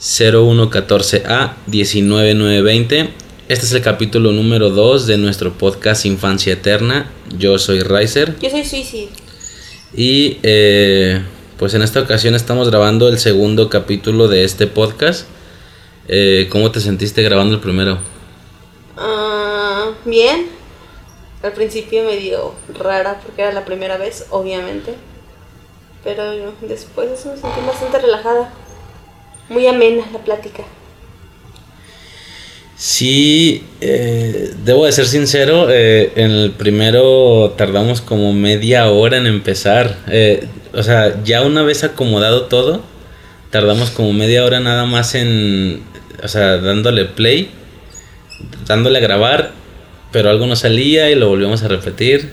0114A 19920. Este es el capítulo número 2 de nuestro podcast Infancia Eterna. Yo soy Riser. Yo soy Suicide. Y eh, pues en esta ocasión estamos grabando el segundo capítulo de este podcast. Eh, ¿Cómo te sentiste grabando el primero? Ah, bien. Al principio me dio rara porque era la primera vez, obviamente. Pero después me sentí bastante relajada. Muy amena la plática. Sí, eh, debo de ser sincero, eh, en el primero tardamos como media hora en empezar. Eh, o sea, ya una vez acomodado todo, tardamos como media hora nada más en, o sea, dándole play, dándole a grabar, pero algo no salía y lo volvíamos a repetir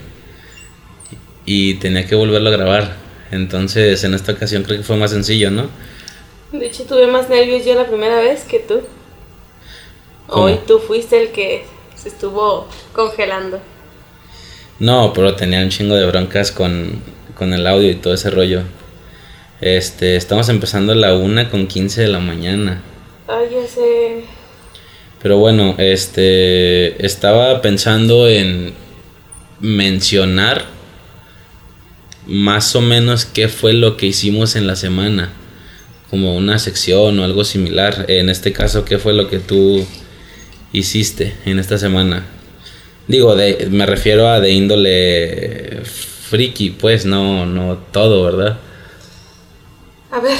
y tenía que volverlo a grabar. Entonces, en esta ocasión creo que fue más sencillo, ¿no? De hecho, tuve más nervios yo la primera vez que tú. ¿Cómo? Hoy tú fuiste el que se estuvo congelando. No, pero tenía un chingo de broncas con, con el audio y todo ese rollo. Este, estamos empezando a la una con 15 de la mañana. Ay, ya sé. Pero bueno, este, estaba pensando en mencionar más o menos qué fue lo que hicimos en la semana. Como una sección o algo similar. En este caso, qué fue lo que tú hiciste en esta semana. Digo, de, me refiero a de índole friki, pues, no, no todo, ¿verdad? A ver,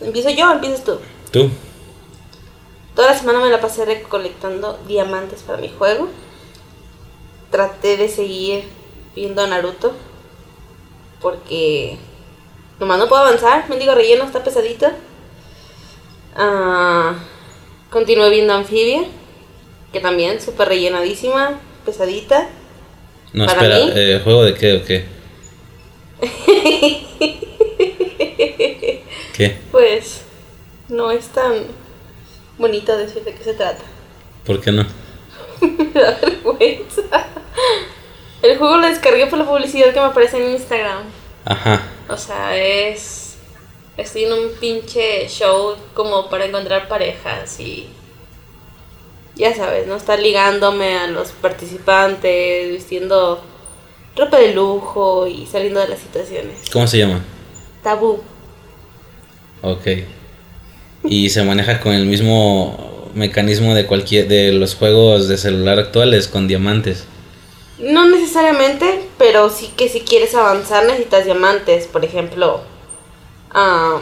¿empiezo yo o empiezas tú? ¿Tú? Toda la semana me la pasé recolectando diamantes para mi juego. Traté de seguir viendo Naruto. Porque nomás no puedo avanzar. Mendigo relleno está pesadito. Ah, continué viendo Amphibia. Que también súper rellenadísima. Pesadita. No, Para espera, mí- eh, ¿juego de qué o qué? ¿Qué? Pues no es tan bonito decir de qué se trata. ¿Por qué no? Me da vergüenza. El juego lo descargué por la publicidad que me aparece en Instagram. Ajá. O sea, es. Estoy en un pinche show como para encontrar parejas y. Ya sabes, ¿no? Estar ligándome a los participantes, vistiendo ropa de lujo y saliendo de las situaciones. ¿Cómo se llama? Tabú. Ok. Y se maneja con el mismo mecanismo de cualquier de los juegos de celular actuales con diamantes. No necesariamente, pero sí que si quieres avanzar necesitas diamantes. Por ejemplo, ah,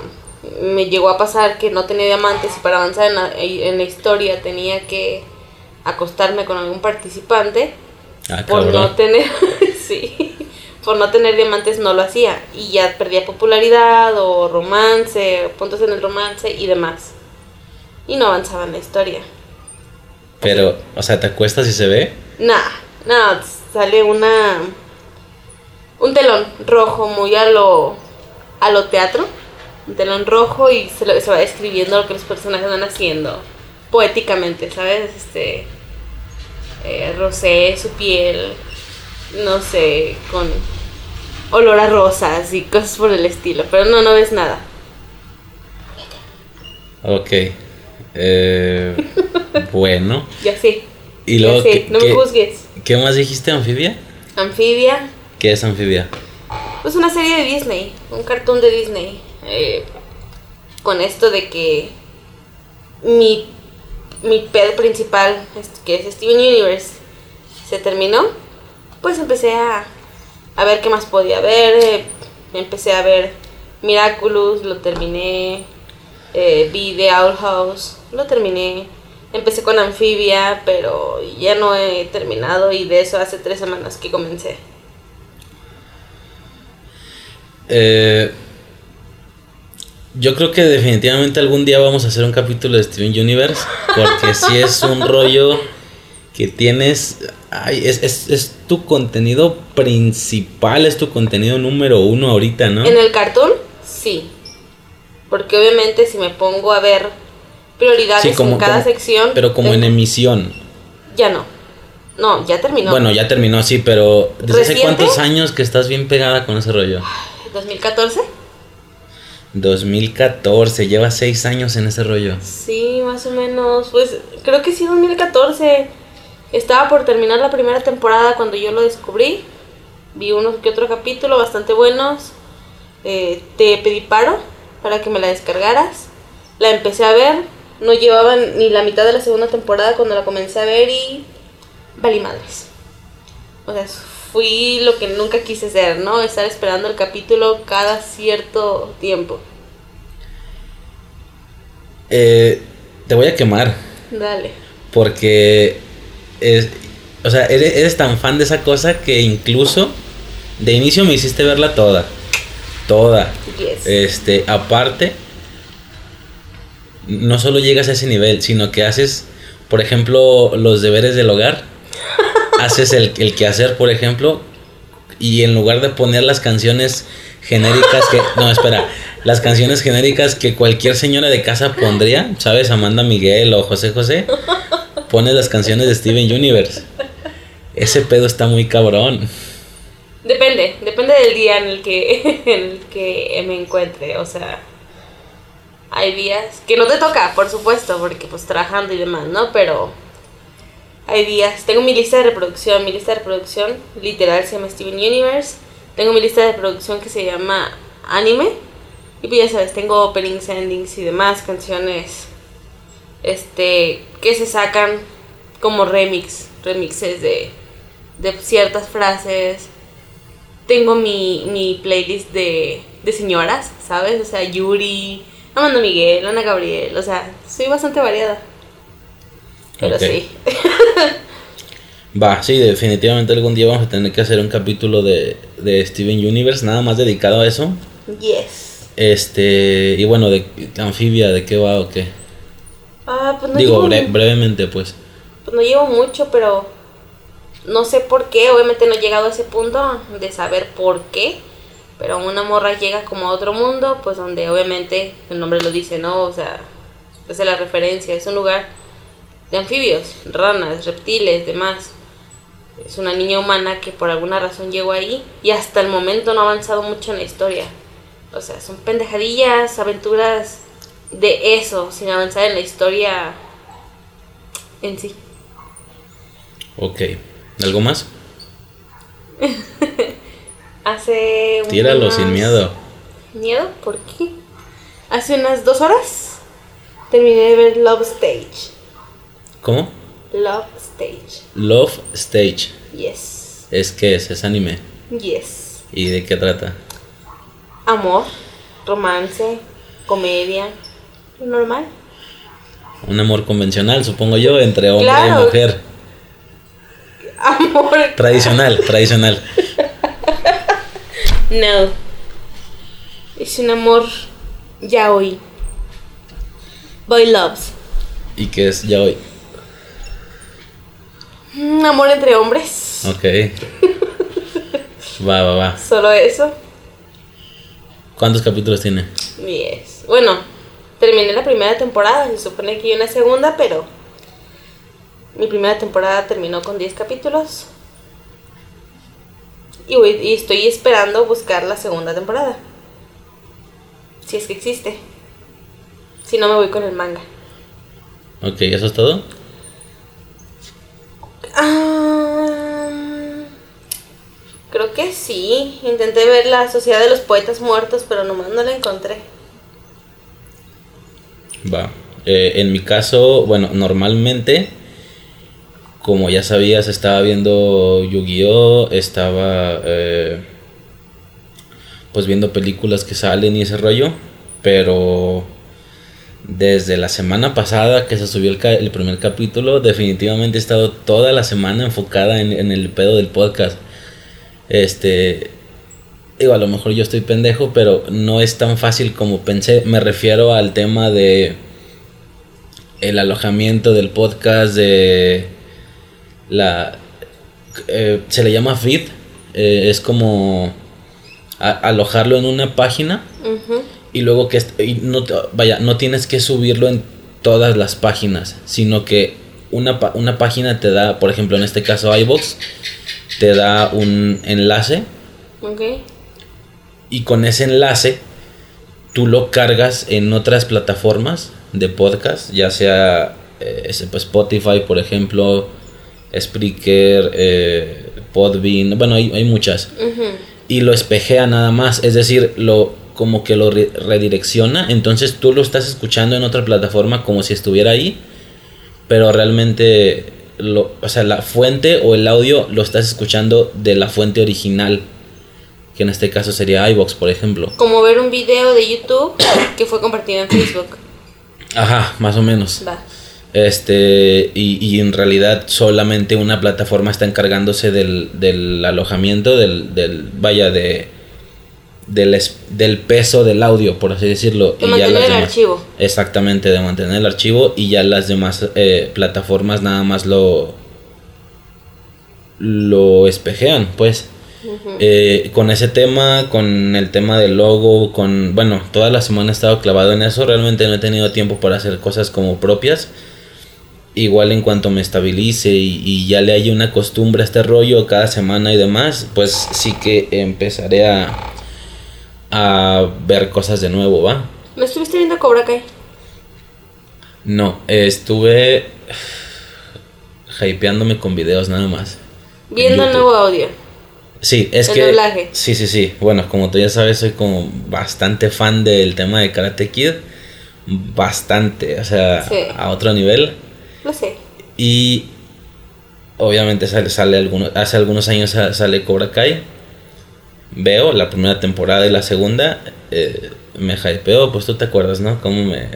me llegó a pasar que no tenía diamantes y para avanzar en la, en la historia tenía que acostarme con algún participante. Ah, por no tener, sí, por no tener diamantes no lo hacía. Y ya perdía popularidad o romance, o puntos en el romance y demás. Y no avanzaba en la historia. Pero, o sea, ¿te acuestas y se ve? Nah, nah, sale una. Un telón rojo muy a lo. a lo teatro. Un telón rojo y se, lo- se va describiendo lo que los personajes van haciendo. Poéticamente, ¿sabes? Este. eh, rosé, su piel. No sé, con olor a rosas y cosas por el estilo. Pero no, no ves nada. Ok. Eh, bueno. Ya sé. Y ya luego, sé, ¿qué, no me qué- juzgues. qué más dijiste, anfibia? Anfibia, ¿Qué es anfibia? Pues una serie de Disney, un cartoon de Disney. eh, con esto de que mi, mi principal, este, que es Steven Universe, se terminó, pues empecé a, a ver qué más podía ver. eh, empecé a ver Miraculous, lo terminé. eh, vi The Owl House, lo terminé. Empecé con Amphibia, pero ya no he terminado y de eso hace tres semanas que comencé. Eh, yo creo que definitivamente algún día vamos a hacer un capítulo de Steven Universe. Porque si es un rollo que tienes. ay, es, es, es tu contenido principal, es tu contenido número uno ahorita, ¿no? En el cartoon, sí. Porque obviamente si me pongo a ver prioridades Sí, como- en cada como- sección. Pero como en emisión. Ya no. No, ya terminó. Bueno, ya terminó, sí, pero ¿desde hace cuántos años que estás bien pegada con ese rollo? ¿2014? 2014, lleva seis años en ese rollo. Sí, más o menos. Pues creo que sí, 2014. Estaba por terminar la primera temporada cuando yo lo descubrí. Vi unos que otro capítulo bastante buenos. Eh, te pedí paro para que me la descargaras. La empecé a ver. No llevaba ni la mitad de la segunda temporada cuando la comencé a ver y valí madres. O sea, fui lo que nunca quise ser, ¿no? Estar esperando el capítulo cada cierto tiempo. Eh, te voy a quemar. Dale. Porque es, o sea, eres, eres, tan fan de esa cosa que incluso de inicio me hiciste verla toda. Toda. Yes. Este, aparte, no solo llegas a ese nivel, sino que haces, por ejemplo, los deberes del hogar haces el, el quehacer, por ejemplo, y en lugar de poner las canciones genéricas que... No, espera. Las canciones genéricas que cualquier señora de casa pondría, ¿sabes? Amanda Miguel o José José. Pones las canciones de Steven Universe. Ese pedo está muy cabrón. Depende, depende del día en el que, en el que me encuentre. O sea, hay días que no te toca, por supuesto, porque pues trabajando y demás, ¿no? Pero hay días. Tengo mi lista de reproducción. Mi lista de reproducción literal se llama Steven Universe. Tengo mi lista de reproducción que se llama Anime. Y pues ya sabes, tengo openings, endings y demás canciones este que se sacan como remix, remixes de, de ciertas frases. Tengo mi, mi playlist de, de señoras, ¿sabes? O sea, Yuri, Amanda Miguel, Ana Gabriel, o sea, soy bastante variada. Pero sí. Va, sí, definitivamente algún día vamos a tener que hacer un capítulo de, de Steven Universe, nada más dedicado a eso. yes. Este, y bueno, de anfibia, ¿de qué va o qué? Ah, pues no Digo, llevo, bre- brevemente, pues. pues no llevo mucho, pero no sé por qué. Obviamente no he llegado a ese punto de saber por qué. Pero una morra llega como a otro mundo, pues donde obviamente el nombre lo dice, ¿no? O sea, es la referencia. Es un lugar de anfibios, ranas, reptiles, demás. Es una niña humana que por alguna razón llegó ahí y hasta el momento no ha avanzado mucho en la historia. O sea, son pendejadillas, aventuras de eso, sin avanzar en la historia en sí. Ok. ¿Algo más? Hace Tíralo unas- sin miedo. ¿Miedo? ¿Por qué? Hace unas dos horas terminé de ver Love Stage. ¿Cómo? Love Stage. Love Stage. Yes. Es que es, es anime. Yes. ¿Y de qué trata? Amor, romance, comedia. lo Normal. Un amor convencional, supongo yo, entre hombre Claro. y mujer. Amor. Tradicional, tradicional. No. Es un amor yaoi. Boy loves. ¿Y qué es ya hoy? Un amor entre hombres. Ok. Va, va, va. Solo eso. ¿Cuántos capítulos tiene? Yes. Bueno, terminé la primera temporada. Se supone que hay una segunda, pero mi primera temporada terminó con 10 capítulos. Y, voy- y estoy esperando buscar la segunda temporada. Si es que existe. Si no, me voy con el manga. Ok, ¿eso es todo? Ah, creo que sí. Intenté ver la Sociedad de los Poetas Muertos, pero nomás no la encontré. Va. Eh, en mi caso, bueno, normalmente, como ya sabías, estaba viendo Yu-Gi-Oh! Estaba eh, pues viendo películas que salen y ese rollo. Pero desde la semana pasada que se subió el, el primer capítulo, definitivamente he estado toda la semana enfocada en, el pedo del podcast. Este, digo, a lo mejor yo estoy pendejo, pero no es tan fácil como pensé. Me refiero al tema de el alojamiento del podcast, de la... eh, se le llama feed, eh, es como alojarlo en una página. Y luego que y no vaya no tienes que subirlo en todas las páginas sino que una, una página te da por ejemplo en este caso iBox te da un enlace Ok. y con ese enlace tú lo cargas en otras plataformas de podcast, ya sea eh, pues, Spotify, por ejemplo, Spreaker, eh, Podbean, bueno, hay, hay muchas. Y lo espejea nada más, es decir, lo como que lo re- redirecciona, entonces tú lo estás escuchando en otra plataforma como si estuviera ahí, pero realmente, lo, o sea, la fuente o el audio lo estás escuchando de la fuente original, que en este caso sería iVox, por ejemplo. Como ver un video de YouTube que fue compartido en Facebook. Ajá, más o menos. Va. Este, y, y en realidad solamente una plataforma está encargándose del, del alojamiento, del, del, vaya, de, del, del peso del audio, por así decirlo. De y ya mantener las el demás- archivo. Exactamente, de mantener el archivo y ya las demás eh, plataformas nada más lo, lo espejean, pues. Eh, con ese tema, con el tema del logo, con, bueno, toda la semana he estado clavado en eso, realmente no he tenido tiempo para hacer cosas como propias. Igual en cuanto me estabilice y, y ya le haya una costumbre a este rollo cada semana y demás, pues sí que empezaré a, a ver cosas de nuevo, ¿va? ¿No estuviste viendo Cobra Kai? No, eh, estuve hypeándome con videos nada más. Viendo el nuevo audio. Sí, es El que. doblaje. Sí, sí, sí. Bueno, como tú ya sabes, soy como bastante fan del tema de Karate Kid. Bastante, o sea, Sí. a otro nivel. Lo sé. Y obviamente sale, sale alguno- hace algunos años sa- sale Cobra Kai. Veo la primera temporada y la segunda. eh, me hypeo, pues tú te acuerdas, ¿no? Cómo me.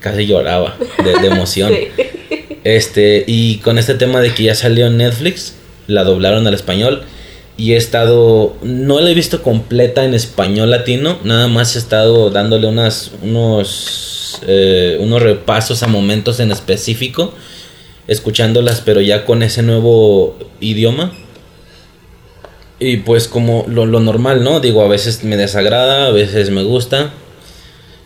Casi lloraba de, de emoción. Sí. Este, y con este tema de que ya salió en Netflix, la doblaron al español. Y he estado, no la he visto completa en español latino, nada más he estado dándole unas, unos, eh, unos repasos a momentos en específico, escuchándolas, pero ya con ese nuevo idioma. Y pues como lo, lo normal, ¿no? Digo, a veces me desagrada, a veces me gusta.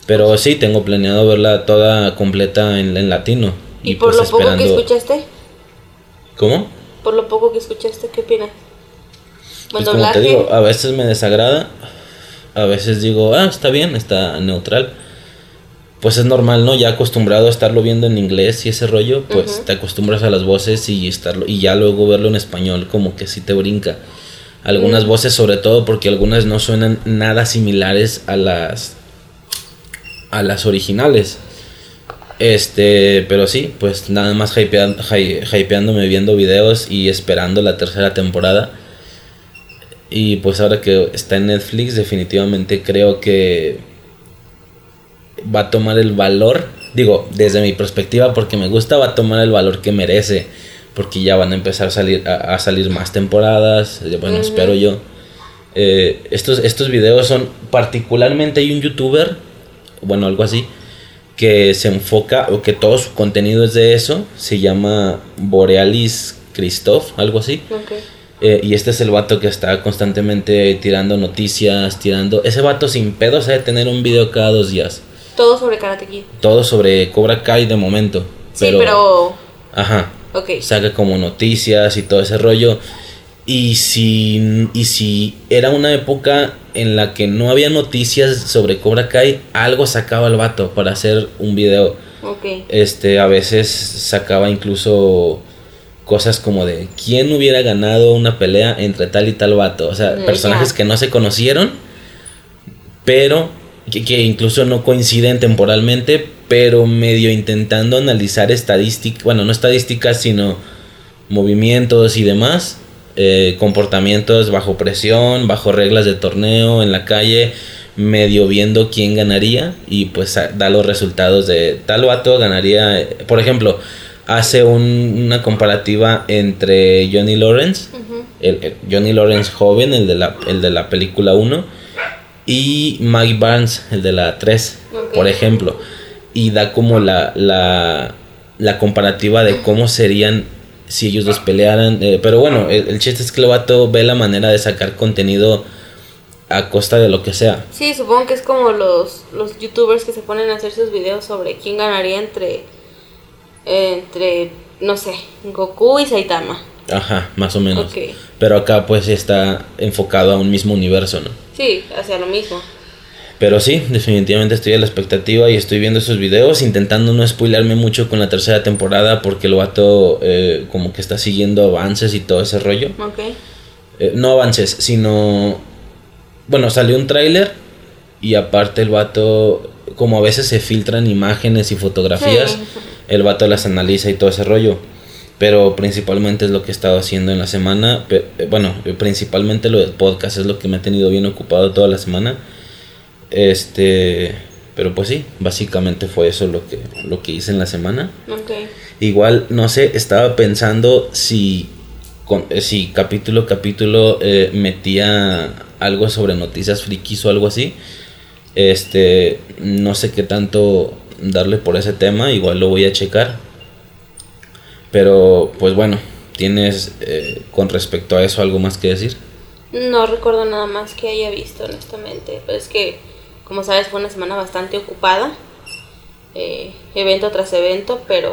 Pero sí, tengo planeado verla toda completa en, en latino. ¿Y, por pues lo poco que escuchaste? ¿Cómo? Por lo poco que escuchaste, ¿qué opinas? Pues como te digo, a veces me desagrada, a veces digo, ah, está bien, está neutral. Pues es normal, ¿no? Ya acostumbrado a estarlo viendo en inglés y ese rollo, pues te acostumbras a las voces y estarlo y ya luego verlo en español como que sí te brinca. Algunas voces sobre todo porque algunas no suenan nada similares a las a las originales. Este, pero sí, pues nada más hypea- hy- hypeándome viendo videos y esperando la tercera temporada. Y pues ahora que está en Netflix, definitivamente creo que va a tomar el valor, digo, desde mi perspectiva, porque me gusta, va a tomar el valor que merece. Porque ya van a empezar a salir, a, a salir más temporadas. eh, Bueno, espero yo. Eh, estos, estos videos son particularmente hay un youtuber, bueno, algo así, que se enfoca, o que todo su contenido es de eso. Se llama Borealis Christoph, algo así. Ok. Eh, y este es el vato que está constantemente tirando noticias, tirando... Ese vato sin pedos de tener un video cada dos días. Todo sobre Karate Kid. Todo sobre Cobra Kai de momento. Sí, pero... Ajá. Saca como noticias y todo ese rollo. Y si, y si era una época en la que no había noticias sobre Cobra Kai, algo sacaba el vato para hacer un video. Ok. Este, a veces sacaba incluso cosas como de quién hubiera ganado una pelea entre tal y tal vato. O sea, personajes que no se conocieron, pero que, que incluso no coinciden temporalmente, pero medio intentando analizar estadísticas, bueno, no estadísticas, sino movimientos y demás, eh, comportamientos bajo presión, bajo reglas de torneo, en la calle, medio viendo quién ganaría y pues da los resultados de tal vato ganaría, por ejemplo, hace un- una comparativa entre Johnny Lawrence, el Johnny Lawrence joven, el de la, el de la película 1, y Mike Barnes, el de la 3, Ok. por ejemplo. Y da como la, la, la comparativa de cómo serían si ellos dos pelearan. eh, pero bueno, el, el chiste es que el vato ve la manera de sacar contenido a costa de lo que sea. Sí, supongo que es como los, los youtubers que se ponen a hacer sus videos sobre quién ganaría entre, entre, no sé, Goku y Saitama. Ajá, más o menos. Pero acá pues está enfocado a un mismo universo, ¿no? Sí, hacia lo mismo. Pero sí, definitivamente estoy a la expectativa y estoy viendo esos videos, intentando no spoilarme mucho con la tercera temporada porque el vato eh, como que está siguiendo avances y todo ese rollo. Ok. Eh, no avances, sino... Bueno, salió un tráiler y aparte el vato, como a veces se filtran imágenes y fotografías, Sí. el vato las analiza y todo ese rollo. Pero principalmente es lo que he estado haciendo en la semana. Eh, Bueno, eh, principalmente lo del podcast es lo que me ha tenido bien ocupado toda la semana. Este, pero pues sí, básicamente fue eso lo que, lo que hice en la semana. Ok. Igual, no sé, estaba pensando si, con- eh, si capítulo a capítulo eh, metía algo sobre noticias frikis o algo así. Este, no sé qué tanto darle por ese tema, igual lo voy a checar. Pero, pues bueno, ¿tienes eh, con respecto a eso algo más que decir? No recuerdo nada más que haya visto, honestamente. Pero es que, como sabes, fue una semana bastante ocupada. eh, evento tras evento, pero...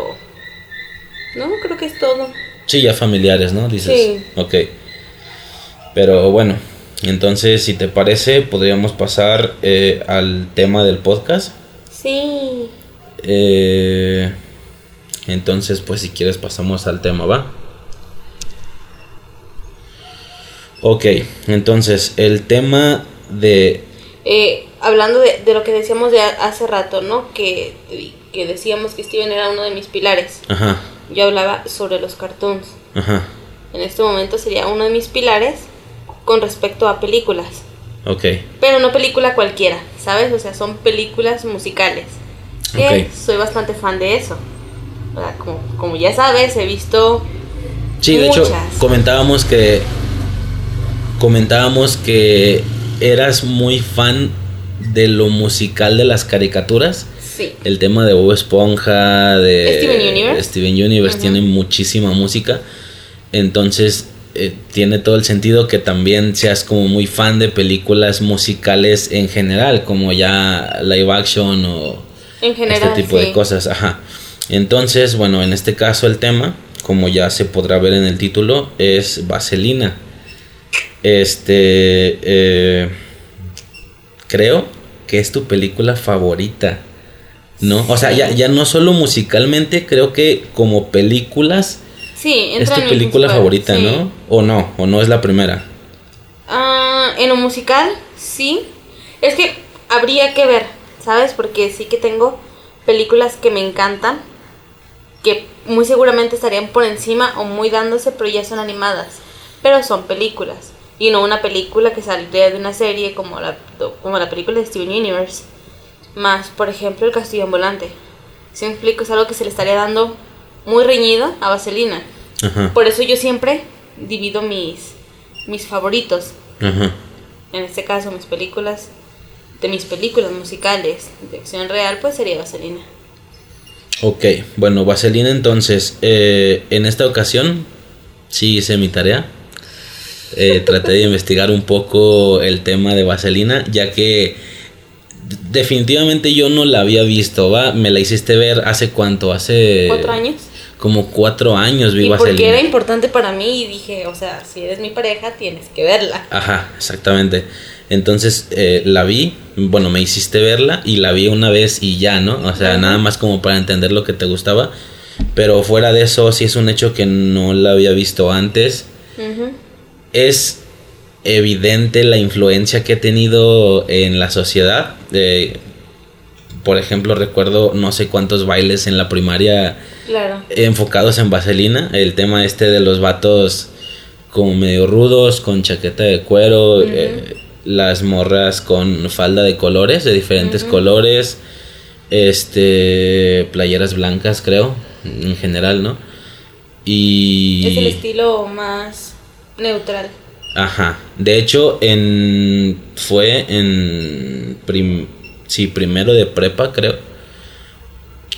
No, creo que es todo. Sí, ya familiares, ¿no? Dices. Sí. Ok. Pero bueno, entonces, si te parece, podríamos pasar eh, al tema del podcast. Sí. Eh, entonces, pues si quieres pasamos al tema, ¿va? Ok, entonces el tema de... Eh, hablando de, de lo que decíamos de hace rato, ¿no? Que, que decíamos que Steven era uno de mis pilares. Ajá, Yo hablaba sobre los cartoons. ajá, En este momento sería uno de mis pilares con respecto a películas. ok, Pero no película cualquiera, ¿sabes? O sea, son películas musicales. Que soy bastante fan de eso. Como, como ya sabes, he visto Sí, de hecho, Muchas. comentábamos que... Comentábamos que eras muy fan de lo musical de las caricaturas. Sí. El tema de Bob Esponja, de Steven Universe. Steven Universe tiene muchísima música. Entonces eh, tiene todo el sentido que también seas como muy fan de películas musicales en general, como ya live action o En general. este tipo sí. de cosas. Ajá. Entonces, bueno, en este caso el tema, como ya se podrá ver en el título, es Vaselina. Este, eh, creo que es tu película favorita. ¿No? O sea, ya, ya no solo musicalmente, creo que como películas Sí, es tu película favorita, sí. ¿no? O no, o no es la primera. Ah, en lo musical, sí. Es que habría que ver, ¿sabes? Porque sí que tengo películas que me encantan, que muy seguramente estarían por encima o muy dándose, pero ya son animadas. Pero son películas. Y no una película que saldría de una serie como la, como la película de Steven Universe. Más, por ejemplo, El Castillo Ambulante. Si me explico, es algo que se le estaría dando muy reñido a Vaselina. Ajá. Por eso yo siempre divido mis, mis favoritos. Ajá. En este caso, mis películas, de mis películas musicales de acción real, pues sería Vaselina. Ok, bueno, Vaselina entonces, eh, en esta ocasión sí hice mi tarea. Eh, traté de investigar un poco el tema de Vaselina, ya que definitivamente yo no la había visto, ¿va? Me la hiciste ver hace cuánto, hace... ¿Cuatro años? Como cuatro años vi y porque era importante para mí y dije, o sea, si eres mi pareja, tienes que verla. Ajá, exactamente. Entonces eh, la vi, bueno, me hiciste verla y la vi una vez y ya, ¿no? O sea, nada más como para entender lo que te gustaba. Pero fuera de eso, sí es un hecho que no la había visto antes. Es evidente la influencia que ha tenido en la sociedad. Eh, por ejemplo, recuerdo no sé cuántos bailes en la primaria Claro. enfocados en vaselina. El tema este de los vatos como medio rudos, con chaqueta de cuero, eh, las morras con falda de colores, de diferentes colores, este, playeras blancas creo, en general, ¿no? Y... Es el estilo más neutral. Ajá. De hecho, en fue en prim- sí, primero de prepa, creo.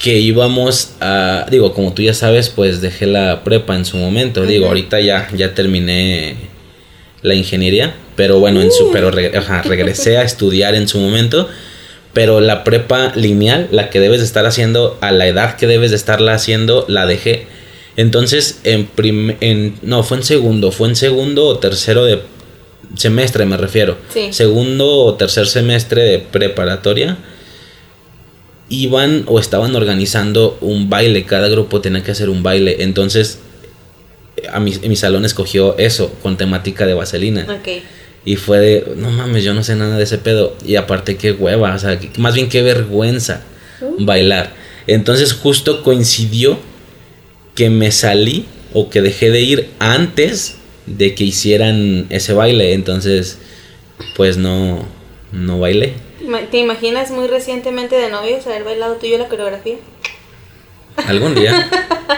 Que íbamos a, digo, como tú ya sabes, pues dejé la prepa en su momento. Digo, ahorita ya ya terminé la ingeniería, pero bueno, en su pero reg- ajá, regresé a estudiar en su momento. Pero la prepa lineal, la que debes de estar haciendo a la edad que debes de estarla haciendo, la dejé. Entonces, en, prim- en no, fue en segundo, fue en segundo o tercero de semestre me refiero. Sí. Segundo o tercer semestre de preparatoria. Iban o estaban organizando un baile. Cada grupo tenía que hacer un baile. Entonces, a mi, mi salón escogió eso, con temática de vaselina. Ok. Y fue de, no mames, yo no sé nada de ese pedo. Y aparte, qué hueva, o sea, más bien qué vergüenza bailar. Entonces, justo coincidió que me salí o que dejé de ir antes de que hicieran ese baile. Entonces, pues no, no bailé. ¿Te imaginas muy recientemente de novios haber bailado tú y yo la coreografía? Algún día,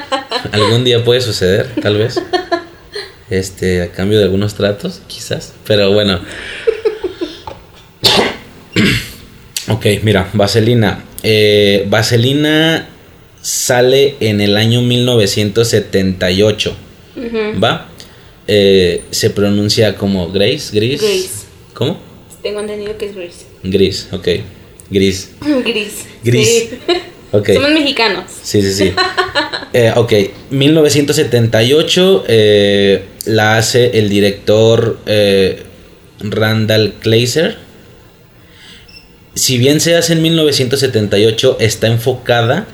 algún día puede suceder, tal vez. Este, a cambio de algunos tratos, quizás. Pero bueno. ok, mira, Vaselina. Eh, Vaselina sale en el año 1978. Ujú. ¿Va? Eh, se pronuncia como Grace, Gris. Grace. ¿Cómo? Tengo entendido que es gris. Gris, ok. Gris. Gris. Gris. Sí. Ok. Somos mexicanos. Sí, sí, sí. Eh, ok, 1978 eh, la hace el director eh, Randall Kleiser. Si bien se hace en 1978, está enfocada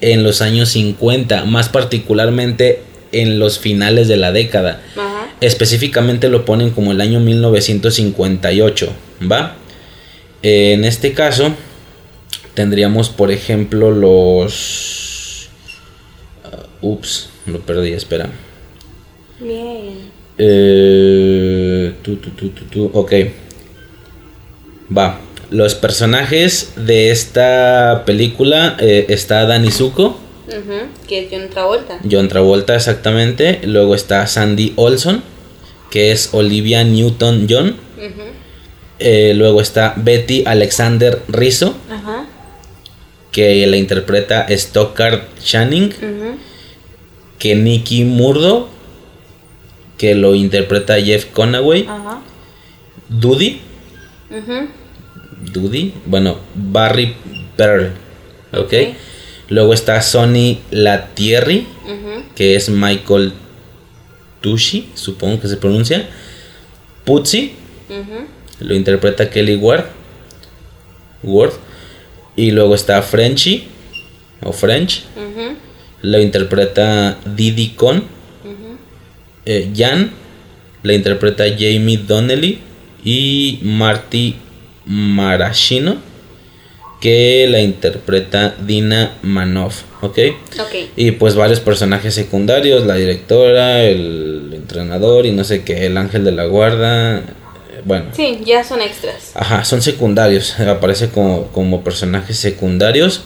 en los años 50, más particularmente en los finales de la década. Ajá. Específicamente lo ponen como el año 1958, ¿va? Eh, en este caso, tendríamos, por ejemplo, los... ah, ups, lo perdí, espera. Bien. Eh, tu, tu, tu, tu, tu, ok. Va. Los personajes de esta película eh, está Danny Zuko, Ujú, Que es John Travolta. John Travolta exactamente. Luego está Sandy Olson, que es Olivia Newton-John. Eh, luego está Betty Alexander Rizzo, Ajá. que la interpreta Stockard Channing. Que Nicky Murdo, que lo interpreta Jeff Conaway. Ajá. Dudy. Dudy, bueno, Barry Pearl, ¿ok? Ok. Luego está Sonny Latierri, Ujú. que es Michael Tushi, supongo que se pronuncia. Putzi, lo interpreta Kelly Ward. Ward. Y luego está Frenchy, o French, lo interpreta Didi Con. Eh, Jan, la interpreta Jamie Donnelly. Y Marty Marashino, que la interpreta Dina Manoff, ¿ok? Ok. Y pues varios personajes secundarios, la directora, el entrenador y no sé qué, el ángel de la guarda, eh, bueno. Sí, ya son extras. Ajá, son secundarios, aparece como, como personajes secundarios.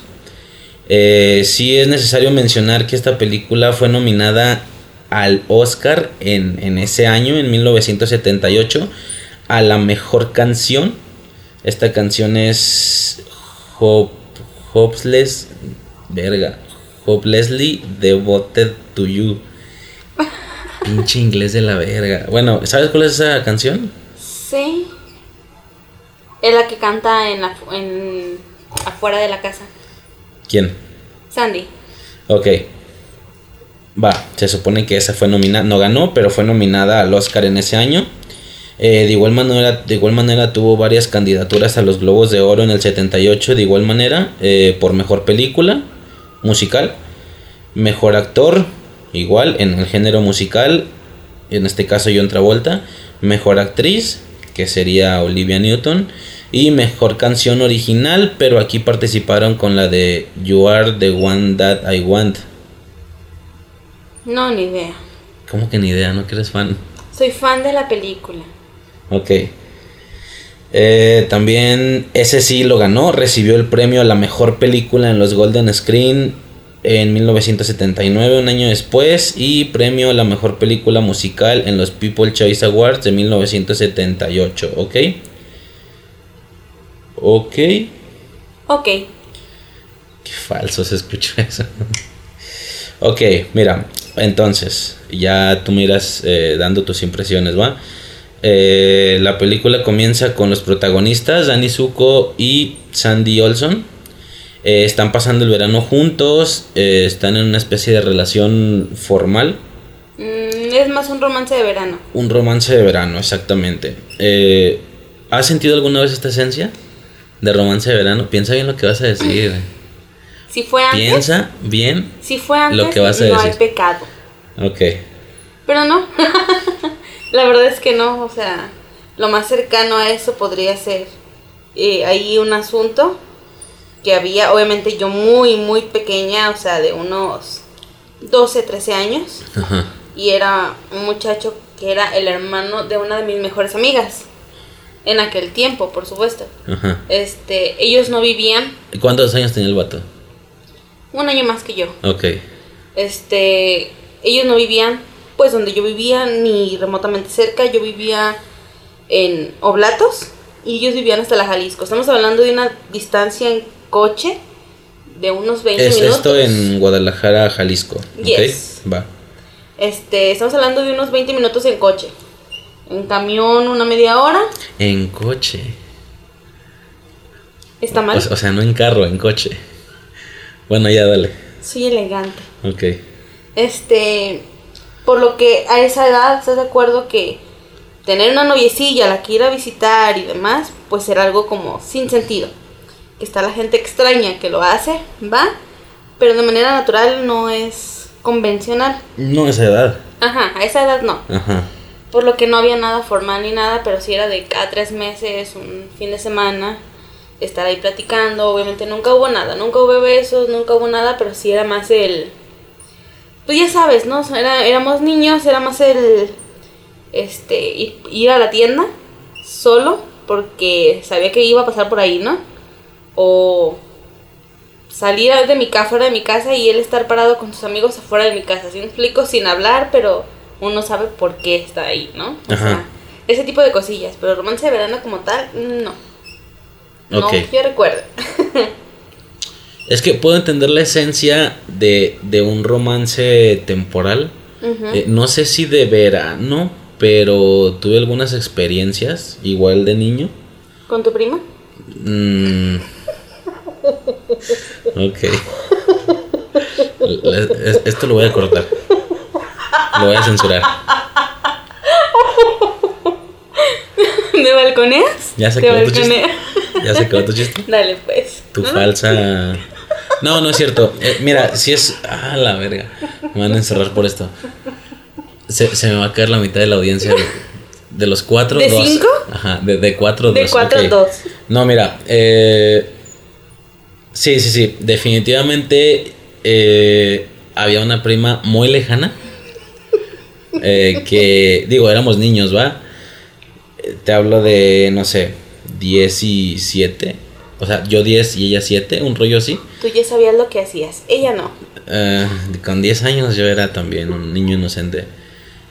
Eh, sí es necesario mencionar que esta película fue nominada al Oscar en, en ese año, en 1978, a la mejor canción. Esta canción es Hope, Hopeless, verga, Hopelessly Devoted to You. Pinche inglés de la verga. Bueno, ¿sabes cuál es esa canción? Sí. Es la que canta en, en afuera de la casa. ¿Quién? Sandy. Ok. Va, se supone que esa fue nominada, no ganó, pero fue nominada al Oscar en ese año. Eh, de, igual manera, de igual manera tuvo varias candidaturas a los Globos de Oro en el 78, de igual manera, eh, por mejor película musical, mejor actor, igual en el género musical, en este caso John Travolta, mejor actriz, que sería Olivia Newton, y mejor canción original, pero aquí participaron con la de You Are the One That I Want. No, ni idea. ¿Cómo que ni idea? ¿No que eres fan? Soy fan de la película. Ok. Eh, también ese sí lo ganó, recibió el premio a la mejor película en los Golden Screen en 1979, un año después, y premio a la mejor película musical en los People Choice Awards de 1978, ¿ok? Ok. Ok. Qué falso se escuchó eso. ok, mira, entonces, ya tú miras eh, dando tus impresiones, ¿va? Eh, la película comienza con los protagonistas, Danny Zuko y Sandy Olson. Eh, están pasando el verano juntos, eh, están en una especie de relación formal. Mm, Es más un romance de verano. Un romance de verano, exactamente. Eh, ¿Has sentido alguna vez esta esencia de romance de verano? Piensa bien lo que vas a decir. Si fue antes. Piensa bien Si fue antes, lo que vas a no hay decir. pecado. Ok. Pero no. La verdad es que no. O sea, lo más cercano a eso podría ser eh, ahí un asunto que había, obviamente yo muy, muy pequeña, o sea, de unos 12, 13 años. Ajá. Y era un muchacho que era el hermano de una de mis mejores amigas. En aquel tiempo, por supuesto. Ajá. Este, ellos no vivían ¿Y ¿Cuántos años tenía el vato? Un año más que yo. Ok. Este, ellos no vivían pues donde yo vivía ni remotamente cerca, yo vivía en Oblatos y ellos vivían hasta la Jalisco. Estamos hablando de una distancia en coche de unos 20 Es minutos. esto en Guadalajara, Jalisco. ¿ok? Yes. Va. Este, estamos hablando de unos 20 minutos en coche. En camión una media hora. En coche. ¿Está mal? O, o sea, no en carro, en coche. Bueno, ya dale. Soy elegante. Ok. Este, por lo que a esa edad, ¿estás de acuerdo que tener una noviecilla, la que ir a visitar y demás, pues era algo como sin sentido? Que está la gente extraña que lo hace, va, pero de manera natural no es convencional. No esa edad. Ajá, a esa edad no. Ajá. Por lo que no había nada formal ni nada, pero sí era de cada tres meses, un fin de semana, estar ahí platicando. Obviamente nunca hubo nada, nunca hubo besos, nunca hubo nada, pero sí era más el. Pues ya sabes, ¿no? Era, éramos niños, era más el. Este, ir, ir a la tienda solo, porque sabía que iba a pasar por ahí, ¿no? O salir de mi casa, fuera de mi casa y él estar parado con sus amigos afuera de mi casa. ¿Sí me explico? Sin hablar, pero uno sabe por qué está ahí, ¿no? O Ajá. sea, ese tipo de cosillas. Pero romance de verano como tal, no. Ok. No, yo recuerdo. Es que puedo entender la esencia de, de un romance temporal. Eh, no sé si de verano, pero tuve algunas experiencias, igual de niño. ¿Con tu prima? Mm. Ok. Esto lo voy a cortar. Lo voy a censurar. ¿Me balconeas? Ya se Te balconeo. ¿Ya se acabó tu chiste? Dale, pues. Tu falsa. No, no es cierto. Eh, mira, si es. Ah, la verga. Me van a encerrar por esto. Se, se me va a caer la mitad de la audiencia. De, de los cuatro, ¿De dos. cinco? Ajá, de, de cuatro, De dos. cuatro, ok. dos. No, mira. Eh, sí, sí, sí. Definitivamente eh, había una prima muy lejana. que, digo, éramos niños, ¿va? Te hablo de, no sé, 10 y 7. O sea, yo 10 y ella 7, un rollo así. Tú ya sabías lo que hacías. Ella no. Eh, con 10 años yo era también un niño inocente.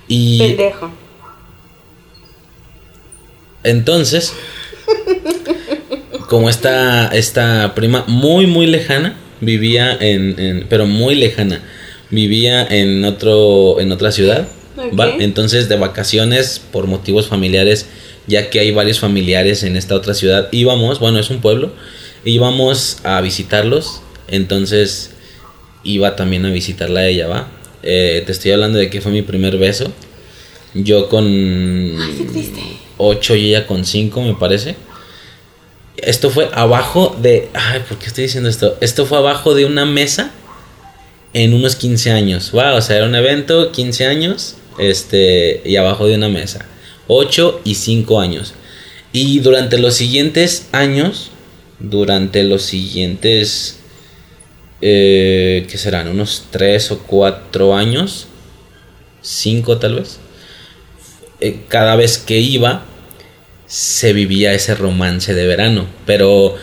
Y Pendejo. entonces, como esta, esta prima muy, muy lejana, vivía en, en- pero muy lejana, vivía en, otro, en otra ciudad, ¿va? Ok. Entonces, de vacaciones, por motivos familiares, ya que hay varios familiares en esta otra ciudad, íbamos, bueno, es un pueblo, íbamos a visitarlos, entonces iba también a visitarla a ella, ¿va? Eh, te estoy hablando de que fue mi primer beso. Yo con Ay, qué triste. 8 y ella con 5, me parece. Esto fue abajo de. Ay, ¿por qué estoy diciendo esto? Esto fue abajo de una mesa en unos 15 años. Wow, o sea, era un evento, 15 años, este, y abajo de una mesa. 8 y 5 años. Y durante los siguientes años, durante los siguientes, eh, ¿qué serán? Unos 3 o 4 años, 5 tal vez. Eh, cada vez que iba, se vivía ese romance de verano. Pero,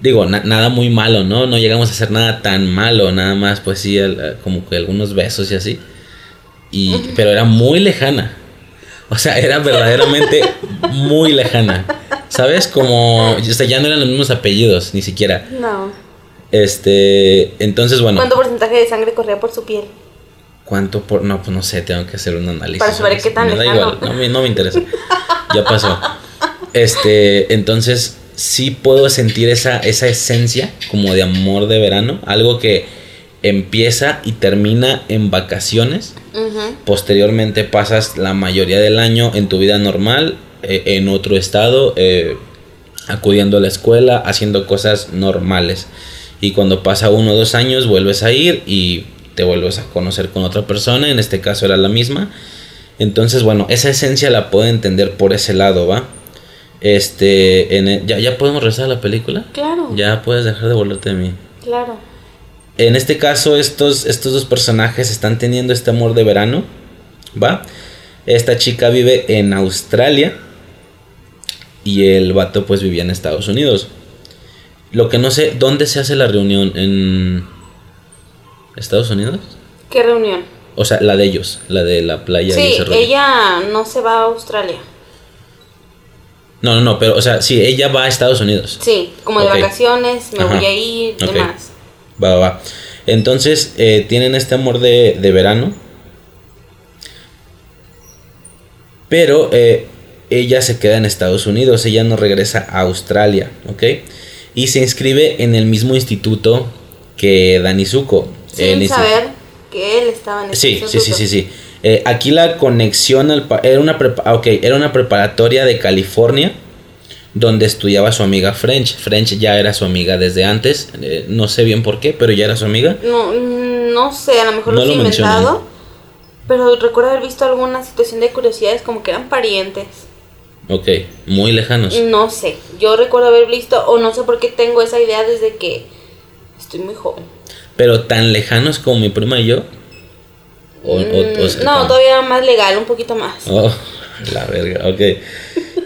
digo, na- nada muy malo, ¿no? No llegamos a hacer nada tan malo, nada más, pues sí, como que algunos besos y así. Y, pero era muy lejana. O sea, era verdaderamente muy lejana. ¿Sabes? Como, o sea, ya no eran los mismos apellidos, ni siquiera. No. Este, entonces, bueno. ¿Cuánto porcentaje de sangre corría por su piel? ¿Cuánto por.? No, pues no sé, tengo que hacer un análisis. Para saber qué tan Me da igual, no me, no me interesa. Ya pasó. Este, entonces, sí puedo sentir esa, esa esencia como de amor de verano. Algo que empieza y termina en vacaciones. Posteriormente pasas la mayoría del año en tu vida normal, eh, en otro estado, eh, acudiendo a la escuela, haciendo cosas normales. Y cuando pasa uno o dos años vuelves a ir y te vuelves a conocer con otra persona, en este caso era la misma. Entonces, bueno, esa esencia la puedo entender por ese lado, ¿va? Este, en el- ¿ya, ¿ya podemos a la película? Claro. Ya puedes dejar de volverte de mí. Claro. En este caso, estos, estos dos personajes están teniendo este amor de verano, ¿va? Esta chica vive en Australia y el vato pues vivía en Estados Unidos. Lo que no sé, ¿dónde se hace la reunión? ¿En Estados Unidos? ¿Qué reunión? O sea, la de ellos, la de la playa Sí, ella no se va a Australia. No, no, no, pero, o sea, sí, ella va a Estados Unidos. Sí, como de vacaciones, me Ajá. voy a ir, demás. Va, va. Entonces, eh, tienen este amor de, de verano. Pero eh, ella se queda en Estados Unidos, ella no regresa a Australia, ¿ok? Y se inscribe en el mismo instituto que Dani Zuko. Sin el saber que él estaba en ese Sí, sí, sí, instituto. sí, sí. Eh, aquí la conexión al era una prepa- ah, ok, era una preparatoria de California donde estudiaba su amiga French. French ya era su amiga desde antes, eh, no sé bien por qué, pero ya era su amiga. No, no sé, a lo mejor No lo he inventado. Pero recuerdo haber visto alguna situación de curiosidades como que eran parientes. Ok, muy lejanos. No sé, yo recuerdo haber visto, o no sé por qué tengo esa idea desde que estoy muy joven. Pero tan lejanos como mi prima y yo. O, o- o Mm, no, cercanos. todavía más legal, un poquito más. Oh, la verga, ok.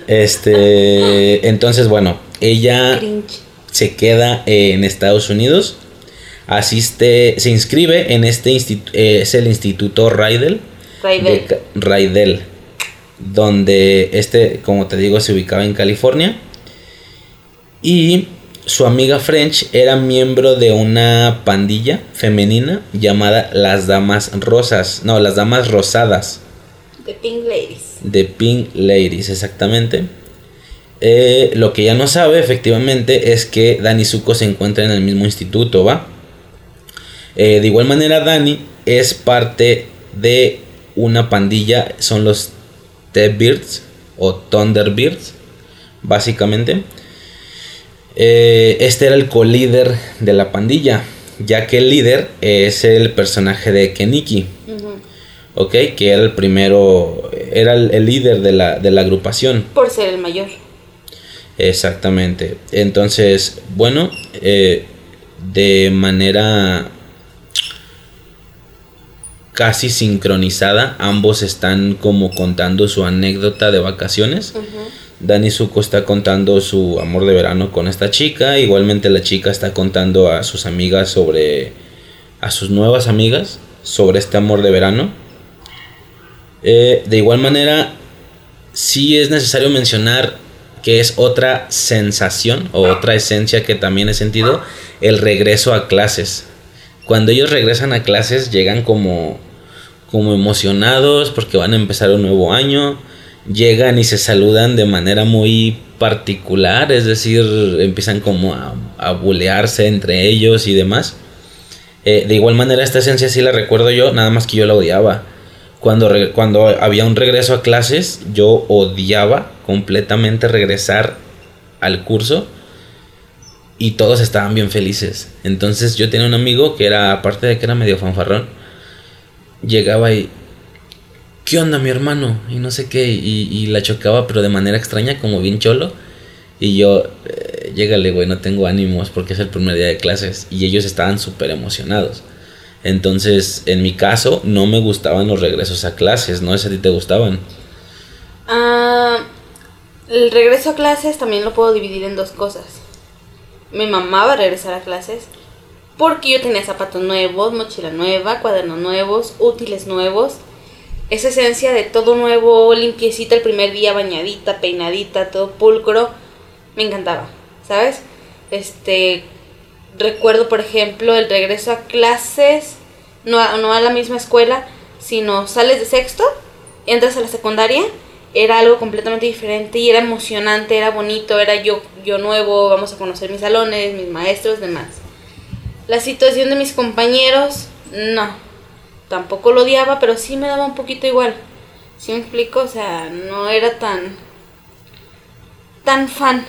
Este, entonces, bueno, ella Cringe. se queda en Estados Unidos, asiste, se inscribe en este instituto, es el Instituto Raidel. Raidel. de Raidel, donde este, como te digo, se ubicaba en California. Y su amiga French era miembro de una pandilla femenina llamada las Damas Rosas, no, las Damas Rosadas. The Pink Ladies. De Pink Ladies, exactamente. Eh, lo que ya no sabe, efectivamente, es que Dani Zuko se encuentra en el mismo instituto, ¿va? Eh, de igual manera, Dani es parte de una pandilla, son los T-Birds o Thunderbirds, básicamente. Eh, este era el co-líder de la pandilla, ya que el líder es el personaje de Keniki. ¿Ok? Que era el primero, era el, el líder de la, de la agrupación. Por ser el mayor. Exactamente. Entonces, bueno, eh, de manera casi sincronizada, ambos están como contando su anécdota de vacaciones. Dani Zuko está contando su amor de verano con esta chica. Igualmente la chica está contando a sus amigas sobre... a sus nuevas amigas sobre este amor de verano. Eh, de igual manera, sí es necesario mencionar que es otra sensación o otra esencia que también he sentido, el regreso a clases. Cuando ellos regresan a clases llegan como, como emocionados porque van a empezar un nuevo año, llegan y se saludan de manera muy particular, es decir, empiezan como a, a bulearse entre ellos y demás. Eh, de igual manera, esta esencia sí la recuerdo yo, nada más que yo la odiaba. Cuando, cuando había un regreso a clases, yo odiaba completamente regresar al curso y todos estaban bien felices. Entonces yo tenía un amigo que era, aparte de que era medio fanfarrón, llegaba y, ¿qué onda mi hermano? Y no sé qué, y, y la chocaba pero de manera extraña, como bien cholo. Y yo, eh, llégale, güey, no tengo ánimos porque es el primer día de clases. Y ellos estaban súper emocionados. Entonces, en mi caso, no me gustaban los regresos a clases, ¿no? ¿Es a ti te gustaban? Ah, el regreso a clases también lo puedo dividir en dos cosas. Me mamaba regresar a clases porque yo tenía zapatos nuevos, mochila nueva, cuadernos nuevos, útiles nuevos. Esa esencia de todo nuevo, limpiecita el primer día, bañadita, peinadita, todo pulcro, me encantaba, ¿sabes? Este, recuerdo por ejemplo el regreso a clases, no a, no a la misma escuela, sino sales de sexto, entras a la secundaria, era algo completamente diferente y era emocionante, era bonito, era yo, yo nuevo, vamos a conocer mis salones, mis maestros, demás. La situación de mis compañeros, no. Tampoco lo odiaba, pero sí me daba un poquito igual. ¿Sí me explico? O sea, no era tan. tan fan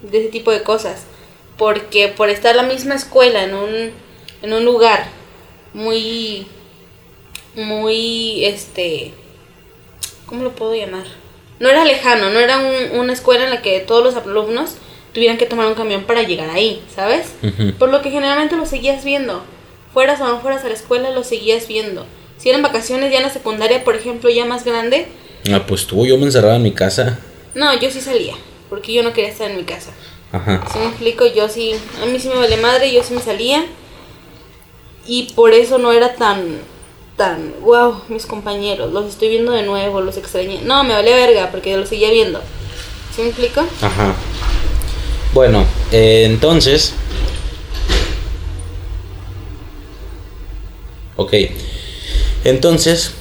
de ese tipo de cosas. Porque por estar en la misma escuela, en un, en un lugar muy. muy. este. ¿Cómo lo puedo llamar? No era lejano, no era un- una escuela en la que todos los alumnos tuvieran que tomar un camión para llegar ahí, ¿sabes? Por lo que generalmente lo seguías viendo. Fueras o no fueras a la escuela, lo seguías viendo. Si eran vacaciones ya en la secundaria, por ejemplo, ya más grande, Ah, pues tú, yo me encerraba en mi casa. no, yo sí salía, porque yo no quería estar en mi casa. Ajá. Si me explico, yo sí, a mí sí me vale madre, yo sí me salía. Y por eso no era tan, tan, wow, mis compañeros, los estoy viendo de nuevo, los extrañé. No, me valía verga, porque los seguía viendo. ¿Sí me explico? Ajá. Bueno, eh, entonces. Ok. Entonces.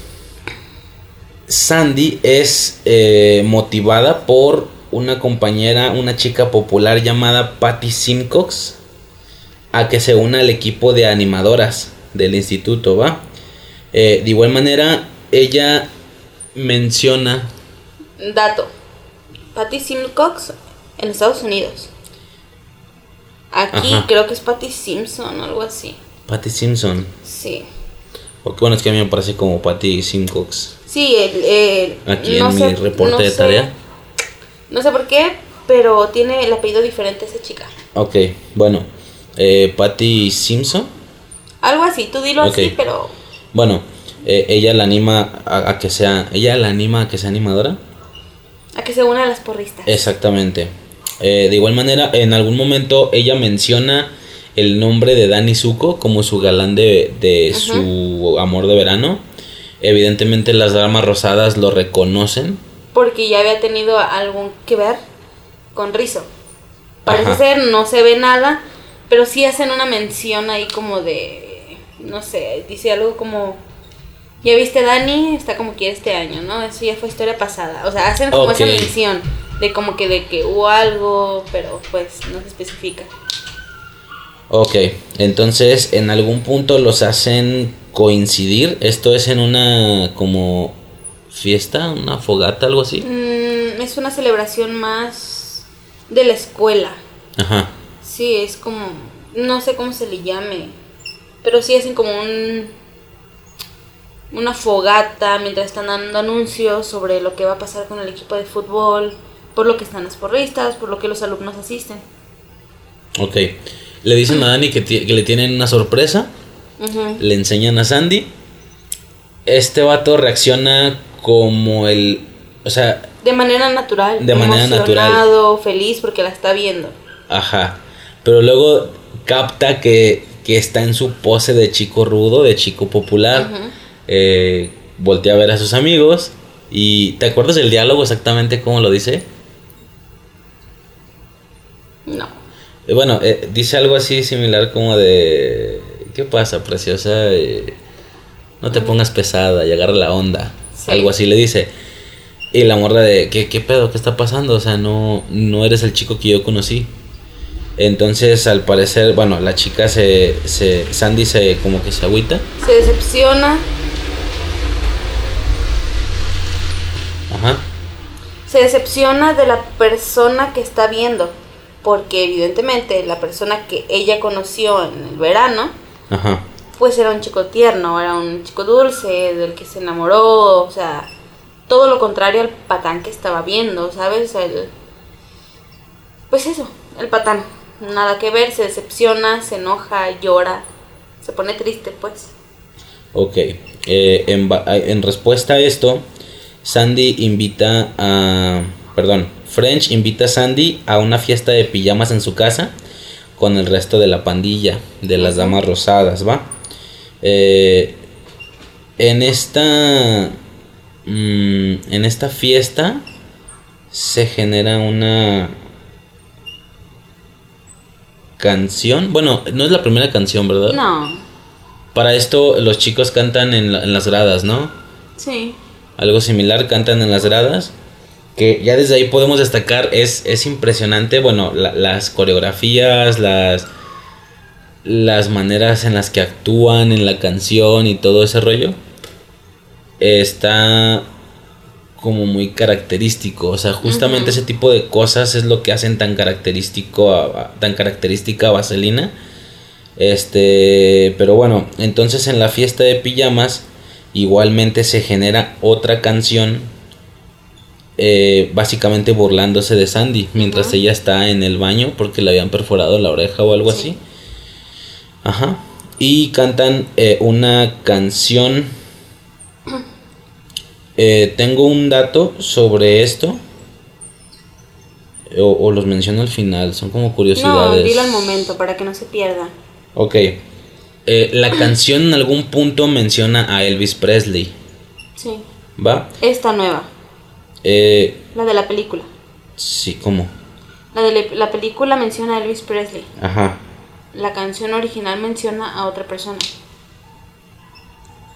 Sandy es eh, motivada por una compañera, una chica popular llamada Patty Simcox, a que se una al equipo de animadoras del instituto, ¿va? Eh, de igual manera, ella menciona Dato. Patty Simcox en Estados Unidos. Aquí Ajá. creo que es Patty Simpson o algo así. Patty Simpson. Sí. Ok, bueno, es que a mí me parece como Patty Simcox. Sí, el, el- Aquí no en sé- mi reporte no de sé- tarea. No sé por qué, pero tiene el apellido diferente esa chica. Ok, bueno. Eh, Patty Simpson. Algo así, tú dilo así, pero Bueno, eh, ella la anima a, a que sea. Ella la anima a que sea animadora. a que se una a las porristas. Exactamente. Eh, de igual manera, en algún momento ella menciona el nombre de Danny Zuko como su galán de, de su amor de verano. Evidentemente las damas rosadas lo reconocen. Porque ya había tenido algún que ver con Rizo. Parece Ajá. ser, no se ve nada, pero sí hacen una mención ahí como de, no sé, dice algo como, ya viste Dani, está como quiere este año, ¿no? Eso ya fue historia pasada. O sea, hacen como esa mención de como que de que hubo algo, pero pues no se especifica. Ok, entonces en algún punto los hacen coincidir. Esto es en una como fiesta, una fogata, algo así. Mm, es una celebración más de la escuela. Ajá. Sí, es como, no sé cómo se le llame, pero sí hacen como un una fogata mientras están dando anuncios sobre lo que va a pasar con el equipo de fútbol, por lo que están las porristas, por lo que los alumnos asisten. Ok. Le dicen a Dani que, le tienen una sorpresa. Le enseñan a Sandy. Este vato reacciona como el... O sea, De manera natural. De manera natural. feliz porque la está viendo. ajá. Pero luego capta que, que está en su pose de chico rudo, de chico popular. Eh, voltea a ver a sus amigos. Y ¿te acuerdas del diálogo exactamente cómo lo dice? No. Eh, Bueno, eh, dice algo así similar como de... ¿Qué pasa, preciosa? No te pongas pesada y agarra la onda. Algo así le dice. Y la morra de... ¿qué, ¿Qué pedo? ¿Qué está pasando? O sea, no, no eres el chico que yo conocí. Entonces, al parecer, bueno, la chica se... se Sandy se como que se agüita. Se decepciona, Ajá. se decepciona de la persona que está viendo, porque evidentemente la persona que ella conoció en el verano, Ajá. Pues era un chico tierno, era un chico dulce, del que se enamoró, o sea, todo lo contrario al patán que estaba viendo, ¿sabes? El, pues eso, el patán, nada que ver, se decepciona, se enoja, llora, se pone triste, pues. Ok. Eh, en, en respuesta a esto, Sandy invita a... Perdón, French invita a Sandy a una fiesta de pijamas en su casa con el resto de la pandilla de las damas rosadas, ¿va? Eh, en esta... mm, en esta fiesta se genera una canción. Bueno, no es la primera canción, ¿verdad? No, Para esto los chicos cantan en, la- en las gradas, ¿no? sí, Algo similar, cantan en las gradas. Que ya desde ahí podemos destacar, es, es impresionante, bueno, la- las coreografías, las, las maneras en las que actúan en la canción y todo ese rollo está como muy característico, o sea, justamente ese tipo de cosas es lo que hacen tan característico a, tan característica a Vaselina. Este, pero bueno, entonces en la fiesta de pijamas igualmente se genera otra canción eh, básicamente burlándose de Sandy mientras ella está en el baño porque le habían perforado la oreja o algo así. Ajá. Y cantan eh, una canción. Eh, tengo un dato sobre esto. O, los menciono al final, son como curiosidades. No, dilo al momento para que no se pierda. Ok. la canción en algún punto menciona a Elvis Presley. Sí. ¿Va? Esta nueva. Eh, la de la película. Sí, ¿cómo? La de la película menciona a Elvis Presley. Ajá. La canción original menciona a otra persona.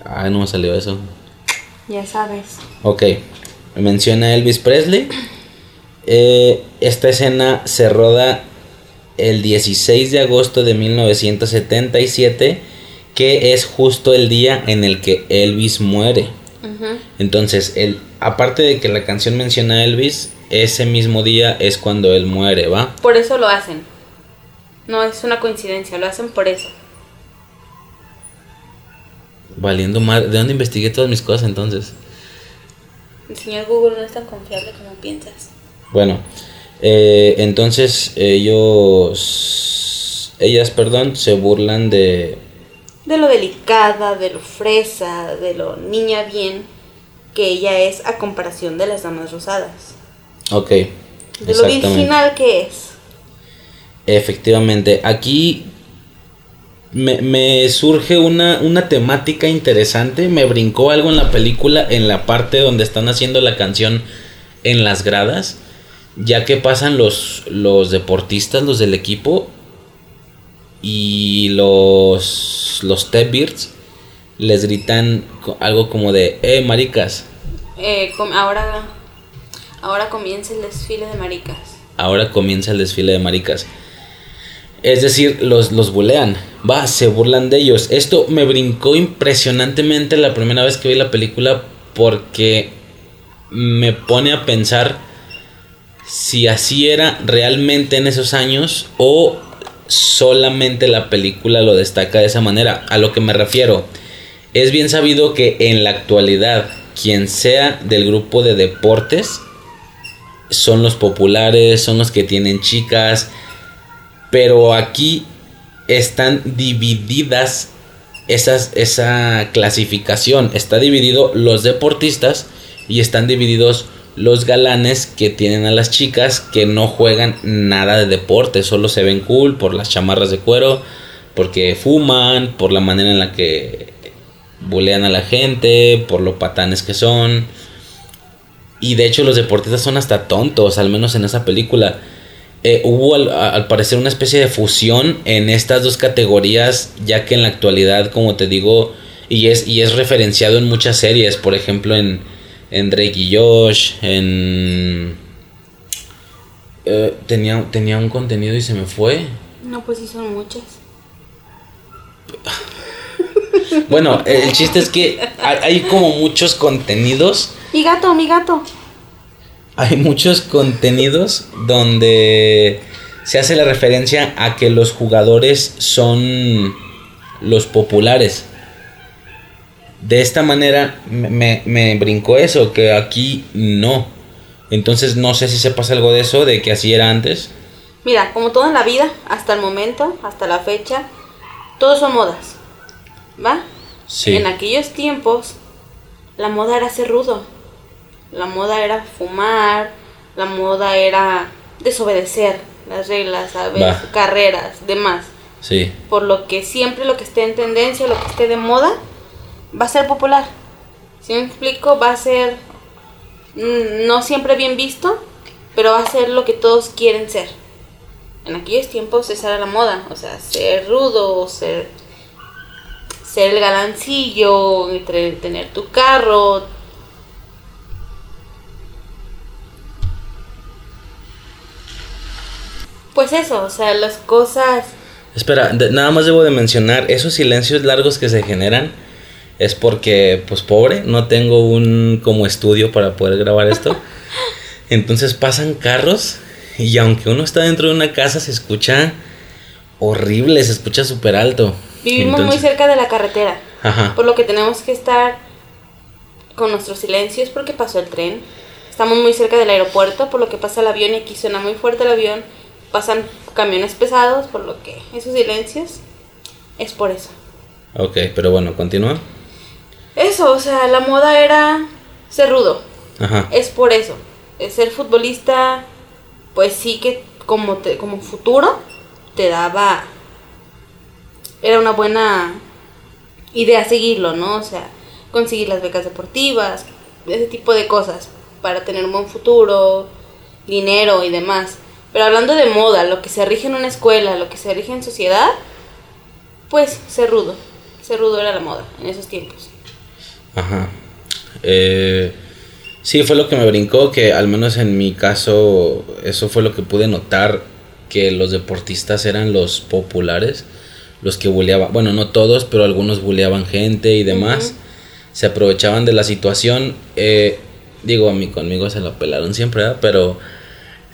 Ah, no me salió eso. Ya sabes. Ok. Menciona a Elvis Presley. Eh, esta escena se roda el 16 de agosto de 1977, que es justo el día en el que Elvis muere. Entonces, el, aparte de que la canción menciona a Elvis, ese mismo día es cuando él muere, ¿va? Por eso lo hacen. No es una coincidencia, lo hacen por eso. Valiendo mal. ¿De dónde investigué todas mis cosas entonces? El señor Google no es tan confiable como piensas. Bueno, eh, entonces ellos, ellas, perdón, se burlan de, de lo delicada, de lo fresa, de lo niña bien que ella es a comparación de las damas rosadas. Ok. De lo virginal que es. Efectivamente, aquí me, surge una, una, temática interesante, me brincó algo en la película, en la parte donde están haciendo la canción en las gradas, ya que pasan los, los deportistas, los del equipo, y los, los Beards les gritan algo como de, eh, maricas. Eh, ahora, ahora comienza el desfile de maricas. Ahora comienza el desfile de maricas. Es decir, los, los bulean. Va, se burlan de ellos. Esto me brincó impresionantemente la primera vez que vi la película porque me pone a pensar si así era realmente en esos años o solamente la película lo destaca de esa manera. A lo que me refiero, es bien sabido que en la actualidad quien sea del grupo de deportes son los populares, son los que tienen chicas, pero aquí están divididas esa clasificación. Está dividido los deportistas y están divididos los galanes que tienen a las chicas que no juegan nada de deporte, solo se ven cool por las chamarras de cuero, porque fuman, por la manera en la que bulean a la gente, por lo patanes que son. Y de hecho los deportistas son hasta tontos, al menos en esa película. Eh, hubo al, al, parecer una especie de fusión en estas dos categorías, ya que en la actualidad, como te digo, y es, y es referenciado en muchas series, por ejemplo en en Drake y Josh, en... Eh, tenía, tenía un contenido y se me fue. No, pues sí son muchas. bueno, el chiste es que hay, como muchos contenidos. Mi gato, mi gato. Hay muchos contenidos donde se hace la referencia a que los jugadores son los populares de esta manera me, me, brincó eso, que aquí no. Entonces no sé si se pasa algo de eso, de que así era antes. Mira, como todo en la vida, hasta el momento, hasta la fecha, todos son modas. ¿Va? Sí. En aquellos tiempos, la moda era ser rudo. La moda era fumar. La moda era desobedecer las reglas, ¿sabes? Carreras, demás. Sí. Por lo que siempre lo que esté en tendencia, lo que esté de moda, va a ser popular. Si me explico, va a ser mm, no siempre bien visto, pero va a ser lo que todos quieren ser. En aquellos tiempos esa era la moda, o sea, ser rudo, ser ser el galancillo, tener tu carro. Pues eso, o sea, las cosas Espera, de- nada más debo de mencionar, esos silencios largos que se generan es porque, pues pobre, no tengo un como estudio para poder grabar esto. Entonces pasan carros y aunque uno está dentro de una casa se escucha horrible, se escucha súper alto. Vivimos muy cerca de la carretera, Ajá. por lo que tenemos que estar con nuestros silencios porque pasó el tren. Estamos muy cerca del aeropuerto, por lo que pasa el avión y aquí suena muy fuerte el avión. Pasan camiones pesados, por lo que esos silencios es por eso. Ok, pero bueno, continúa. Eso, o sea, la moda era ser rudo. Ajá. Es por eso. Es Ser futbolista, pues sí que como, te- como futuro te daba... Era una buena idea seguirlo, ¿no? O sea, conseguir las becas deportivas, ese tipo de cosas, para tener un buen futuro, dinero y demás. Pero hablando de moda, lo que se rige en una escuela, lo que se rige en sociedad, pues ser rudo. Ser rudo era la moda en esos tiempos. Ajá. Eh, sí, fue lo que me brincó, que al menos en mi caso, eso fue lo que pude notar, que los deportistas eran los populares, los que buleaban, bueno, no todos, pero algunos buleaban gente y demás, se aprovechaban de la situación, eh, digo, a mí conmigo se lo pelaron siempre, ¿verdad? pero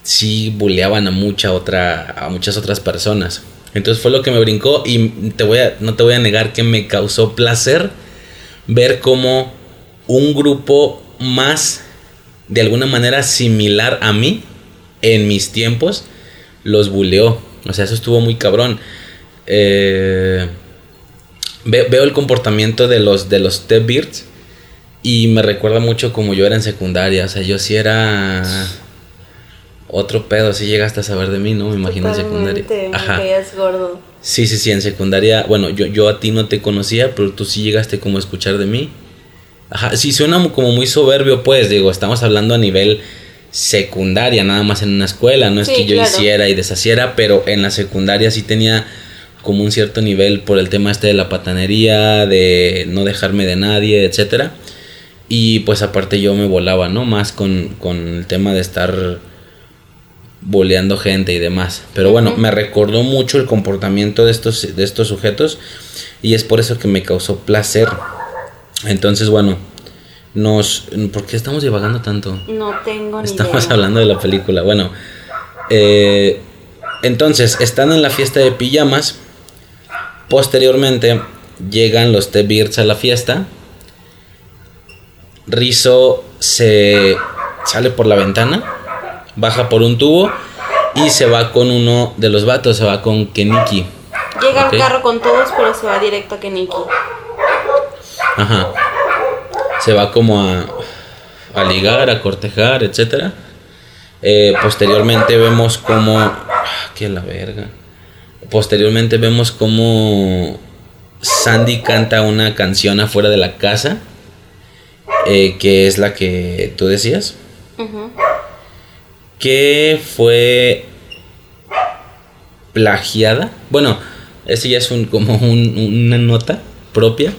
sí buleaban a mucha otra, a muchas otras personas. Entonces fue lo que me brincó y te voy a, no te voy a negar que me causó placer ver cómo un grupo más de alguna manera similar a mí en mis tiempos los buleó. O sea, eso estuvo muy cabrón. Eh, ve- veo el comportamiento de los de los T-Birds y me recuerda mucho como yo era en secundaria. O sea, yo sí era otro pedo. Si llegaste a saber de mí, ¿no? Me imagino en secundaria. Ajá. caías gordo. Sí, sí, sí, en secundaria, bueno, yo, yo a ti no te conocía, pero tú sí llegaste como a escuchar de mí. Ajá, sí, suena como muy soberbio, pues, digo, estamos hablando a nivel secundaria, nada más en una escuela, no es Sí, que yo claro. hiciera y deshaciera, pero en la secundaria sí tenía como un cierto nivel por el tema este de la patanería, de no dejarme de nadie, etcétera. Y pues aparte yo me volaba, ¿no? Más con, con el tema de estar boleando gente y demás. Pero bueno, me recordó mucho el comportamiento de estos, de estos sujetos y es por eso que me causó placer. Entonces, bueno, nos... ¿Por qué estamos divagando tanto? No tengo ni Estamos idea. hablando de la película. Bueno, eh, entonces están en la fiesta de pijamas. Posteriormente llegan los T-Birds a la fiesta. Rizzo se sale por la ventana, baja por un tubo y se va con uno de los vatos, se va con Keniki. Llega al carro con todos, pero se va directo a Keniki. Ajá. Se va como a, a ligar, a cortejar, etcétera. Eh, posteriormente vemos como. ah, Que la verga. Posteriormente vemos como Sandy canta una canción afuera de la casa. eh, que es la que tú decías. Ujú. Que fue plagiada. Bueno, eso ya es un, como un- una nota propia.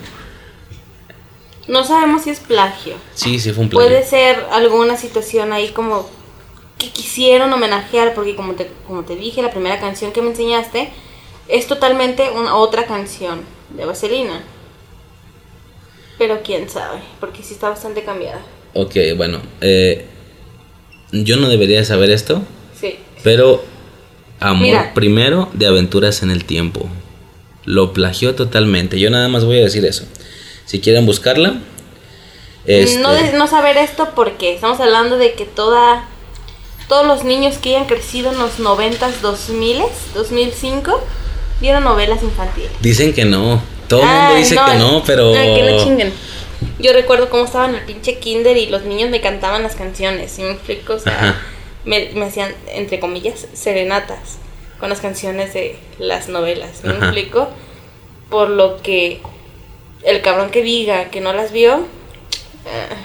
No sabemos si es plagio. Sí, sí fue un plagio. Puede ser alguna situación ahí como que quisieron homenajear, porque como te, como te dije, la primera canción que me enseñaste es totalmente una otra canción de Vaselina. Pero quién sabe, porque sí está bastante cambiada. Ok, bueno, eh, yo no debería saber esto, Sí. pero Amor Mira. primero de aventuras en el tiempo. Lo plagió totalmente. Yo nada más voy a decir eso. Si quieren buscarla, este, No, de- no saber esto porque estamos hablando de que toda todos los niños que hayan crecido en los 90s, 2000, 2005, vieron novelas infantiles. dicen que no. Todo el mundo Ay, dice que no, pero ay, que no chinguen. Yo recuerdo cómo estaba en el pinche kinder y los niños me cantaban las canciones, ¿sí me explico? O sea, Ajá. me, me hacían, entre comillas, serenatas con las canciones de las novelas, ¿me explico? Por lo que el cabrón que diga que no las vio, eh,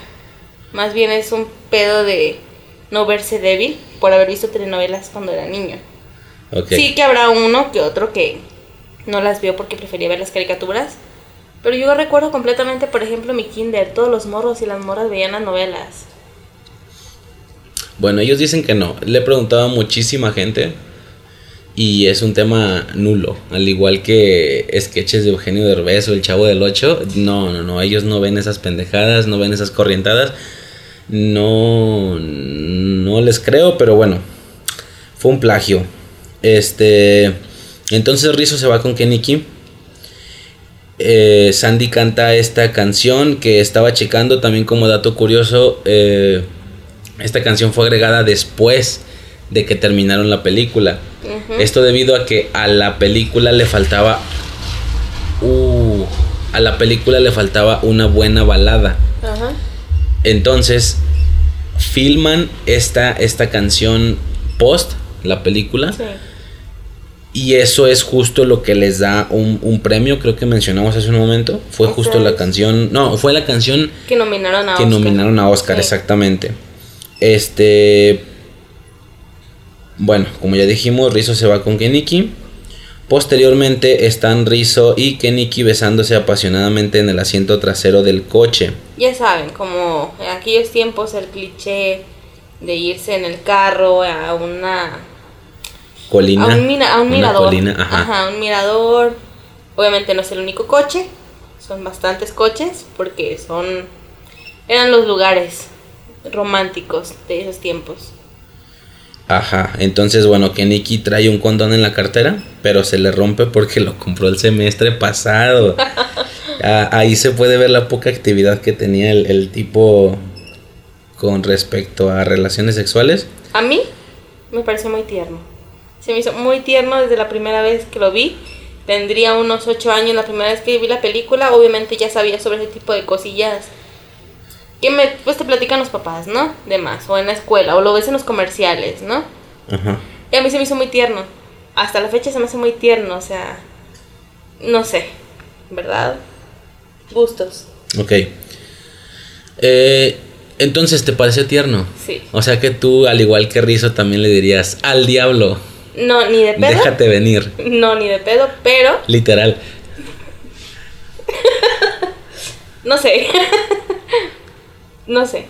más bien es un pedo de no verse débil por haber visto telenovelas cuando era niño. Sí que habrá uno que otro que no las vio porque prefería ver las caricaturas. Pero yo recuerdo completamente, por ejemplo, mi kinder, todos los morros y las morras veían las novelas. Bueno, ellos dicen que no. Le he preguntado a muchísima gente y es un tema nulo, al igual que sketches de Eugenio Derbez o El Chavo del Ocho, no, no, no, ellos no ven esas pendejadas, no ven esas corrientadas, no, no les creo, pero bueno, fue un plagio. Este, entonces Rizzo se va con Keniki. Eh, Sandy canta esta canción que estaba checando también como dato curioso. Eh, esta canción fue agregada después de que terminaron la película. Esto debido a que a la película le faltaba. Uh, a la película le faltaba una buena balada. Entonces, filman esta, esta canción post la película. Y eso es justo lo que les da un, premio, creo que mencionamos hace un momento. Fue justo la canción. No, fue la canción. Que nominaron a que Oscar. nominaron a Oscar, exactamente. Este. Bueno, como ya dijimos, Rizzo se va con Keniki. Posteriormente están Rizzo y Keniki besándose apasionadamente en el asiento trasero del coche. Ya saben, como en aquellos tiempos el cliché de irse en el carro a una colina. A un, mirador. ajá. un mirador. Obviamente no es el único coche, son bastantes coches porque son eran los lugares románticos de esos tiempos. Ajá, entonces bueno, que Nicky trae un condón en la cartera, pero se le rompe porque lo compró el semestre pasado. ahí se puede ver la poca actividad que tenía el, el, tipo con respecto a relaciones sexuales. A mí me parece muy tierno. Se me hizo muy tierno desde la primera vez que lo vi. Tendría unos 8 años la primera vez que vi la película. Obviamente ya sabía sobre ese tipo de cosillas que me, pues te platican los papás, ¿no? De más, o en la escuela, o lo ves en los comerciales, ¿no? Ajá. Y a mí se me hizo muy tierno. Hasta la fecha se me hace muy tierno, o sea, no sé, ¿verdad? Gustos. Ok. Eh, entonces, ¿te pareció tierno? Sí. O sea que tú, al igual que Rizo, también le dirías, al diablo. No, ni de pedo. Déjate venir. No, ni de pedo, pero... Literal. no sé. no sé.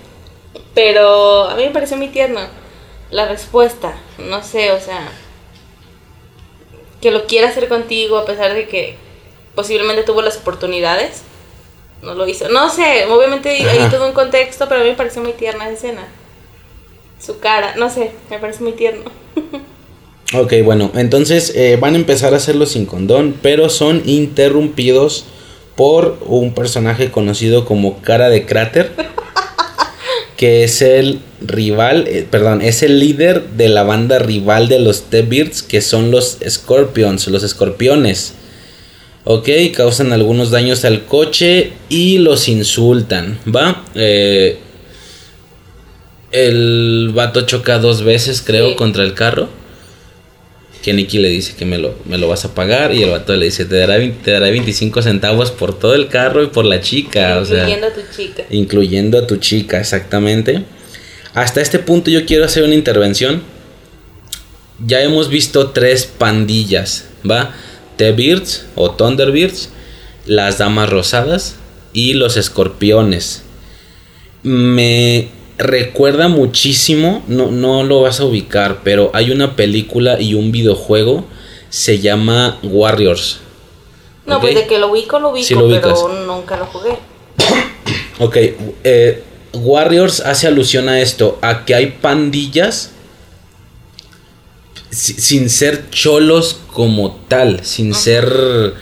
Pero a mí me pareció muy tierno la respuesta. No sé, o sea, que lo quiera hacer contigo a pesar de que posiblemente tuvo las oportunidades. No lo hizo. No sé, obviamente hay todo un contexto, pero a mí me pareció muy tierna esa escena. Su cara, no sé, me parece muy tierno. ok, bueno, entonces eh, van a empezar a hacerlo sin condón, pero son interrumpidos por un personaje conocido como Cara de Cráter. que es el rival, eh, perdón, es el líder de la banda rival de los T-Birds, que son los Scorpions, los escorpiones. Ok, causan algunos daños al coche y los insultan, ¿va? Eh, el vato choca dos veces, creo, contra el carro que Nicky le dice que me lo, me lo vas a pagar y el vato le dice, te dará, te dará 25 centavos por todo el carro y por la chica. Incluyendo a tu chica. Incluyendo a tu chica, exactamente. Hasta este punto yo quiero hacer una intervención. Ya hemos visto tres pandillas, ¿va? T-Birds o Thunderbirds, las damas rosadas y los escorpiones. Me recuerda muchísimo, no, no lo vas a ubicar, pero hay una película y un videojuego, se llama Warriors. No, pues de que lo ubico, lo ubico, pero nunca lo jugué. ok, eh, Warriors hace alusión a esto, a que hay pandillas sin ser cholos como tal, sin ser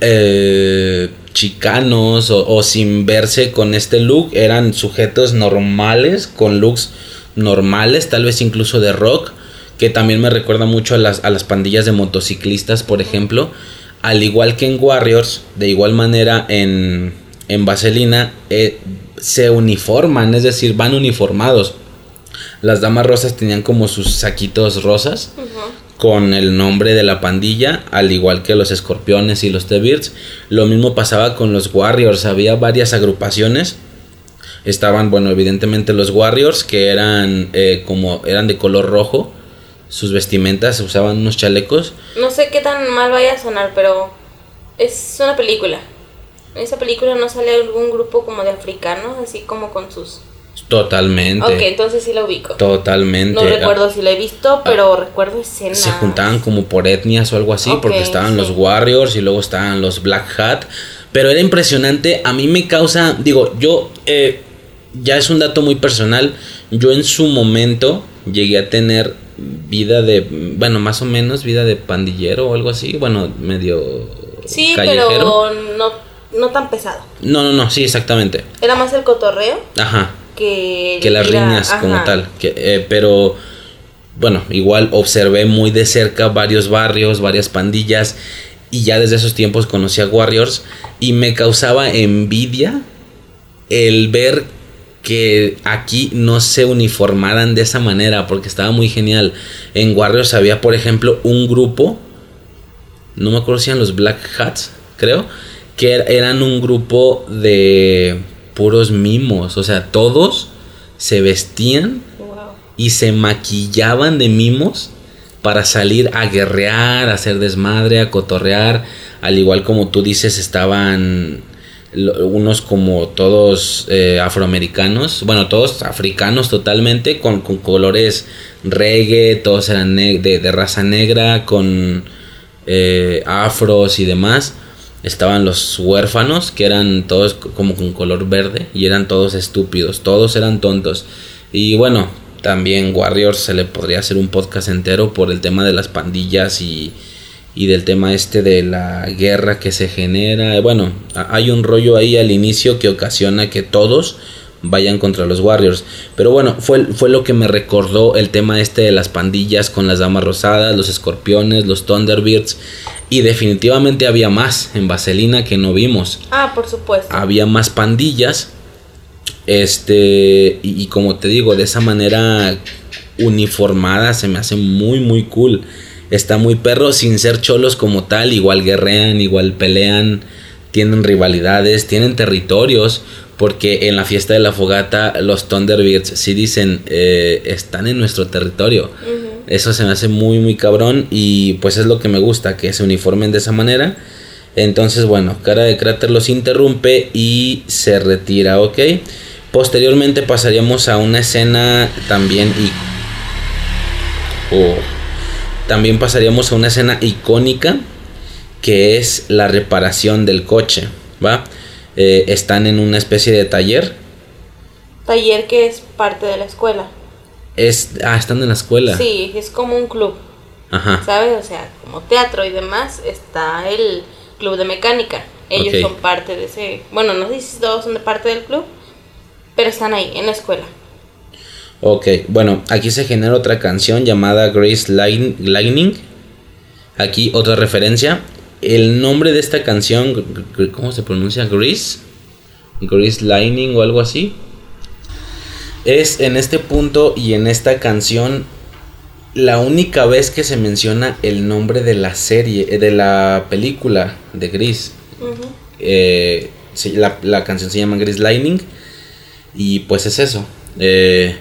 eh, chicanos o, sin verse con este look, eran sujetos normales, con looks normales, tal vez incluso de rock, que también me recuerda mucho a las, a las pandillas de motociclistas, por ejemplo. Al igual que en Warriors, de igual manera en, en Vaselina, eh, se uniforman, es decir, van uniformados. Las damas rosas tenían como sus saquitos rosas con el nombre de la pandilla, al igual que los escorpiones y los T-Birds. Lo mismo pasaba con los Warriors, había varias agrupaciones. Estaban, bueno, evidentemente los Warriors, que eran eh, como eran de color rojo. Sus vestimentas usaban unos chalecos. No sé qué tan mal vaya a sonar, pero es una película. En esa película no sale algún grupo como de africanos, así como con sus Totalmente. Ok, entonces sí la ubico. Totalmente. No recuerdo si la he visto, pero recuerdo escenas. Se juntaban como por etnias o algo así, porque estaban sí. los Warriors y luego estaban los Black Hat. Pero era impresionante. A mí me causa. Digo, yo. eh, ya es un dato muy personal. Yo en su momento llegué a tener vida de. Bueno, más o menos vida de pandillero o algo así. Bueno, medio. Sí, callejero. pero no, no tan pesado. No, no, no, sí, exactamente. Era más el cotorreo Ajá. Que... que las riñas como tal. Que, eh, pero bueno, igual observé muy de cerca varios barrios, varias pandillas y ya desde esos tiempos conocí a Warriors y me causaba envidia el ver que aquí no se uniformaran de esa manera porque estaba muy genial. En Warriors había, por ejemplo, un grupo, no me acuerdo si eran los Black Hats, creo, que er- eran un grupo de puros mimos, o sea, todos se vestían Wow. y se maquillaban de mimos para salir a guerrear, a hacer desmadre, a cotorrear, al igual como tú dices, estaban unos como todos eh, afroamericanos, bueno, todos africanos totalmente, con, con colores reggae, todos eran de raza negra, con eh, afros y demás. Estaban los huérfanos, que eran todos como con color verde, y eran todos estúpidos, todos eran tontos. Y bueno, también Warriors se le podría hacer un podcast entero por el tema de las pandillas y, y del tema este de la guerra que se genera. Bueno, hay un rollo ahí al inicio que ocasiona que todos vayan contra los Warriors. Pero bueno, fue, fue lo que me recordó el tema este de las pandillas con las damas rosadas, los escorpiones, los Thunderbirds. Y definitivamente había más en Vaselina que no vimos Ah, por supuesto. había más pandillas. Este, y, y como te digo, de esa manera uniformada se me hace muy, muy cool. Está muy perro, sin ser cholos como tal, igual guerrean, igual pelean, tienen rivalidades, tienen territorios, porque en la fiesta de la fogata los Thunderbirds sí dicen, eh, están en nuestro territorio. Eso se me hace muy, muy cabrón y pues es lo que me gusta, que se uniformen de esa manera. Entonces, bueno, cara de cráter los interrumpe y se retira, ¿ok? Posteriormente pasaríamos a una escena también y... oh, también pasaríamos a una escena icónica que es la reparación del coche, ¿va? Eh, están en una especie de taller. Taller que es parte de la escuela. Es, ah, están en la escuela. Sí, es como un club, Ajá. ¿sabes? O sea, como teatro y demás, está el club de mecánica. Ellos son parte de ese... Bueno, no sé si todos son de parte del club, pero están ahí, en la escuela. Ok, bueno, aquí se genera otra canción llamada Grace. Lightning. Aquí otra referencia. El nombre de esta canción, ¿cómo se pronuncia? Grease. Grease Lightning o algo así. Es en este punto y en esta canción la única vez que se menciona el nombre de la serie, eh, de la película de Grease. Eh, la, la canción se llama Grease Lightning. Y pues es eso. Eh,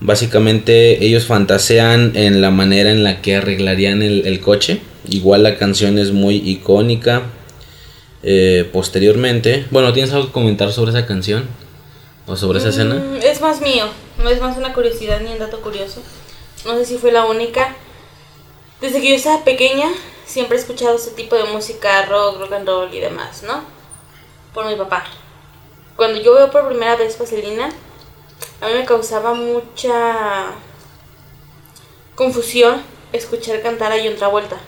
básicamente ellos fantasean en la manera en la que arreglarían el, el coche. Igual la canción es muy icónica. Eh, posteriormente. Bueno, ¿tienes algo que comentar sobre esa canción? ¿O sobre esa escena? Mm, es más mío, no es más una curiosidad ni un dato curioso. No sé si fue la única. Desde que yo estaba pequeña, siempre he escuchado este tipo de música, rock, rock and roll y demás, ¿no? Por mi papá. Cuando yo veo por primera vez Vaselina, a mí me causaba mucha confusión escuchar cantar a John Travolta.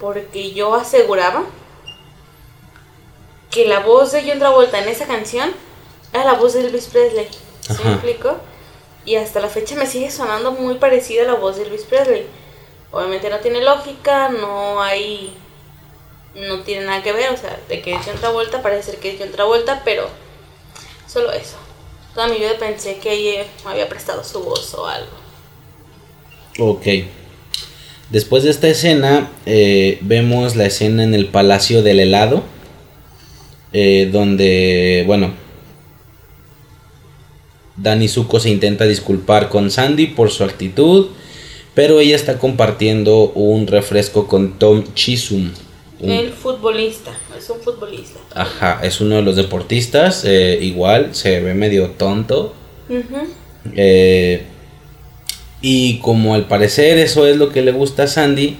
Porque yo aseguraba que la voz de John Travolta en esa canción era la voz de Elvis Presley. ¿Sí me explico? Y hasta la fecha me sigue sonando muy parecida a la voz de Elvis Presley. Obviamente no tiene lógica, no hay. No tiene nada que ver, o sea, de que es John Travolta, parece ser que es John Travolta, pero solo eso. Toda mi vida pensé que ella me había prestado su voz o algo. Ok. Después de esta escena, eh, vemos la escena en el Palacio del Helado. eh, donde, bueno, Danny Zuko se intenta disculpar con Sandy por su actitud. Pero ella está compartiendo un refresco con Tom Chisum. un- El futbolista, es un futbolista. Ajá, es uno de los deportistas. eh, igual se ve medio tonto. Eh, y como al parecer eso es lo que le gusta a Sandy,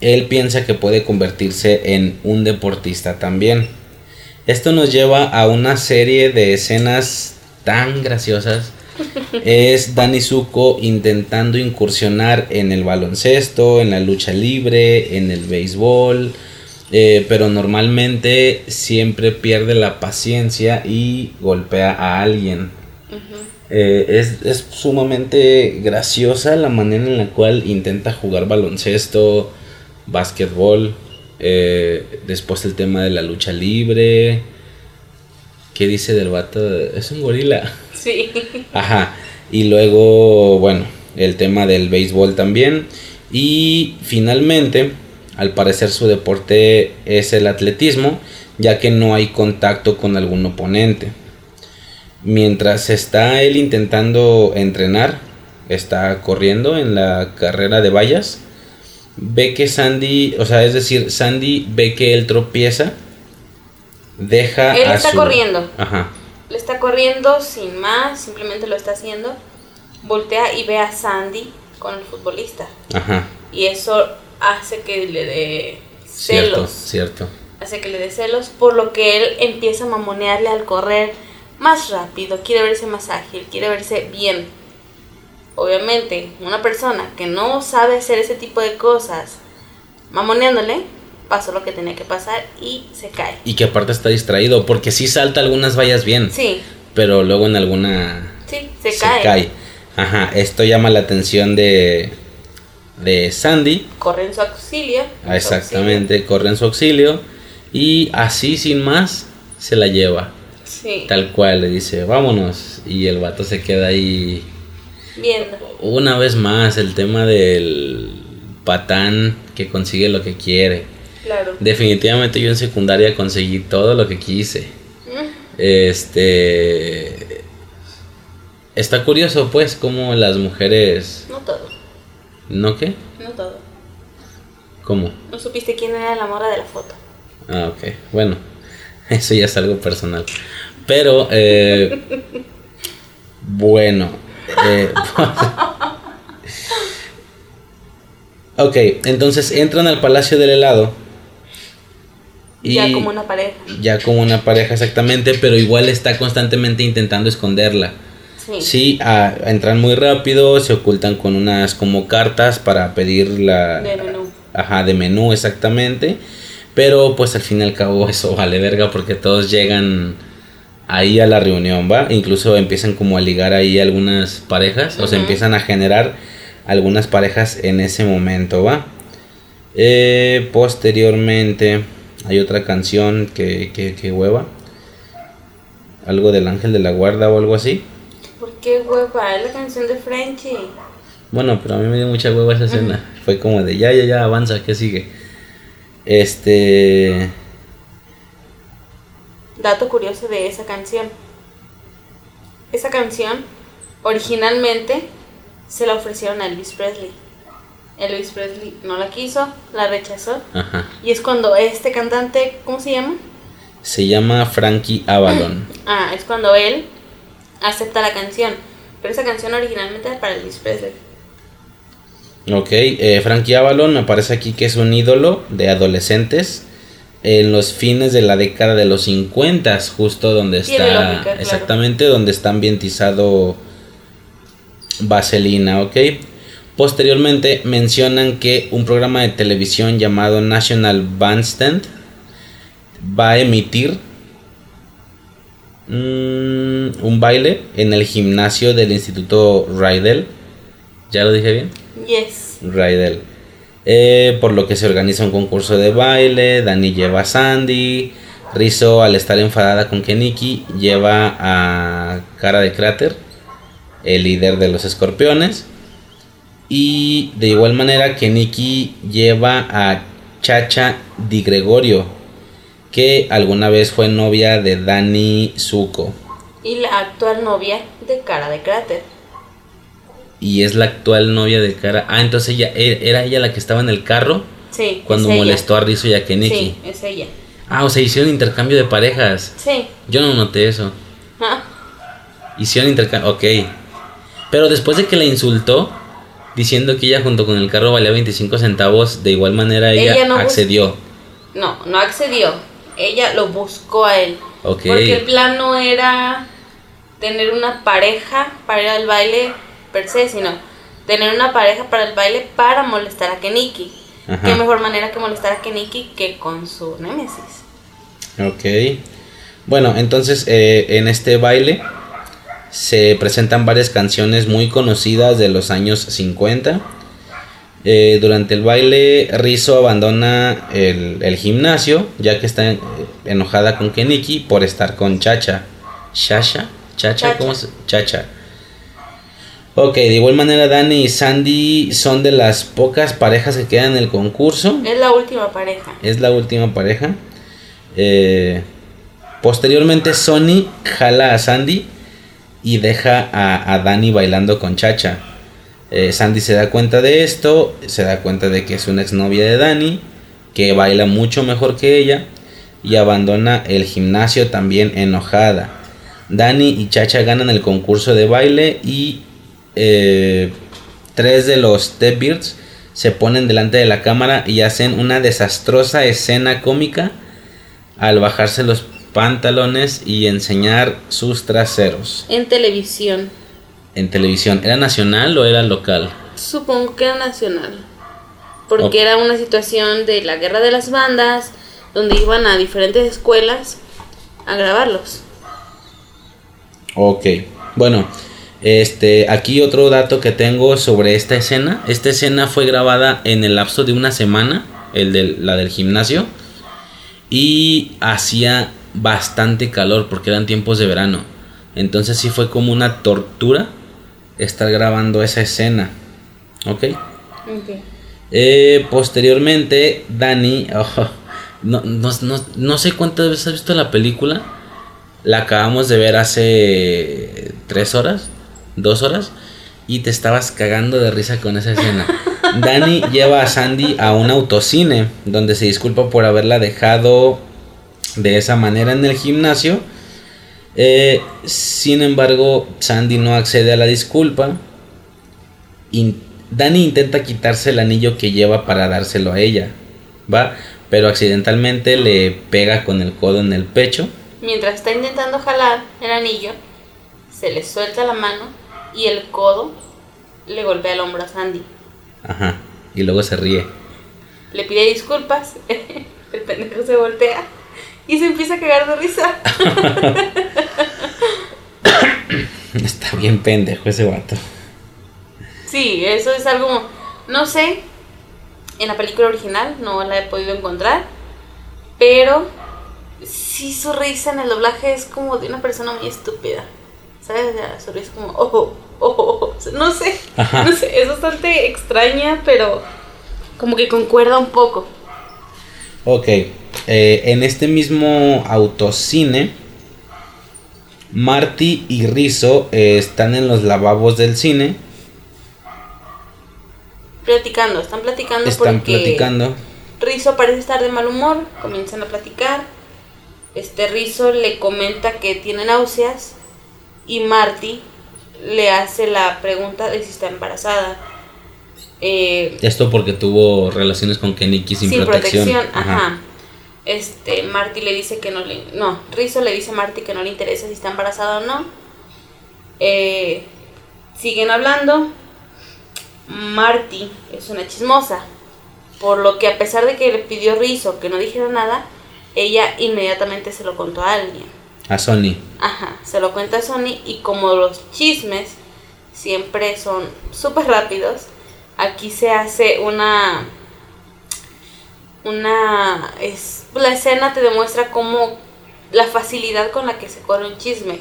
él piensa que puede convertirse en un deportista también. Esto nos lleva a una serie de escenas tan graciosas. Es Danny Zuko intentando incursionar en el baloncesto, en la lucha libre, en el béisbol, eh, pero normalmente siempre pierde la paciencia y golpea a alguien. Eh, es, es sumamente graciosa la manera en la cual intenta jugar baloncesto, básquetbol, eh, después el tema de la lucha libre. ¿Qué dice del vato? Es un gorila. Sí. Ajá. Y luego, bueno, el tema del béisbol también. Y finalmente, al parecer su deporte es el atletismo, ya que no hay contacto con algún oponente. Mientras está él intentando entrenar, está corriendo en la carrera de vallas, ve que Sandy, o sea, es decir, Sandy ve que él tropieza, deja Él a está su- corriendo. Ajá. Le está corriendo sin más, simplemente lo está haciendo. Voltea y ve a Sandy con el futbolista. Ajá. Y eso hace que le dé Cierto, celos. cierto. Hace que le dé celos, por lo que él empieza a mamonearle al correr más rápido, quiere verse más ágil, quiere verse bien. Obviamente, una persona que no sabe hacer ese tipo de cosas, mamoneándole, pasó lo que tenía que pasar y se cae. Y que aparte está distraído, porque sí salta algunas vallas bien, Sí, pero luego en alguna sí, se, cae. Ajá, esto llama la atención de, de Sandy. Corre en su auxilio. Ah, su Exactamente, corre en su auxilio. Y así sin más se la lleva. Sí, Tal cual, le dice, vámonos. Y el vato se queda ahí. viendo. Una vez más, el tema del patán que consigue lo que quiere. Claro. Definitivamente yo en secundaria conseguí todo lo que quise. Mm, Este. Está curioso, pues, cómo las mujeres. No todo, ¿No qué? no todo. ¿Cómo? No supiste quién era la mora de la foto. Ah, ok. Bueno, eso ya es algo personal. Pero, eh, bueno. eh, ok, entonces entran al Palacio del Helado. Ya como una pareja. Ya como una pareja exactamente, pero igual está constantemente intentando esconderla. Sí. Sí, ah, entran muy rápido, se ocultan con unas como cartas para pedir la... De menú. Ajá, de menú exactamente. Pero pues al fin y al cabo eso vale verga porque todos llegan ahí a la reunión, ¿va? Incluso empiezan como a ligar ahí algunas parejas, o se empiezan a generar algunas parejas en ese momento, ¿va? Eh, posteriormente hay otra canción que, que, que hueva. Algo del ángel de la guarda o algo así. ¿Por qué hueva? Es la canción de Frenchy. Bueno, pero a mí me dio mucha hueva esa escena. Fue como de ya, ya, ya, avanza, ¿qué sigue? Este. Dato curioso de esa canción. Esa canción originalmente se la ofrecieron a Elvis Presley. Elvis Presley no la quiso, la rechazó. Ajá. Y es cuando este cantante, ¿cómo se llama? Se llama Frankie Avalon. Ah, es cuando él acepta la canción. Pero esa canción originalmente era para Elvis Presley. Ok, eh, Frankie Avalon me parece aquí que es un ídolo de adolescentes en los fines de la década de los 50, justo donde está, lógica, claro. exactamente donde está ambientizado Vaselina, ok. Posteriormente mencionan que un programa de televisión llamado National Bandstand va a emitir mm, un baile en el gimnasio del Instituto Rydell. ¿Ya lo dije bien? Yes. Rydell. Eh, por lo que se organiza un concurso de baile. Dani lleva a Sandy. Rizzo, al estar enfadada con Keniki, lleva a Cara de Cráter, el líder de los escorpiones. Y de igual manera, Keniki lleva a Chacha Di Gregorio, que alguna vez fue novia de Dani Zuko. Y la actual novia de Cara de Cráter. Y es la actual novia de Cara. Ah, entonces ella, e- era ella la que estaba en el carro Sí. Cuando es ella. molestó a Rizzo y a Keniki. Sí, es ella. Ah, o sea, hicieron intercambio de parejas. Sí. Yo no noté eso. Ah, Hicieron intercambio. Ok. Pero después de que la insultó, diciendo que ella junto con el carro valía 25 centavos, de igual manera ella, Ella no accedió. No, no accedió. Ella lo buscó a él. Ok. Porque el plan no era tener una pareja para ir al baile per se, sino tener una pareja para el baile para molestar a Keniki. Ajá. Qué mejor manera que molestar a Keniki que con su némesis. Ok. Bueno, entonces eh, en este baile se presentan varias canciones muy conocidas de los años 50. Eh, durante el baile, Rizzo abandona el, el gimnasio, ya que está enojada con Keniki por estar con Chacha. ¿Chacha? ¿Chacha? Chacha. ¿Cómo se? Chacha. Ok, de igual manera Dani y Sandy son de las pocas parejas que quedan en el concurso. Es la última pareja. Es la última pareja. Eh, posteriormente Sony jala a Sandy y deja a, a Dani bailando con Chacha. Eh, Sandy se da cuenta de esto, se da cuenta de que es una exnovia de Dani, que baila mucho mejor que ella y abandona el gimnasio también enojada. Dani y Chacha ganan el concurso de baile y eh, tres de los Stepbirds se ponen delante de la cámara y hacen una desastrosa escena cómica al bajarse los pantalones y enseñar sus traseros En televisión. en televisión. ¿Era nacional o era local? Supongo que era nacional. Porque era una situación de la guerra de las bandas, donde iban a diferentes escuelas a grabarlos. Ok, bueno, este, aquí otro dato que tengo sobre esta escena. Esta escena fue grabada en el lapso de una semana, el del, la del gimnasio, y hacía bastante calor porque eran tiempos de verano. Entonces sí fue como una tortura estar grabando esa escena. Ok. Eh, posteriormente, Dani, oh, no, no, no, no sé cuántas veces has visto la película. La acabamos de ver hace tres horas, dos horas, y te estabas cagando de risa con esa escena. Dani lleva a Sandy a un autocine, donde se disculpa por haberla dejado de esa manera en el gimnasio. Eh, sin embargo, Sandy no accede a la disculpa. In- Dani intenta quitarse el anillo que lleva para dárselo a ella, ¿va? Pero accidentalmente le pega con el codo en el pecho. Mientras está intentando jalar el anillo, se le suelta la mano y el codo le golpea el hombro a Sandy. Ajá. Y luego se ríe. Le pide disculpas, el pendejo se voltea y se empieza a cagar de risa. Está bien pendejo ese vato. Sí, eso es algo, no sé, en la película original no la he podido encontrar, pero sí su risa en el doblaje es como de una persona muy estúpida. ¿Sabes? Su risa es como, oh, oh, oh, oh", no sé, Ajá. no sé, es bastante extraña, pero como que concuerda un poco. Ok. eh, en este mismo autocine, Marty y Rizzo eh, están en los lavabos del cine. Platicando, están platicando Están porque platicando. Rizzo parece estar de mal humor, comienzan a platicar. Este Rizzo le comenta que tiene náuseas y Marty le hace la pregunta de si está embarazada. Eh, Esto porque tuvo relaciones con Keniki sin, sin protección. protección, ajá. Este, Marty le dice que no le. No, Rizzo le dice a Marty que no le interesa si está embarazada o no. Eh, siguen hablando. Marty es una chismosa. Por lo que a pesar de que le pidió Rizzo que no dijera nada, ella inmediatamente se lo contó a alguien. A Sony. Ajá, se lo cuenta a Sony y como los chismes siempre son súper rápidos, aquí se hace una... Una... Es, la escena te demuestra cómo la facilidad con la que se corre un chisme.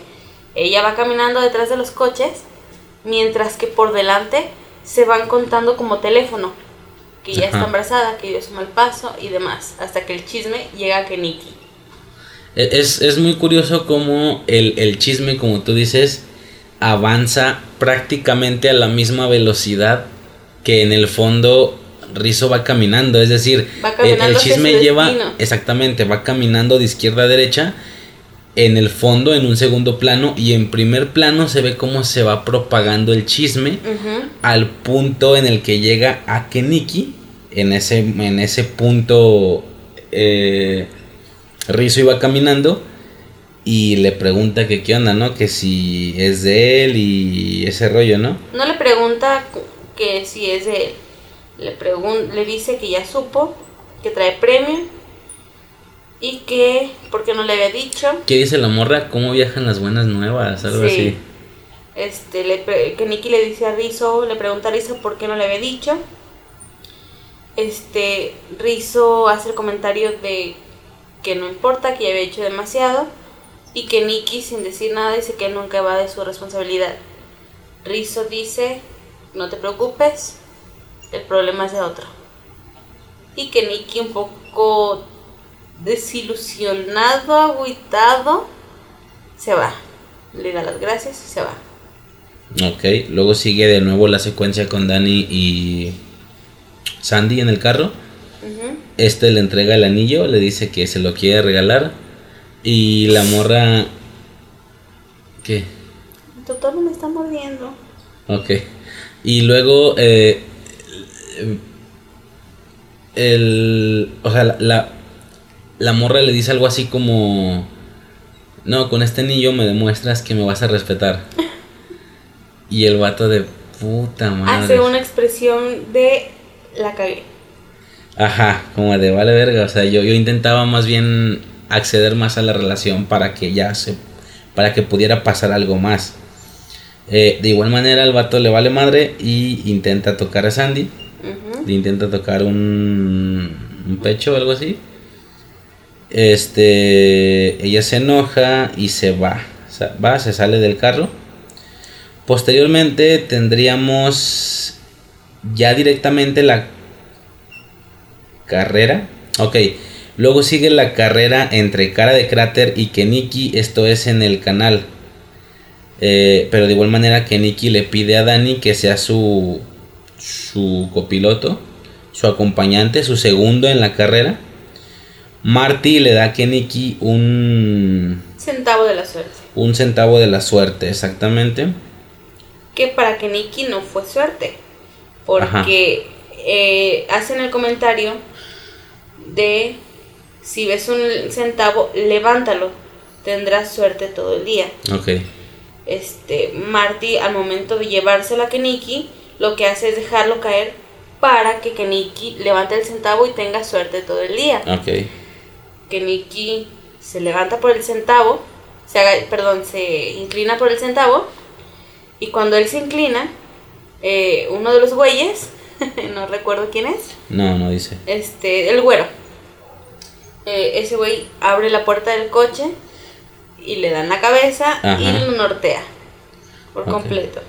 Ella va caminando detrás de los coches, mientras que por delante se van contando como teléfono, que ya está embarazada, que dio su mal paso y demás, hasta que el chisme llega a Keniki. E- Es, es muy curioso cómo el, el chisme, como tú dices, avanza prácticamente a la misma velocidad que en el fondo Rizo va caminando, es decir, el- chisme lleva destino. exactamente, va caminando de izquierda a derecha, en el fondo, en un segundo plano y en primer plano se ve cómo se va propagando el chisme al punto en el que llega a Keniki. En ese, en ese punto, eh, Rizzo iba caminando y le pregunta que qué onda, ¿no? Que si es de él y ese rollo, ¿no? No le pregunta que si es de él. Le, pregun- le dice que ya supo, que trae premio y que, porque no le había dicho, ¿Qué dice la morra? ¿Cómo viajan las buenas nuevas? Algo Sí. así. este, le, pre- que Nicky le dice a Rizzo, le pregunta a Rizzo por qué no le había dicho. Este, Rizzo hace el comentario de que no importa, que ya había hecho demasiado y que Nicky sin decir nada dice que nunca va de su responsabilidad. Rizzo dice, no te preocupes, el problema es de otro. Y que Nicky un poco desilusionado, agüitado, se va. Le da las gracias y se va. Ok, luego sigue de nuevo la secuencia con Danny y Sandy en el carro. Este le entrega el anillo, le dice que se lo quiere regalar. Y la morra... ¿Qué? El doctor me está mordiendo. Ok. Y luego... eh, el... O sea, la, la, la morra le dice algo así como... No, con este anillo me demuestras que me vas a respetar. Y el vato de puta madre. Hace una expresión de la cagué. Ajá, como de vale verga, o sea, yo, yo intentaba más bien acceder más a la relación para que ya se, para que pudiera pasar algo más. Eh, de igual manera el vato le vale madre y intenta tocar a Sandy, intenta tocar un, un pecho o algo así. Este, ella se enoja y se va, va, se sale del carro. Posteriormente tendríamos ya directamente la carrera. Ok. Luego sigue la carrera entre Cara de Cráter y Keniki. Esto es en el canal. Eh, pero de igual manera Keniki le pide a Dani que sea su, su copiloto, su acompañante, su segundo en la carrera. Marty le da a Keniki un, Centavo de la suerte. un centavo de la suerte, exactamente. Que para que Nicky no fue suerte. Porque eh, hacen el comentario de si ves un centavo, levántalo. Tendrás suerte todo el día. Ok. este Marty al momento de llevárselo a Keniki lo que hace es dejarlo caer para que Keniki levante el centavo y tenga suerte todo el día. Ok. Keniki se levanta por el centavo, se haga, perdón, se inclina por el centavo y cuando él se inclina, eh, uno de los güeyes, no recuerdo quién es, No, no dice. este, el güero, eh, ese güey abre la puerta del coche y le dan la cabeza y lo nortea por completo.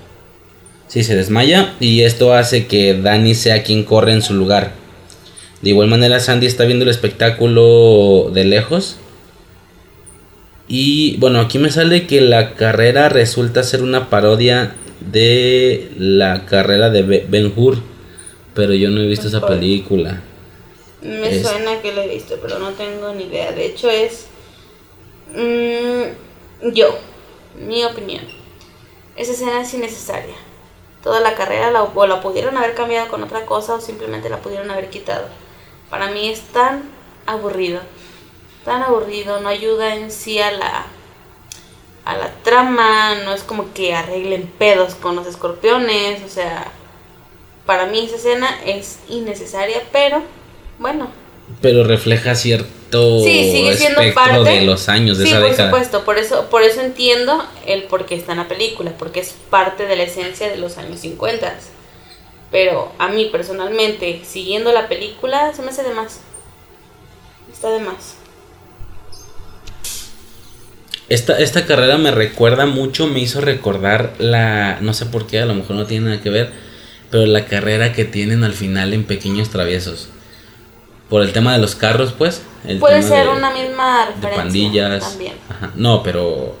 Sí, se desmaya y esto hace que Dani sea quien corre en su lugar. De igual manera, Sandy está viendo el espectáculo de lejos. Y bueno, aquí me sale que la carrera resulta ser una parodia de la carrera de Be- Ben Hur. Pero yo no he visto esa película. Me Es- suena que lo he visto, pero no tengo ni idea. De hecho, es. mm, yo, mi opinión. Esa escena es innecesaria. Toda la carrera la, o la pudieron haber cambiado con otra cosa o simplemente la pudieron haber quitado. Para mí es tan aburrido. Tan aburrido, no ayuda en sí a la. A la trama, no es como que arreglen pedos con los escorpiones, o sea, para mí esa escena es innecesaria, pero bueno, Pero refleja cierto Sí, sigue siendo espectro parte. de los años de sí, esa por década. supuesto, por eso, por eso entiendo el por qué está en la película, porque es parte de la esencia de los años 50. Pero a mí personalmente, siguiendo la película, se me hace de más. Está de más. Esta, esta carrera me recuerda mucho, me hizo recordar la, no sé por qué, a lo mejor no tiene nada que ver, pero la carrera que tienen al final en Pequeños Traviesos. Por el tema de los carros, pues. el Puede ser de- una misma De referencia pandillas. también. Ajá, No, pero...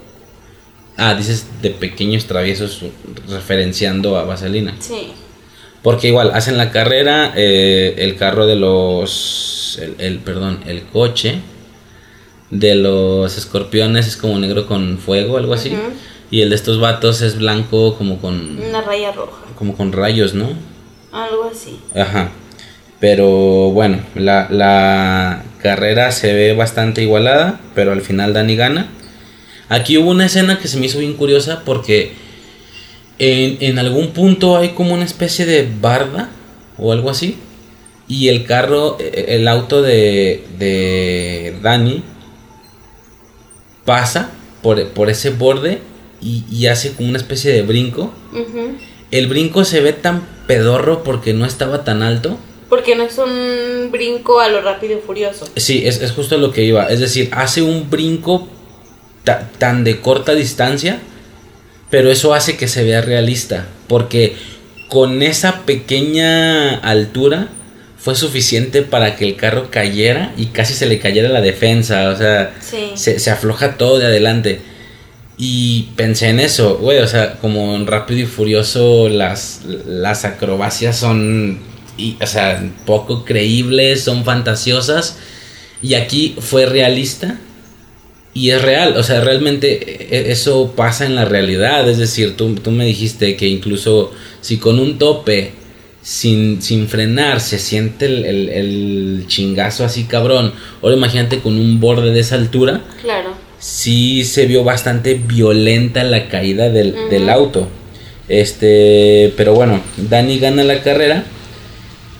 Ah, dices de Pequeños Traviesos referenciando a Vaselina. Sí. Porque igual hacen la carrera, eh, el carro de los. El, el- perdón, el coche de los escorpiones es como negro con fuego, algo así. Y el de estos vatos es blanco como con. Una raya roja. como con rayos, ¿no? Algo así. Ajá. Pero bueno, la, la carrera se ve bastante igualada, pero al final Dani gana. Aquí hubo una escena que se me hizo bien curiosa porque en, en algún punto hay como una especie de barda o algo así. Y el carro, eh, el auto de, de Dani pasa por, por ese borde y, y hace como una especie de brinco. El brinco se ve tan pedorro porque no estaba tan alto. Porque no es un brinco a lo rápido y furioso. Sí, es, es justo lo que iba. Es decir, hace un brinco ta- tan de corta distancia, pero eso hace que se vea realista. Porque con esa pequeña altura fue suficiente para que el carro cayera y casi se le cayera la defensa. O sea, Sí. se, se afloja todo de adelante. Y pensé en eso, güey, o sea, como en Rápido y Furioso las, las acrobacias son, y, o sea, poco creíbles, son fantasiosas. Y aquí fue realista y es real, o sea, realmente e- eso pasa en la realidad. Es decir, tú, tú me dijiste que incluso si con un tope, sin, sin frenar, se siente el, el- el chingazo así cabrón, ahora imagínate con un borde de esa altura Claro. sí se vio bastante violenta la caída del, del auto. Este, pero bueno, Dani gana la carrera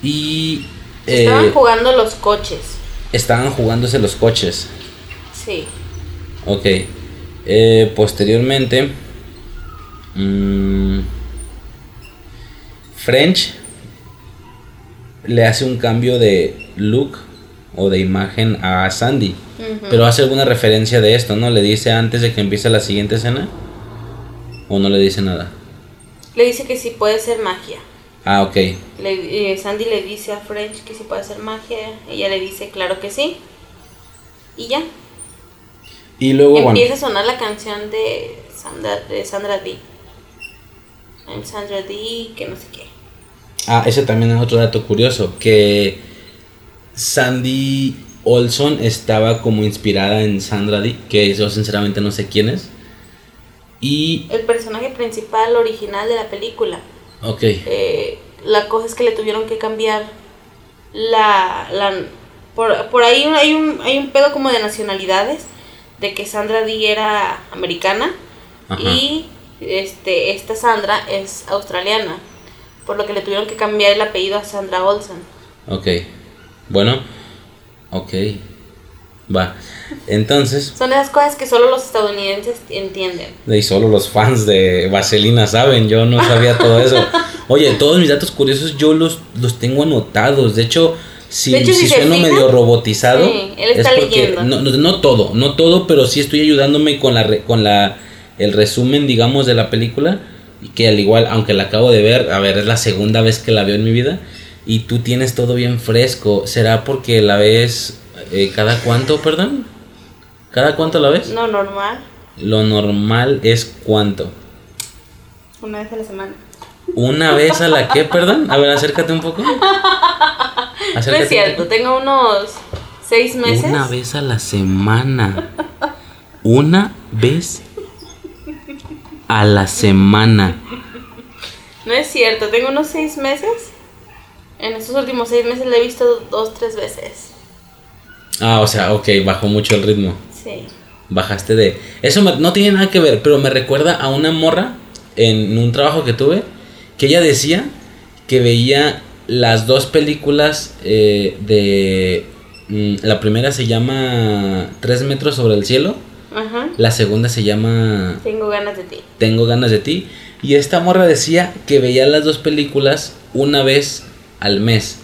y eh, Estaban jugando los coches. estaban jugándose los coches. Sí. Ok. Eh, posteriormente, mm, French le hace un cambio de look o de imagen a Sandy. Pero hace alguna referencia de esto, ¿no? Le dice antes de que empiece la siguiente escena. ¿O no le dice nada? Le dice que sí puede ser magia. Ah, ok. Le- eh, Sandy le dice a French que sí puede ser magia. Ella le dice claro que sí. Y ya. Y luego, bueno. Empieza a sonar la canción de Sandra, de Sandra Dee. I'm Sandra Dee, que no sé qué. Ah, ese también es otro dato curioso. Que Sandy Olson estaba como inspirada en Sandra Dee. Que yo sinceramente no sé quién es. Y. El personaje principal original de la película. Ok. Eh, la cosa es que le tuvieron que cambiar la... la por, por ahí hay un, hay un pedo como de nacionalidades. De que Sandra Dee era americana. Ajá. Y este, esta Sandra es australiana. Por lo que le tuvieron que cambiar el apellido a Sandra Olsen. Ok. Bueno. Ok. Va. Entonces. Son esas cosas que solo los estadounidenses entienden. Y solo los fans de Vaselina saben, yo no sabía todo eso. Oye, todos mis datos curiosos yo los, los tengo anotados. De hecho, si, De hecho, si si sueno fijan, medio robotizado, sí, él está es porque leyendo. no, no, no todo, no todo, pero sí estoy ayudándome con la re- con la el resumen, digamos, de la película. Y que al igual, aunque la acabo de ver, a ver, es la segunda vez que la veo en mi vida. Y tú tienes todo bien fresco. ¿Será porque la ves eh, cada cuánto, perdón? ¿Cada cuánto la ves? No normal. Lo normal es cuánto. Una vez a la semana. Una vez a la que, perdón. A ver, acércate un poco. No es cierto, tengo unos seis meses. Una vez a la semana. Una vez a la semana. No es cierto, tengo unos seis meses. En estos últimos seis meses la he visto dos, tres veces. Ah, o sea, ok, bajó mucho el ritmo. Sí. Bajaste de... Eso me- no tiene nada que ver, pero me recuerda a una morra en un trabajo que tuve que ella decía que veía las dos películas eh, de... mm, la primera se llama Tres metros sobre el cielo. Ajá. La segunda se llama Tengo ganas de ti. Tengo ganas de ti. Y esta morra decía que veía las dos películas una vez al mes.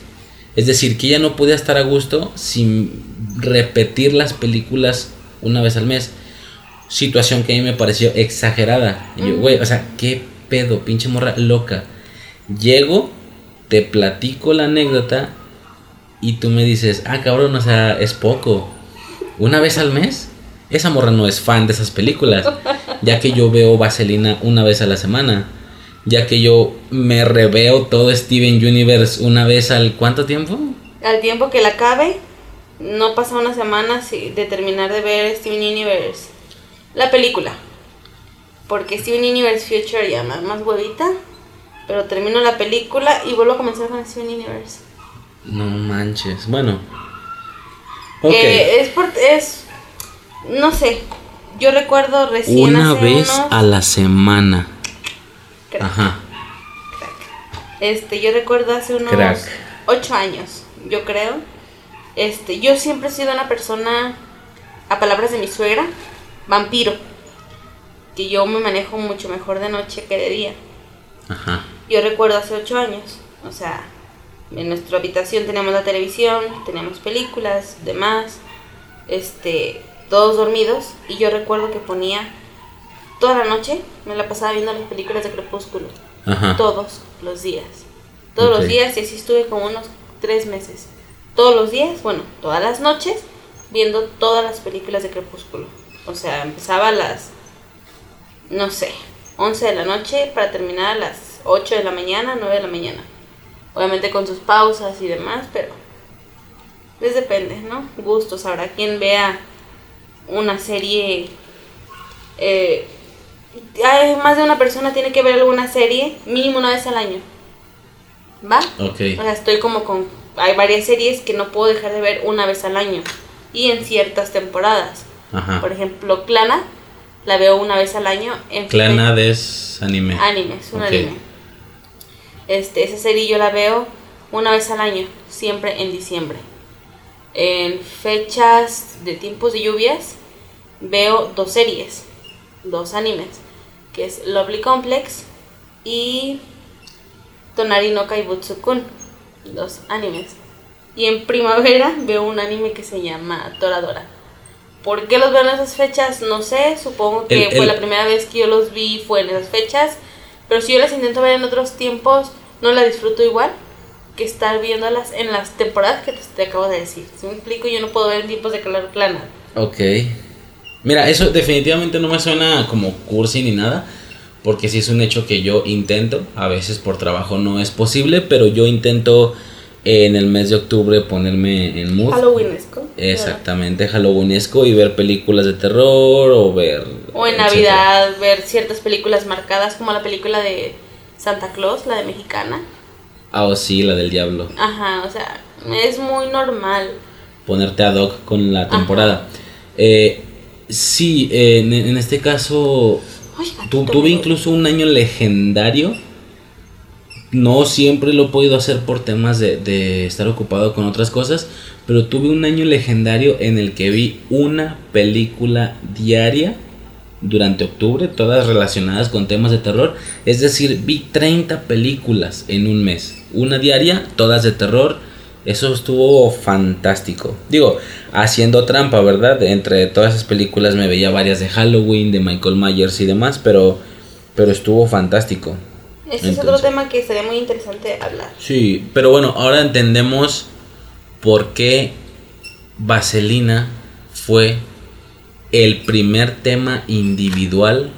Es decir, que ella no podía estar a gusto sin repetir las películas una vez al mes. Situación que a mí me pareció exagerada. Y yo, güey, o sea, qué pedo, pinche morra loca. Llego, te platico la anécdota y tú me dices, ah, cabrón, o sea, es poco. ¿Una vez al mes? Esa morra no es fan de esas películas, ya que yo veo Vaselina una vez a la semana. ya que yo me reveo todo Steven Universe una vez al cuánto tiempo? Al tiempo que la acabe, no pasa una semana de terminar de ver Steven Universe. La película. Porque Steven Universe Future ya más, más huevita. Pero termino la película y vuelvo a comenzar con Steven Universe. No manches. Bueno. Eh, es por, es. No sé. Yo recuerdo recién. Una vez a la semana. Ajá. Este, yo recuerdo hace unos Crack. ocho años, yo creo. Este, yo siempre he sido una persona, a palabras de mi suegra, vampiro. Que yo me manejo mucho mejor de noche que de día. Ajá. Yo recuerdo hace ocho años, o sea, en nuestra habitación teníamos la televisión, teníamos películas, demás, este, todos dormidos, y yo recuerdo que ponía toda la noche, me la pasaba viendo las películas de Crepúsculo, todos los días, todos los días, y así estuve como unos tres meses, todos los días, bueno, todas las noches, viendo todas las películas de Crepúsculo, o sea, empezaba a las, no sé, 11 de la noche para terminar a las 8 de la mañana, 9 de la mañana obviamente con sus pausas y demás, pero les depende, ¿no? Gustos, habrá quien vea una serie, eh, más de una persona tiene que ver alguna serie mínimo una vez al año, ¿va? Ok. O sea, estoy como con, hay varias series que no puedo dejar de ver una vez al año y en ciertas temporadas. Ajá. Por ejemplo, Clana, la veo una vez al año. En Clana es anime. Anime, es un anime. Este, esa serie yo la veo una vez al año, siempre en diciembre. En fechas de tiempos de lluvias veo dos series, dos animes, que es Lovely Complex y Tonari no Kaibutsukun, dos animes. Y en primavera veo un anime que se llama Toradora. ¿Por qué los veo en esas fechas? No sé, supongo que fue la primera vez que yo los vi fue en esas fechas pero si yo las intento ver en otros tiempos, no la disfruto igual que estar viéndolas en las temporadas que te, acabo de decir. Si me explico, yo no puedo ver en tiempos de calor plana. Ok. Mira, eso definitivamente no me suena como cursi ni nada, porque sí es un hecho que yo intento, a veces por trabajo no es posible, pero yo intento en el mes de octubre ponerme en mood. Halloweenesco. Exactamente, Halloweenesco y ver películas de terror o ver... O en Navidad ver ciertas películas marcadas como la película de Santa Claus, la de mexicana. Ah, o sí, la del diablo. Ajá, o sea, es muy normal. Ponerte ad hoc con la temporada. Eh, sí, en, este caso, tuve incluso un año legendario no siempre lo he podido hacer por temas de, estar ocupado con otras cosas, pero tuve un año legendario en el que vi una película diaria durante octubre, todas relacionadas con temas de terror. Es decir, vi 30 películas en un mes, una diaria, todas de terror. Eso estuvo fantástico. Digo, haciendo trampa, ¿verdad? Entre todas esas películas me veía varias de Halloween, de Michael Myers y demás, pero, pero estuvo fantástico. Ese es otro tema que sería muy interesante hablar. Sí, pero bueno, ahora entendemos por qué Vaselina fue el primer tema individual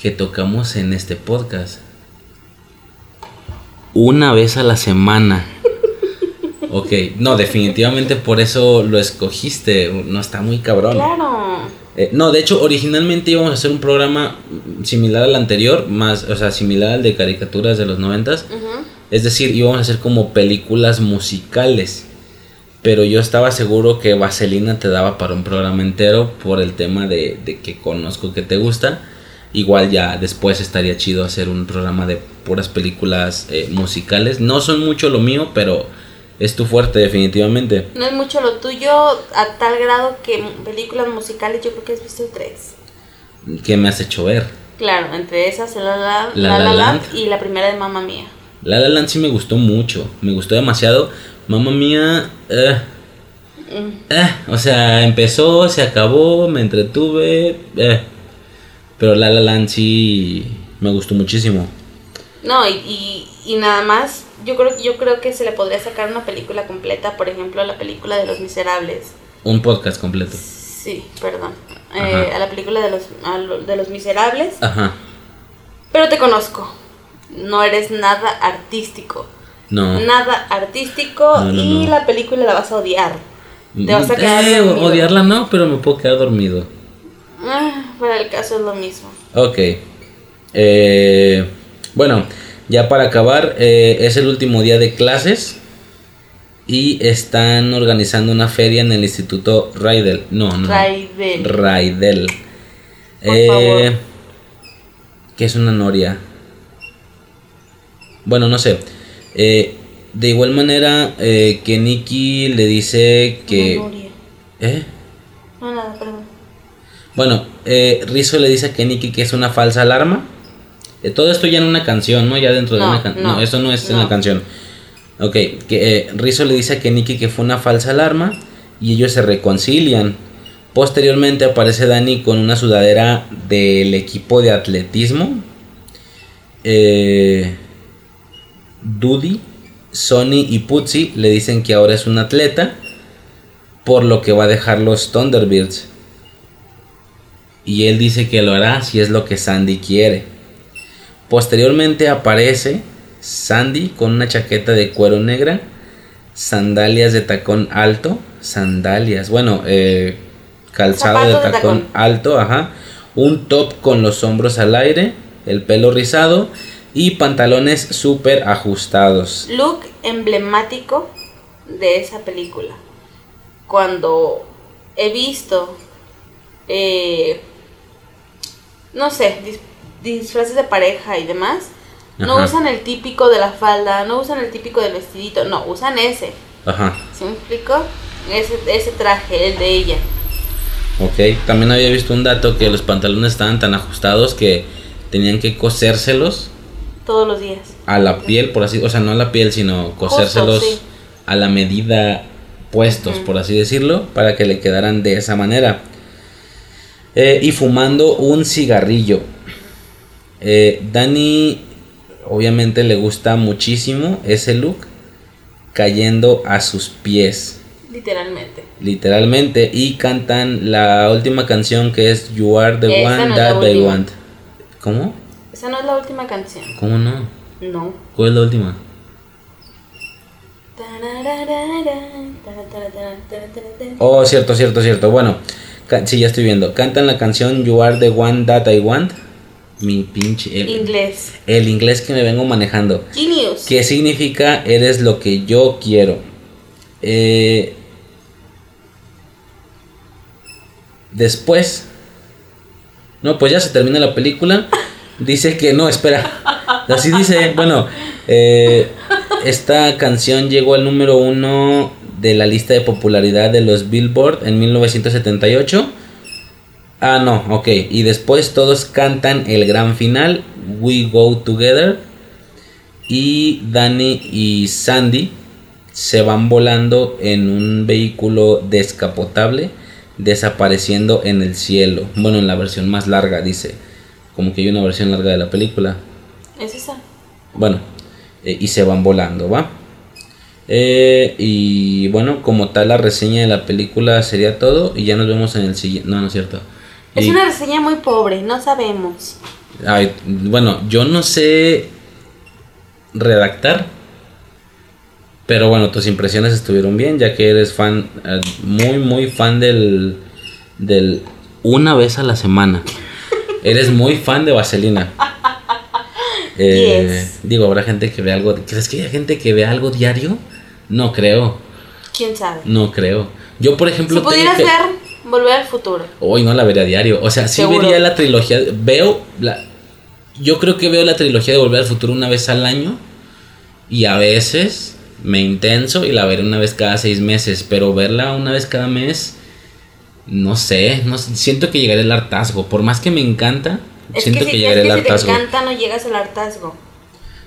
que tocamos en este podcast. Una vez a la semana. Ok, no, definitivamente por eso lo escogiste. No está muy cabrón. Claro. Eh, no, de hecho, originalmente íbamos a hacer un programa similar al anterior, más, o sea, similar al de caricaturas de los noventas. Es decir, íbamos a hacer como películas musicales. Pero yo estaba seguro que Vaselina te daba para un programa entero por el tema de, que conozco que te gusta. Igual ya después estaría chido hacer un programa de puras películas eh, musicales. No son mucho lo mío, pero es tu fuerte definitivamente. No es mucho lo tuyo a tal grado que películas musicales yo creo que has visto tres. ¿Qué me has hecho ver? Claro, entre esas La La, la, la, Land y la primera de Mamma Mía. La La Land sí me gustó mucho, me gustó demasiado. Mamma Mía, eh, mm. eh, o sea, empezó, se acabó, me entretuve, eh. pero La La Land sí me gustó muchísimo. No, y, y nada más yo creo, yo creo que se le podría sacar una película completa, por ejemplo, a la película de Los Miserables. Un podcast completo. Sí, perdón. Eh, a la película de los, de los Miserables. Ajá. Pero te conozco. no eres nada artístico. No. Nada artístico No, no, y no. la película la vas a odiar. Te vas a quedar Eh, dormido. odiarla no, pero me puedo quedar dormido. Ah, para el caso es lo mismo. Ok. Eh, bueno, ya para acabar, eh, es el último día de clases. Y están organizando una feria en el Instituto Raidel. No, no. Raidel. Raidel. Por Eh, favor. ¿Qué es una noria? Bueno, no sé. Eh, de igual manera, eh, que Nikki le dice que... Una noria. ¿Eh? No, nada, perdón. Bueno, eh, Rizzo le dice a Keniki que es una falsa alarma. Eh, todo esto ya en una canción, ¿no? Ya dentro de una canción. No, no, eso no es en la canción. Ok, que eh, Rizzo le dice a Keniki que fue una falsa alarma y ellos se reconcilian. Posteriormente aparece Dani con una sudadera del equipo de atletismo. Eh, Dudy, Sonny y Putzi le dicen que ahora es un atleta, por lo que va a dejar los Thunderbirds. Y él dice que lo hará si es lo que Sandy quiere. Posteriormente aparece Sandy con una chaqueta de cuero negra, sandalias de tacón alto, sandalias, bueno, eh, calzado de tacón, alto, ajá, un top con los hombros al aire, el pelo rizado y pantalones súper ajustados. Look emblemático de esa película. Cuando he visto, eh, no sé, disfraces de pareja y demás, no usan el típico de la falda, no usan el típico del vestidito, no, usan ese. Ajá, ¿Sí me explico? Ese, ese traje, el de ella. ok. También había visto un dato que los pantalones estaban tan ajustados que tenían que cosérselos Todos los días. a la piel, por así, o sea, no a la piel, sino cosérselos sí. a la medida puestos, por así decirlo, para que le quedaran de esa manera. Eh, y fumando un cigarrillo. Eh, Dani, obviamente le gusta muchísimo ese look, cayendo a sus pies, Literalmente. literalmente, y cantan la última canción que es You Are the Esa One no That They última. Want. ¿Cómo? Esa no es la última canción. ¿Cómo no? No. ¿Cuál es la última? Oh, cierto, cierto, cierto. Bueno, sí, ya estoy viendo. Cantan la canción You Are the One That I Want. Mi pinche. El, Inglés. el inglés que me vengo manejando. Genius. ¿Qué significa eres lo que yo quiero? Eh, después. No, pues ya se termina la película. Dice que no, espera. Así dice. Bueno, eh, esta canción llegó al número uno de la lista de popularidad de los Billboard en 1978. Ah, no, ok. Y después todos cantan el gran final, We Go Together. Y Danny y Sandy se van volando en un vehículo descapotable, desapareciendo en el cielo. Bueno, en la versión más larga, dice. Como que hay una versión larga de la película. Es esa. Bueno, eh, y se van volando, ¿va? Eh, y bueno, como tal, la reseña de la película sería todo. Y ya nos vemos en el siguiente. No, no es cierto. Es Y- una reseña muy pobre, no sabemos. Ay, bueno, yo no sé redactar. Pero bueno, tus impresiones estuvieron bien, ya que eres fan, eh, muy, muy fan del, del una vez a la semana. eres muy fan de Vaselina. Eh, Yes. Digo, habrá gente que ve algo. ¿Crees que hay gente que ve algo diario? No creo, ¿Quién sabe? no creo. Yo, por ejemplo, Si pudieras que- ver Volver al Futuro. Hoy no la vería a diario. O sea, sí Seguro. vería la trilogía. Veo la. Yo creo que veo la trilogía de Volver al Futuro una vez al año. Y a veces me intenso y la veré una vez cada seis meses. Pero verla una vez cada mes. No sé. No siento que llegaré al hartazgo. Por más que me encanta. Es siento que, si, llegaré que al si te hartazgo. encanta no llegas al hartazgo.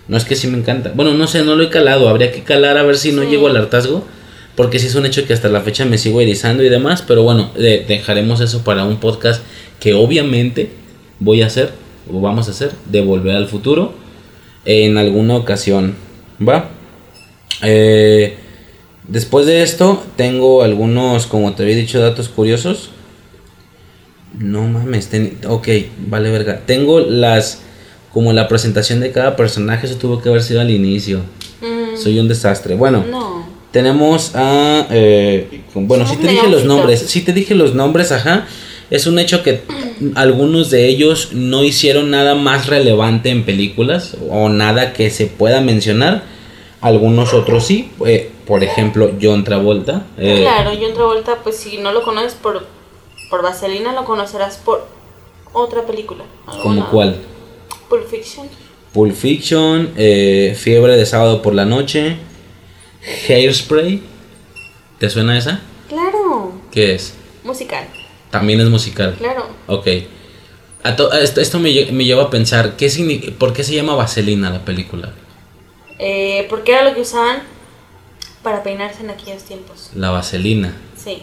No es que sí me encanta. Bueno, no sé, no lo he calado. Habría que calar a ver si no llego al hartazgo. Porque sí es un hecho que hasta la fecha me sigo erizando y demás. Pero bueno, de- dejaremos eso para un podcast que obviamente voy a hacer, o vamos a hacer, de volver al futuro en alguna ocasión. ¿Va? Eh, después de esto, tengo algunos, como te había dicho, datos curiosos. No mames, ten- ok, vale verga. Tengo las como la presentación de cada personaje, eso tuvo que haber sido al inicio. Mm, Soy un desastre. Bueno, No. Tenemos a... eh, bueno, sí Somos te dije los nombres. Sí te dije los nombres, ajá. Es un hecho que algunos de ellos no hicieron nada más relevante en películas o nada que se pueda mencionar. Algunos otros sí. eh, por ejemplo, John Travolta. eh, Claro, John Travolta, pues si no lo conoces por, por Vaselina, lo conocerás por otra película. ¿Como cuál? Pulp Fiction. Pulp Fiction, eh, Fiebre de sábado por la noche, Hairspray. ¿Te suena esa? Claro. ¿Qué es? Musical. También es musical. Claro. Ok. A to- a esto esto me, me lleva a pensar, ¿qué ¿por qué se llama Vaselina la película? Eh, porque era lo que usaban para peinarse en aquellos tiempos. La Vaselina, Sí,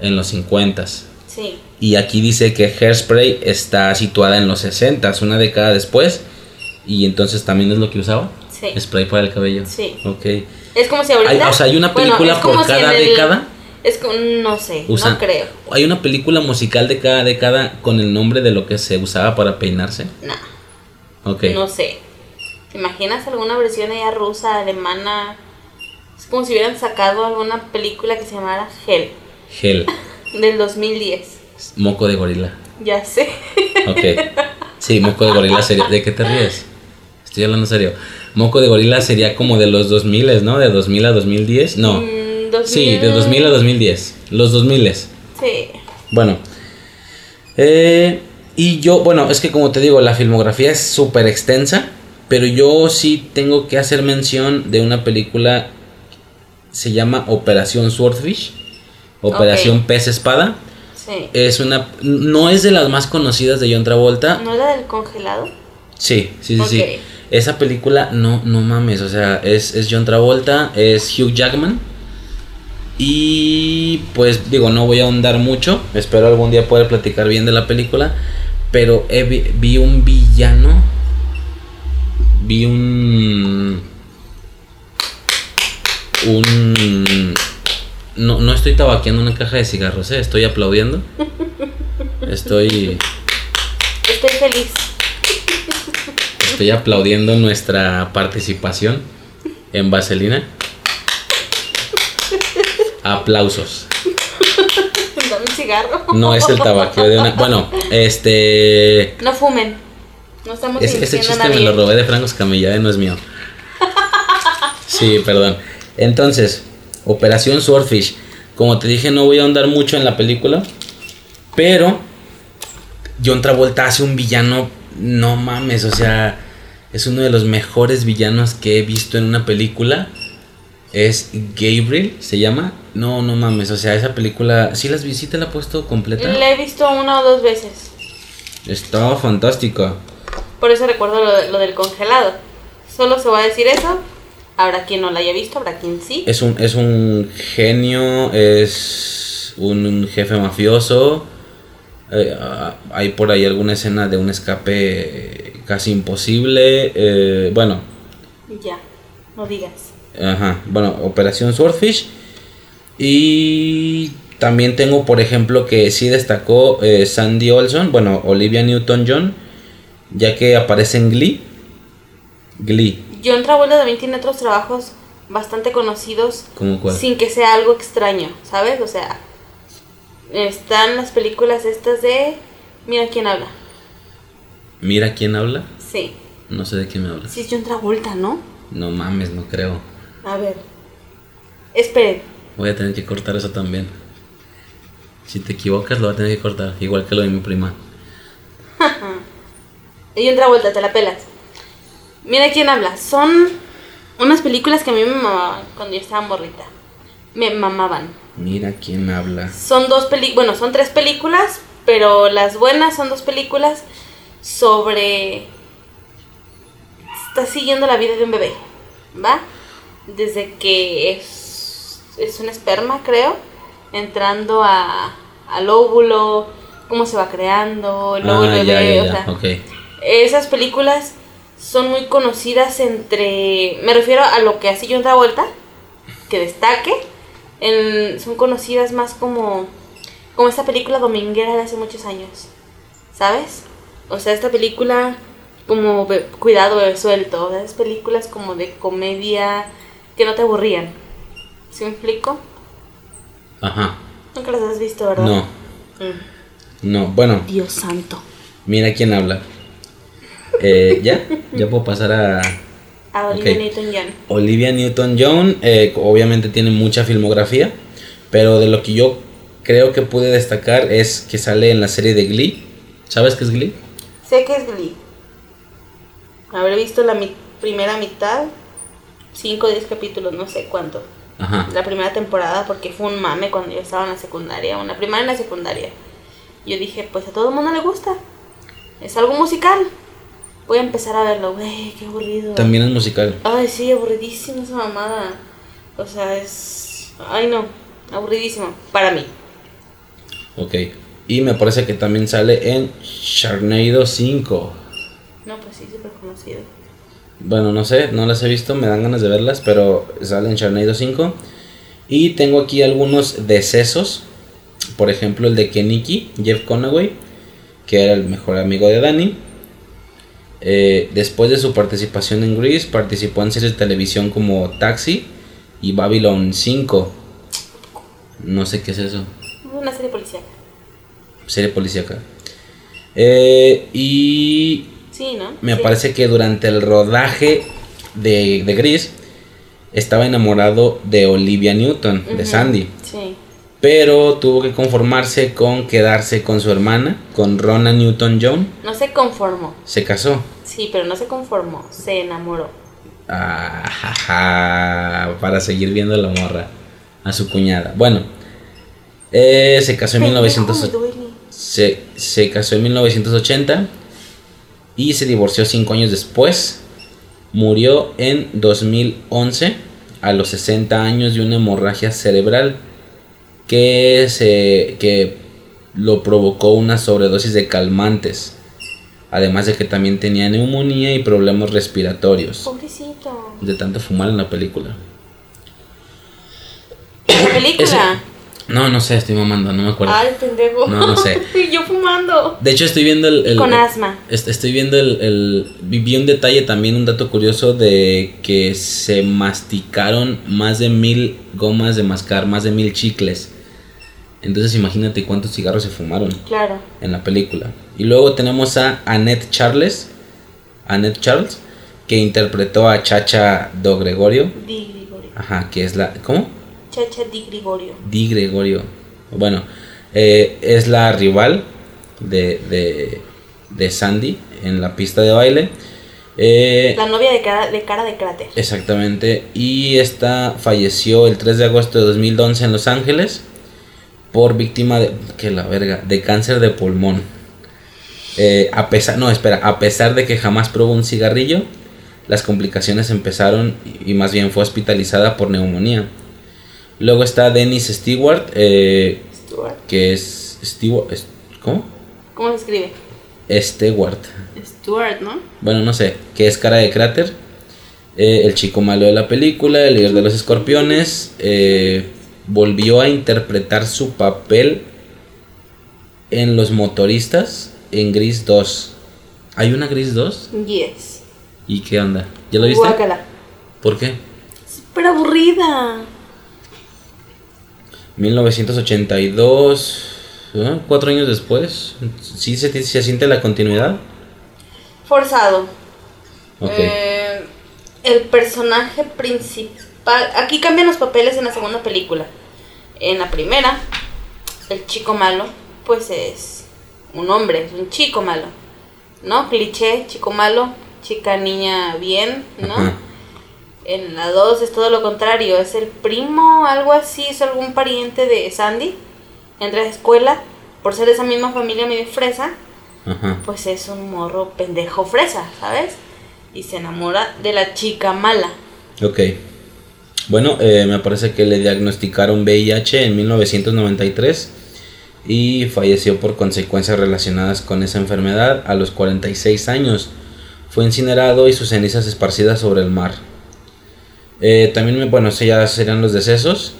en los 50s. sí. Y aquí dice que Hairspray está situada en los 60s, una década después. Y entonces también es lo que usaba. Sí. Spray para el cabello. Sí. Ok. Es como si ahorita. Hay- o sea, ¿hay una película como por si cada en el- década? Es como, no sé, Usan- no creo. Hay una película musical de cada década con el nombre de lo que se usaba para peinarse. Nah, Ok. no sé. ¿Te imaginas alguna versión allá rusa, alemana? Es como si hubieran sacado alguna película que se llamara Hell, Gel. del 2010. Moco de gorila. Ya sé. Ok. Sí, moco de gorila sería. ¿De qué te ríes? Estoy hablando serio. Moco de gorila sería como de los 2000, ¿no? De 2000 a 2010. No. Mm, 2000. Sí, de 2000 a 2010. Los 2000. Sí. Bueno. Eh, y yo, bueno, es que como te digo, la filmografía es súper extensa. Pero yo sí tengo que hacer mención de una película. Se llama Operación Swordfish. Operación. Pez Espada. Sí. Es una. No es de las más conocidas de John Travolta. ¿No era del congelado? Sí, sí, sí, sí. Esa película, no, no mames, o sea, es, es John Travolta, es Hugh Jackman. Y pues digo, no voy a ahondar mucho. Espero algún día poder platicar bien de la película. Pero he vi un villano. Vi un. Un. No, no estoy tabaqueando una caja de cigarros, ¿eh? estoy aplaudiendo. Estoy. Estoy feliz. Estoy aplaudiendo nuestra participación en Vaselina. Aplausos. Dame un cigarro. No es el tabaqueo de una. Bueno, este. No fumen. No estamos es- ese induciendo a chiste me nadie. lo robé de Franco Escamilla, eh, no es mío. Sí, perdón. Entonces, Operación Swordfish. Como te dije, no voy a ahondar mucho en la película. Pero John Travolta hace un villano. No mames, o sea. Es uno de los mejores villanos que he visto en una película. Es Gabriel, se llama. No, no mames, o sea, esa película. ¿Sí, las, sí te la he puesto completa? La he visto una o dos veces. Estaba fantástica. Por eso recuerdo lo, lo del congelado. Solo se va a decir eso. Habrá quien no la haya visto, habrá quien sí. Es un, es un genio, es un jefe mafioso. Eh, ah, hay por ahí alguna escena de un escape casi imposible. eh, bueno, Ya, no digas. ajá, bueno, Operación Swordfish. Y también tengo, por ejemplo, que sí destacó eh, Sandy Olson, bueno, Olivia Newton-John, ya que aparece en Glee. Glee, John Travolta también tiene otros trabajos bastante conocidos como cuál. sin que sea algo extraño, ¿sabes? O sea, están las películas estas de... Mira quién habla. Mira quién habla. Sí, No sé de quién me hablas. sí es John Travolta, ¿no? No mames, no creo. A ver. Esperen. Voy a tener que cortar eso también. Si te equivocas, lo voy a tener que cortar. Igual que lo de mi prima. John Travolta, te la pelas. Mira quién habla. Son unas películas que a mí me mamaban cuando yo estaba morrita. Me mamaban. Mira quién habla. Son dos películas, bueno, son tres películas, pero las buenas son dos películas sobre... Está siguiendo la vida de un bebé, ¿va? Desde que es, es un esperma, creo, entrando a, al óvulo, cómo se va creando, luego ah, el ya, bebé, ya, o sea, esas películas son muy conocidas entre. Me refiero a lo que hace John Travolta, que destaque. en- son conocidas más como. Como esta película dominguera de hace muchos años. ¿Sabes? O sea, esta película como cuidado bebé suelto, esas películas como de comedia que no te aburrían. ¿Sí me explico? Ajá. Nunca las has visto, ¿verdad? No, Mm. no. Bueno, Dios santo. mira quién habla. Eh, ¿Ya? ¿Ya puedo pasar a A Olivia. Newton-John. Olivia Newton-John? Eh, obviamente tiene mucha filmografía, pero de lo que yo creo que pude destacar es que sale en la serie de Glee. ¿Sabes qué es Glee? Sé que es Glee. Habré visto la mi- primera mitad, 5 o 10 capítulos, no sé cuánto. Ajá. La primera temporada, porque fue un mame cuando yo estaba en la secundaria, una primera en la secundaria. Yo dije, pues a todo el mundo le gusta. Es algo musical. Voy a empezar a verlo, güey, qué aburrido. También es musical. Ay, sí, aburridísima esa mamada. O sea, es. Ay, no, aburridísimo. Para mí. Ok. Y me parece que también sale en Sharknado 5. No, pues sí, súper conocido. Bueno, no sé, no las he visto, me dan ganas de verlas, pero sale en Sharknado 5. Y tengo aquí algunos decesos. Por ejemplo, el de Keniki, Jeff Conaway, que era el mejor amigo de Danny. Eh, después de su participación en Grease, participó en series de televisión como Taxi y Babylon 5. No sé qué es eso. Una serie policial. Serie policíaca. Eh, y Sí, ¿no? me Sí. parece que durante el rodaje de, de Grease estaba enamorado de Olivia Newton, de Sandy. Sí. Pero tuvo que conformarse con quedarse con su hermana, con Rona Newton John. No se conformó. Se casó. Sí, pero no se conformó. Se enamoró. Ah, ja, ja, para seguir viendo a la morra. A su cuñada. Bueno. eh, se casó en Pendejo, 1900 me duele. Se, se casó en 1980 y se divorció cinco años después. Murió en 2011 a los 60 años de una hemorragia cerebral que, se, que lo provocó una sobredosis de calmantes. Además de que también tenía neumonía y problemas respiratorios. Pobrecito. De tanto fumar en la película. La película. No, no sé, estoy mamando, no me acuerdo. Ay, pendejo. No, no sé. Yo fumando. De hecho, estoy viendo el. el- Con asma. est- Estoy viendo el, vi un detalle también, un dato curioso de que se masticaron más de mil gomas de mascar, más de mil chicles. Entonces, imagínate cuántos cigarros se fumaron Claro. en la película. Y luego tenemos a Annette Charles. Annette Charles, que interpretó a Chacha Do Gregorio. Di Gregorio. Ajá, que es la. ¿Cómo? Chacha Di Gregorio. Di Gregorio. Bueno, eh, es la rival de, de, de Sandy en la pista de baile. Eh, La novia de cara de, cara de cráter. exactamente. Y esta falleció el 3 de agosto de 2011 en Los Ángeles por víctima de. que la verga. de cáncer de pulmón. Eh, a pesar. No, espera. A pesar de que jamás probó un cigarrillo, las complicaciones empezaron y más bien fue hospitalizada por neumonía. Luego está Dennis Stewart, eh, que es Stewart, ¿cómo? ¿Cómo se escribe? Stewart. Stuart, ¿no? Bueno, no sé, que es cara de cráter. Eh, el chico malo de la película, el líder de los escorpiones, eh, volvió a interpretar su papel en Los Motoristas en Gris 2. ¿Hay una Gris 2? Yes. ¿Y qué onda? ¿Ya lo viste? Guácala. ¿Por qué? Súper aburrida. 1982, ¿eh? cuatro años después. ¿Sí se, se siente la continuidad? Forzado. Eh, el personaje principal. Aquí cambian los papeles en la segunda película. En la primera, el chico malo, pues es un hombre, es un chico malo. ¿No? Cliché, chico malo, chica niña bien, ¿no? Ajá. En la 2 es todo lo contrario, es el primo, algo así, es algún pariente de Sandy. Entra a la escuela, por ser esa misma familia medio fresa, Ajá. pues es un morro pendejo fresa, ¿sabes? Y se enamora de la chica mala. Ok. Bueno, eh, me parece que le diagnosticaron VIH en 1993 y falleció por consecuencias relacionadas con esa enfermedad a los 46 años. Fue incinerado y sus cenizas esparcidas sobre el mar. Eh, también, me, bueno, ya serían los decesos.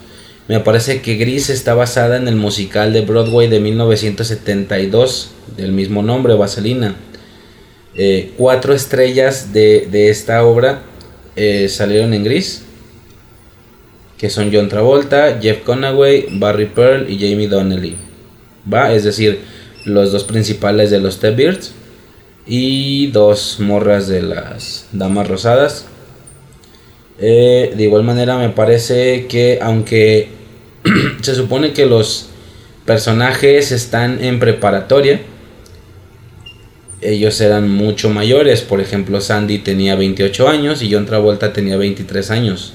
Me parece que Gris está basada en el musical de Broadway de 1972 del mismo nombre, Vaselina. Eh, cuatro estrellas de, de esta obra eh, salieron en gris. Que son John Travolta, Jeff Conaway, Barry Pearl y Jamie Donnelly. ¿Va? Es decir, los dos principales de los T-Beards. Y dos morras de las Damas Rosadas. Eh, de igual manera me parece que aunque se supone que los personajes están en preparatoria, ellos eran mucho mayores. Por ejemplo, Sandy tenía 28 años y John Travolta tenía 23 años.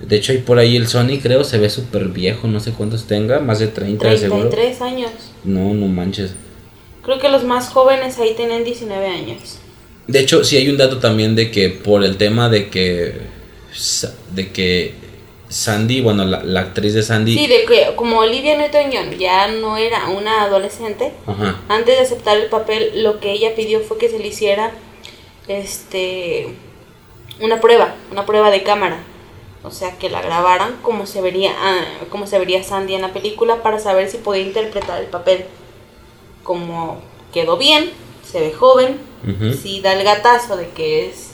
De hecho, hay por ahí el Sony, creo, se ve súper viejo, no sé cuántos tenga, más de 30 de seguro. 33 años. No, no manches. Creo que los más jóvenes ahí tenían 19 años. De hecho, sí hay un dato también de que por el tema de que de que Sandy, bueno, la, la actriz de Sandy, Sí, de que como Olivia Newton-John ya no era una adolescente, ajá, antes de aceptar el papel, lo que ella pidió fue que se le hiciera este una prueba, una prueba de cámara. O sea, que la grabaran como se vería ah, como se vería Sandy en la película para saber si podía interpretar el papel. Como quedó bien, se ve joven, si da el gatazo de que es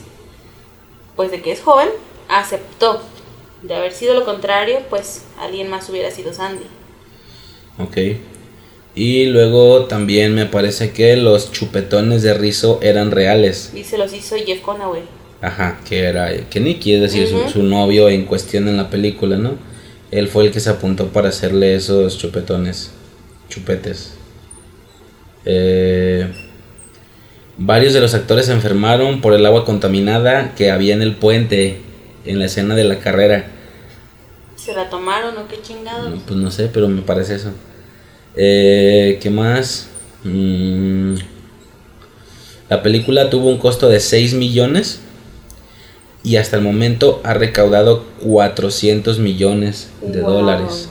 pues de que es joven, aceptó. De haber sido lo contrario, pues alguien más hubiera sido Sandy. ok. Y luego también me parece que los chupetones de rizo eran reales. Y se los hizo Jeff Conaway. Ajá, que era que Nicky, es decir, su- su, novio en cuestión en la película, ¿no? Él fue el que se apuntó para hacerle esos chupetones, chupetes. Eh, varios de los actores se enfermaron por el agua contaminada que había en el puente en la escena de la carrera. ¿Se la tomaron o qué chingados? No, pues no sé, pero me parece eso. Eh, ¿Qué más? Mm, la película tuvo un costo de 6 millones y hasta el momento ha recaudado 400 millones de Wow. dólares.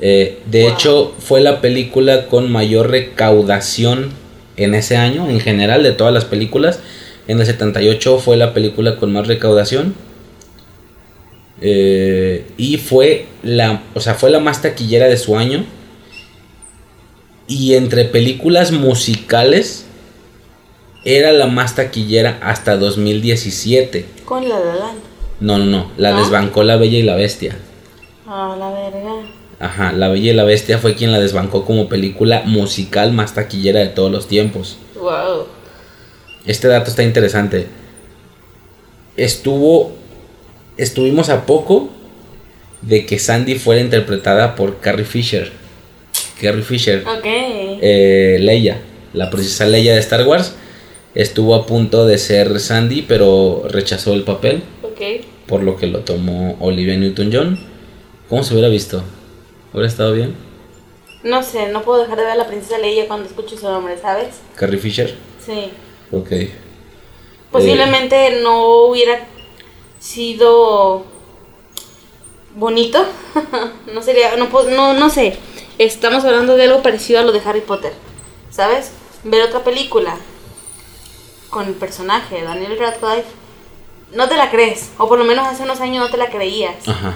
Eh, de Wow. hecho, fue la película con mayor recaudación en ese año, en general, de todas las películas. En el 78 fue la película con más recaudación. Eh, y fue la, o sea, fue la más taquillera de su año. Y entre películas musicales era la más taquillera hasta 2017. Con la La Land. No, no, no, la desbancó La Bella y la Bestia. Ah, la verga. Ajá, La Bella y la Bestia fue quien la desbancó como película musical más taquillera de todos los tiempos. Wow. Este dato está interesante. Estuvo. Estuvimos a poco de que Sandy fuera interpretada por Carrie Fisher. Carrie Fisher, Ok. eh, Leia, la princesa Leia de Star Wars, estuvo a punto de ser Sandy, pero rechazó el papel, ok. por lo que lo tomó Olivia Newton-John. ¿Cómo se hubiera visto? ¿Hubiera estado bien? No sé, no puedo dejar de ver a la princesa Leia cuando escucho su nombre, ¿sabes? Carrie Fisher. Sí. Ok. Posiblemente no hubiera sido bonito. no sería, no, no, no sé. Estamos hablando de algo parecido a lo de Harry Potter. ¿Sabes? Ver otra película con el personaje de Daniel Radcliffe. No te la crees. O por lo menos hace unos años no te la creías. Ajá.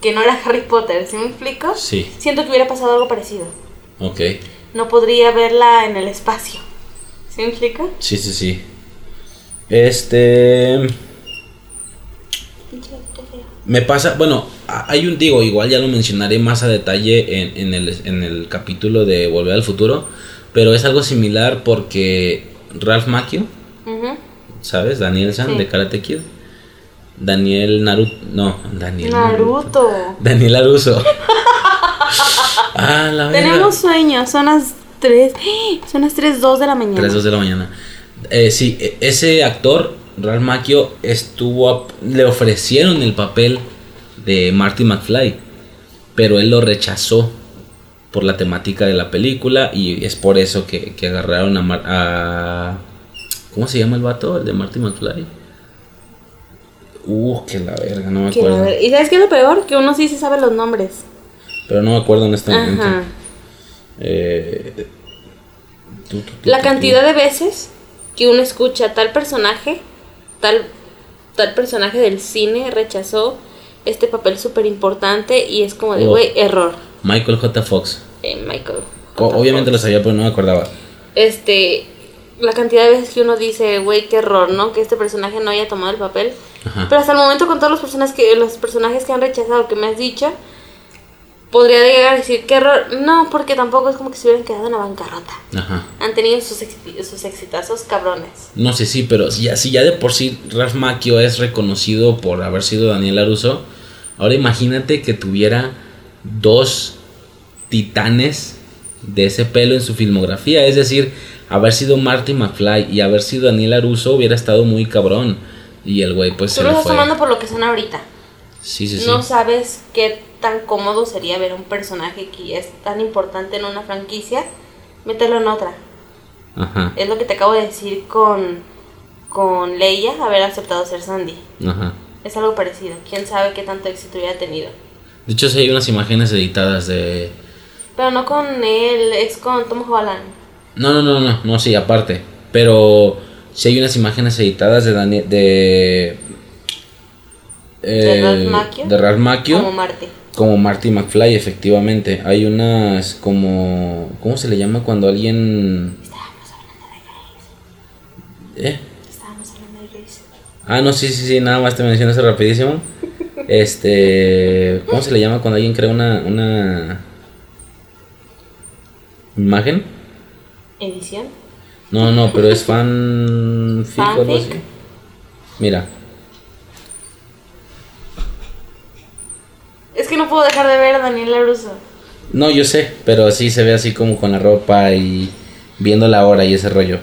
Que no era Harry Potter. ¿Sí me explico? Sí. Siento que hubiera pasado algo parecido. Ok. No podría verla en el espacio. ¿Sí me explico? Sí, sí, sí. Este. Me pasa, bueno, hay un, digo, igual ya lo mencionaré más a detalle en, en el, en el capítulo de Volver al Futuro, pero es algo similar porque Ralph Macchio. ¿sabes? Daniel San Sí. de Karate Kid. Daniel Naruto, no, Daniel Naruto. Daniel Aruso. ah, la. Tenemos sueños, son las 3. Son las 3, 2 de la mañana. 3, 2 de la mañana. Eh, sí, e- ese actor, Ralph Macchio, estuvo. a- le ofrecieron el papel de Marty McFly, pero él lo rechazó por la temática de la película y es por eso que, que agarraron a, Mar- a. ¿Cómo se llama el vato? El de Marty McFly. Uh, que la verga, no me Que acuerdo. a ¿Y sabes qué es lo peor? Que uno sí se sabe los nombres. Pero no me acuerdo en este momento. Eh, La cantidad de veces que uno escucha tal personaje, tal, tal personaje del cine rechazó este papel súper importante y es como de, Oh. error. Michael J. Fox. Eh, Michael. O- J. obviamente lo sabía, pero no me acordaba. Este, la cantidad de veces que uno dice, güey, qué error, ¿no? Que este personaje no haya tomado el papel. Ajá. Pero hasta el momento con todos los personas que los personajes que han rechazado que me has dicho, podría llegar a decir qué error. No, porque tampoco es como que se hubieran quedado en la bancarrota. Ajá. Han tenido sus, sus exitazos cabrones. No sé, sí, pero si ya, si ya de por sí Ralph Macchio es reconocido por haber sido Daniel Laruso, ahora imagínate que tuviera dos titanes de ese pelo en su filmografía. Es decir, haber sido Marty McFly y haber sido Daniel Laruso hubiera estado muy cabrón. Y el güey pues Tú se lo estás fue. tomando por lo que son ahorita. Sí, sí, sí. No sabes qué tan cómodo sería ver un personaje que es tan importante en una franquicia, meterlo en otra. Ajá, Es lo que te acabo de decir con, con Leia, haber aceptado ser Sandy. ajá. Es algo parecido. Quién sabe qué tanto éxito hubiera tenido. De hecho, sí hay unas imágenes editadas de... Pero no con él, es con Tom Holland. No, no, no, no, no, sí, aparte. Pero sí hay unas imágenes editadas de Daniel... De... ¿De eh, Ralph Macchio? de Ralph Macchio, Como como, Marty. McFly, efectivamente. Hay unas como... ¿Cómo se le llama cuando alguien... ¿Eh? Estábamos hablando de Grace. Ah, no, sí, sí, sí, nada más te menciono eso rapidísimo. Este, ¿cómo se le llama cuando alguien crea una, una imagen? Edición. No, no, pero es fan. Fanfic. Mira, Es que no puedo dejar de ver a Daniel LaRusso. no, yo sé, pero sí se ve así como con la ropa y viendo la hora y ese rollo.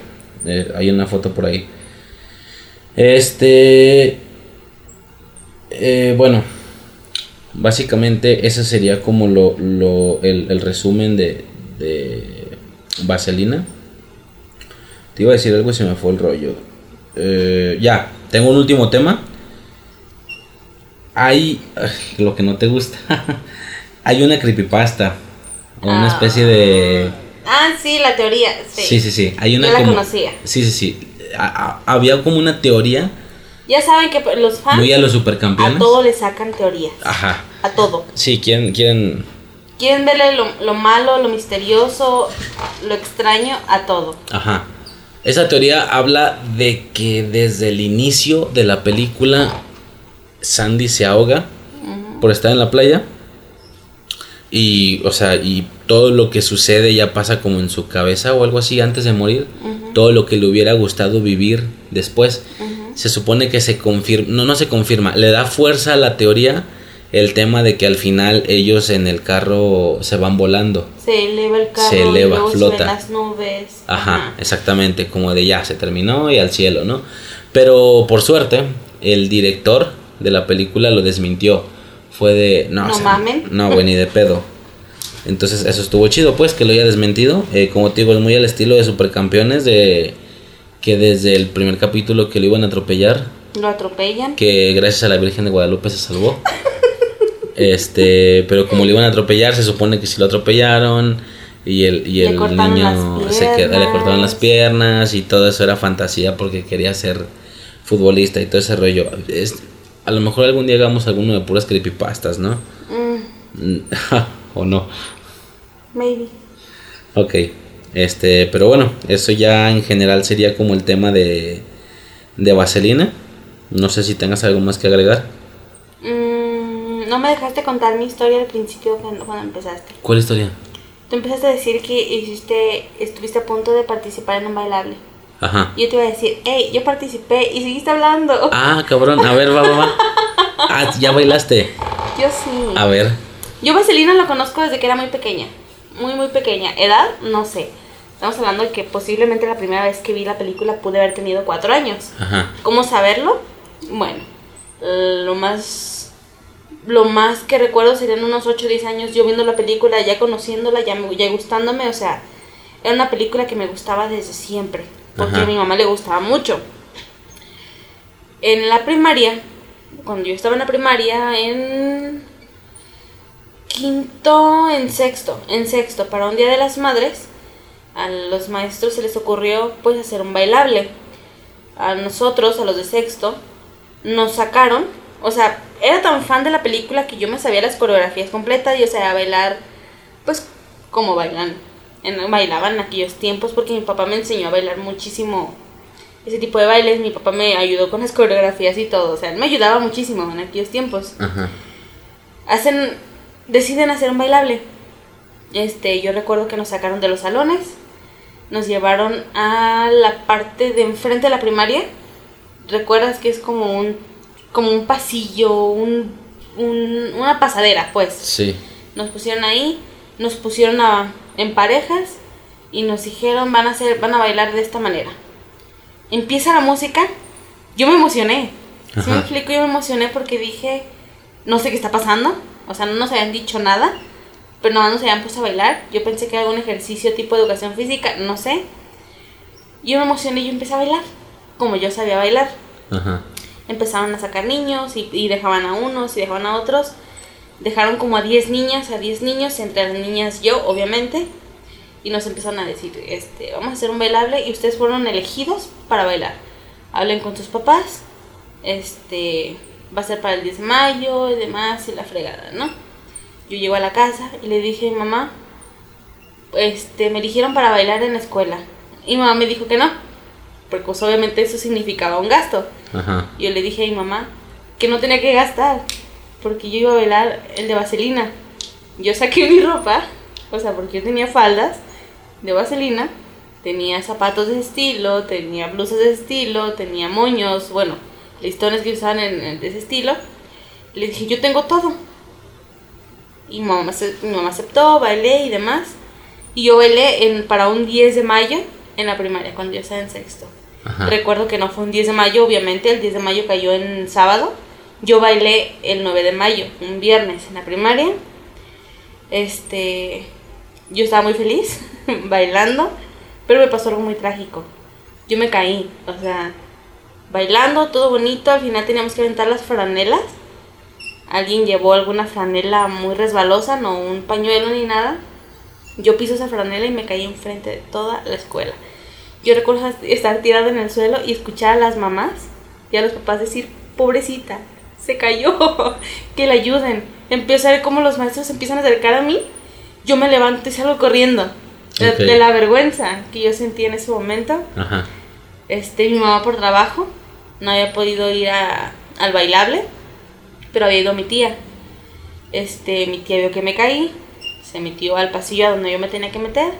Eh, hay una foto por ahí. Este, eh, bueno, básicamente ese sería como lo, lo el, el resumen de, de Vaselina. Te iba a decir algo y se me fue el rollo. Eh, ya, tengo un último tema. Hay ay, lo que no te gusta. Hay una creepypasta. O una Ah. especie de. Ah, sí, la teoría. Sí, Sí, sí, sí. Hay una Yo la como- conocía. Sí, sí, sí. A- a- había como una teoría Ya saben que los fans muy a los a supercampeones. todo le sacan teorías. Ajá. A todo. Sí, quieren, quieren. Quieren verle lo, lo malo, lo misterioso, lo extraño a todo. Ajá. Esa teoría habla de que desde el inicio de la película Sandy se ahoga por estar en la playa. Y, o sea, y todo lo que sucede ya pasa como en su cabeza o algo así antes de morir. Todo lo que le hubiera gustado vivir después. Se supone que se confirma, no, no se confirma, le da fuerza a la teoría el tema de que al final ellos en el carro se van volando. Se eleva el carro, Se eleva, y flota. las nubes. Ajá, exactamente, como de ya se terminó y al cielo, ¿no? Pero por suerte, el director de la película lo desmintió. Fue de, no, No o sea, mamen. no, güey, ni de pedo. Entonces, eso estuvo chido, pues, que lo haya desmentido. Eh, como te digo, es muy al estilo de Supercampeones, de que desde el primer capítulo que lo iban a atropellar, Lo atropellan. que gracias a la Virgen de Guadalupe se salvó. Este, pero como lo iban a atropellar, se supone que si lo atropellaron y el, y el niño se quedó, le cortaron las piernas y todo eso era fantasía porque quería ser futbolista y todo ese rollo. Es, a lo mejor algún día hagamos alguno de puras creepypastas, ¿no? Mm, o no. maybe. Ok. Este, pero bueno, eso ya en general sería como el tema de, de Vaselina. No sé si tengas algo más que agregar. Mm, no me dejaste contar mi historia al principio cuando, cuando empezaste. ¿Cuál historia? Tú empezaste a decir que hiciste, estuviste a punto de participar en un bailable. Ajá. Yo te iba a decir, hey, yo participé y seguiste hablando. Ah, cabrón. A ver, va, va, va. Ah, ya bailaste. Yo sí. A ver. Yo Vaselina lo conozco desde que era muy pequeña. Muy, muy pequeña. Edad, no sé. Estamos hablando de que posiblemente la primera vez que vi la película pude haber tenido cuatro años. Ajá. ¿Cómo saberlo? Bueno, lo más lo más que recuerdo serían unos 8 o 10 años yo viendo la película, ya conociéndola, ya, me- ya gustándome, o sea, era una película que me gustaba desde siempre, porque Ajá. a mi mamá le gustaba mucho. En la primaria, cuando yo estaba en la primaria, en quinto, en sexto, en sexto, para un Día de las Madres, a los maestros se les ocurrió pues hacer un bailable. A nosotros, a los de sexto, nos sacaron, o sea, era tan fan de la película que yo me sabía las coreografías completas y o sea, bailar pues como bailan en, bailaban en aquellos tiempos porque mi papá me enseñó a bailar muchísimo ese tipo de bailes. Mi papá me ayudó con las coreografías y todo. O sea, él me ayudaba muchísimo en aquellos tiempos. Ajá. Hacen, deciden hacer un bailable. Este, yo recuerdo que nos sacaron de los salones, nos llevaron a la parte de enfrente de la primaria. ¿Recuerdas que es como un, como un pasillo, un, un- una pasadera, pues? Sí. Nos pusieron ahí, nos pusieron a- en parejas y nos dijeron van a hacer, van a bailar de esta manera. Empieza la música, yo me emocioné. Si me explico? Yo me emocioné porque dije, no sé qué está pasando. O sea, no nos habían dicho nada, pero nada más nos habían puesto a bailar. Yo pensé que era algún ejercicio tipo educación física, no sé. Yo me emocioné y yo empecé a bailar, como yo sabía bailar Ajá. empezaron a sacar niños y, y dejaban a unos y dejaban a otros. Dejaron como a 10 niñas, a 10 niños, entre las niñas yo, obviamente. Y nos empezaron a decir, este, vamos a hacer un bailable y ustedes fueron elegidos para bailar. Hablen con sus papás. Este, va a ser para el 10 de mayo y demás y la fregada, ¿no? Yo llego a la casa y le dije mamá, este, me eligieron para bailar en la escuela. Y mamá me dijo que no, porque pues, obviamente eso significaba un gasto. Ajá. Yo le dije a mi mamá que no tenía que gastar, porque yo iba a bailar el de vaselina. Yo saqué mi ropa, o sea, porque yo tenía faldas de vaselina, tenía zapatos de estilo, tenía blusas de estilo, tenía moños, bueno, listones que usaban en, en- de ese estilo. Le dije, yo tengo todo. Y mi mamá, mi mamá aceptó, bailé y demás. Y yo bailé en, para un 10 de mayo en la primaria, cuando yo estaba en sexto. Ajá. Recuerdo que no fue un 10 de mayo, obviamente, el 10 de mayo cayó en sábado. Yo bailé el 9 de mayo, un viernes en la primaria. Este, yo estaba muy feliz bailando, pero me pasó algo muy trágico. Yo me caí, o sea, bailando, todo bonito, al final teníamos que aventar las franelas. Alguien llevó alguna franela muy resbalosa, no un pañuelo ni nada. Yo piso esa franela y me caí enfrente de toda la escuela. Yo recuerdo estar tirada en el suelo y escuchar a las mamás y a los papás decir, pobrecita, se cayó, que la ayuden. Empiezo a ver cómo los maestros se empiezan a acercar a mí. Yo me levanto y salgo corriendo. De, la vergüenza que yo sentí en ese momento. Ajá. Este, mi mamá por trabajo no había podido ir a- al bailable, pero había ido mi tía. Este, mi tía vio que me caí, se metió al pasillo a donde yo me tenía que meter.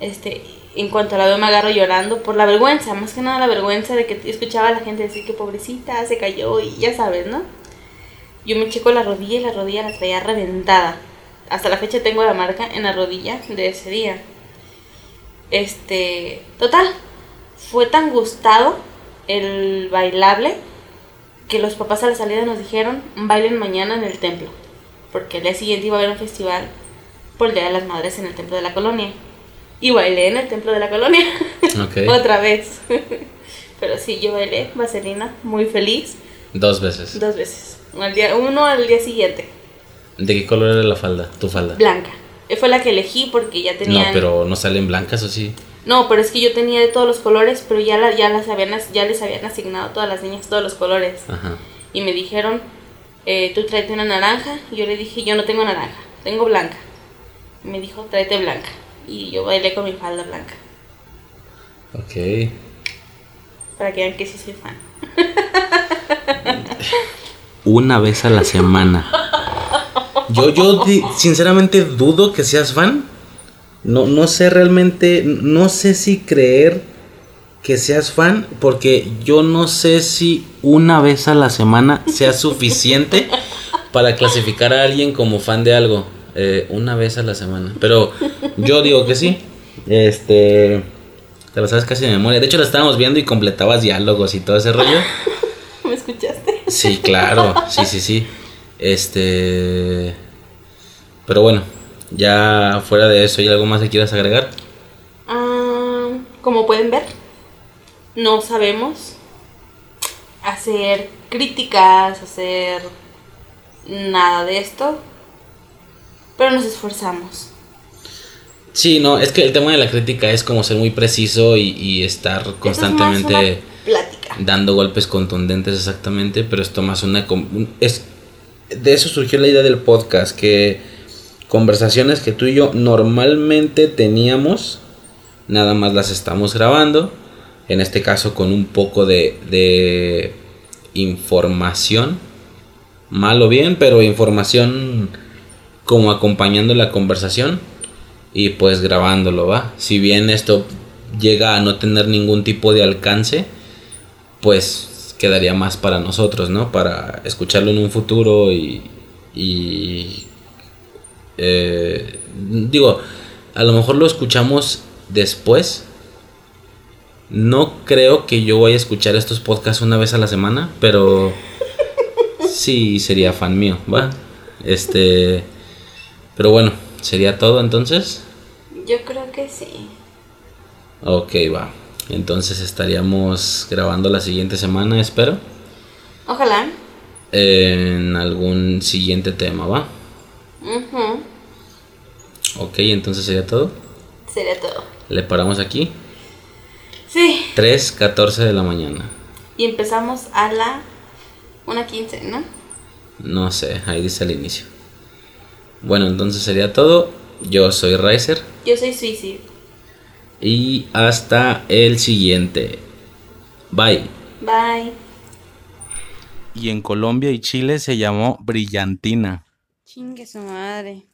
Este, en cuanto la veo me agarro llorando por la vergüenza, más que nada la vergüenza de que escuchaba a la gente decir que pobrecita se cayó y ya sabes, ¿no? Yo me checo la rodilla y la rodilla la traía reventada. Hasta la fecha tengo la marca en la rodilla de ese día. Este, total, fue tan gustado el bailable que los papás a la salida nos dijeron bailen mañana en el templo, porque el día siguiente iba a haber un festival por el Día de las Madres en el templo de la colonia. Y bailé en el templo de la colonia Ok. otra vez. Pero sí, yo bailé vaselina, muy feliz, Dos veces. dos veces. Al día, uno al día siguiente, ¿De qué color era la falda? Tu falda. blanca. Fue la que elegí porque ya tenía... No, pero no salen blancas o sí. No, pero es que yo tenía de todos los colores, pero ya, la, ya, las habían, ya les habían asignado a todas las niñas todos los colores. Ajá. Y me dijeron, eh, tú tráete una naranja. Y yo le dije, yo no tengo naranja, tengo blanca. Y me dijo, tráete blanca. Y yo bailé con mi falda blanca. Ok. Para que vean que sí soy fan. Una vez a la semana. Yo, yo di- sinceramente dudo que seas fan. No, no sé realmente, no sé si creer que seas fan, porque yo no sé si una vez a la semana sea suficiente para clasificar a alguien como fan de algo. Eh, una vez a la semana. Pero yo digo que sí. Este. Te lo sabes casi de memoria. De hecho, la estábamos viendo y completabas diálogos y todo ese rollo. ¿Me escuchaste? Sí, claro, sí, sí, sí. Este. Pero bueno, ya fuera de eso, ¿hay algo más que quieras agregar? Ah, como pueden ver, no sabemos hacer críticas, hacer nada de esto, pero nos esforzamos. Sí, no, es que el tema de la crítica es como ser muy preciso y, y estar es constantemente dando golpes contundentes exactamente, pero esto más una... es, de eso surgió la idea del podcast, que conversaciones que tú y yo normalmente teníamos, nada más las estamos grabando, en este caso con un poco de, de información, mal o bien, pero información como acompañando la conversación y pues grabándolo, ¿va? Si bien esto llega a no tener ningún tipo de alcance, pues quedaría más para nosotros, ¿no? Para escucharlo en un futuro y... y eh, digo, a lo mejor lo escuchamos después. No creo que yo vaya a escuchar estos podcasts una vez a la semana, pero sí sería fan mío, ¿va? Este... Pero bueno, ¿sería todo entonces? Yo creo que sí. Ok, va. Entonces estaríamos grabando la siguiente semana, espero. Ojalá. En algún siguiente tema, ¿va? Ujú. Ok, entonces sería todo. Sería todo. Le paramos aquí. Sí. 3.14 de la mañana. Y empezamos a la 1.15, ¿no? No sé, ahí dice al inicio. Bueno, entonces sería todo. Yo soy Riser. Yo soy Suicide. Y hasta el siguiente. Bye. Bye. Y en Colombia y Chile se llamó Brillantina. Chingue su madre.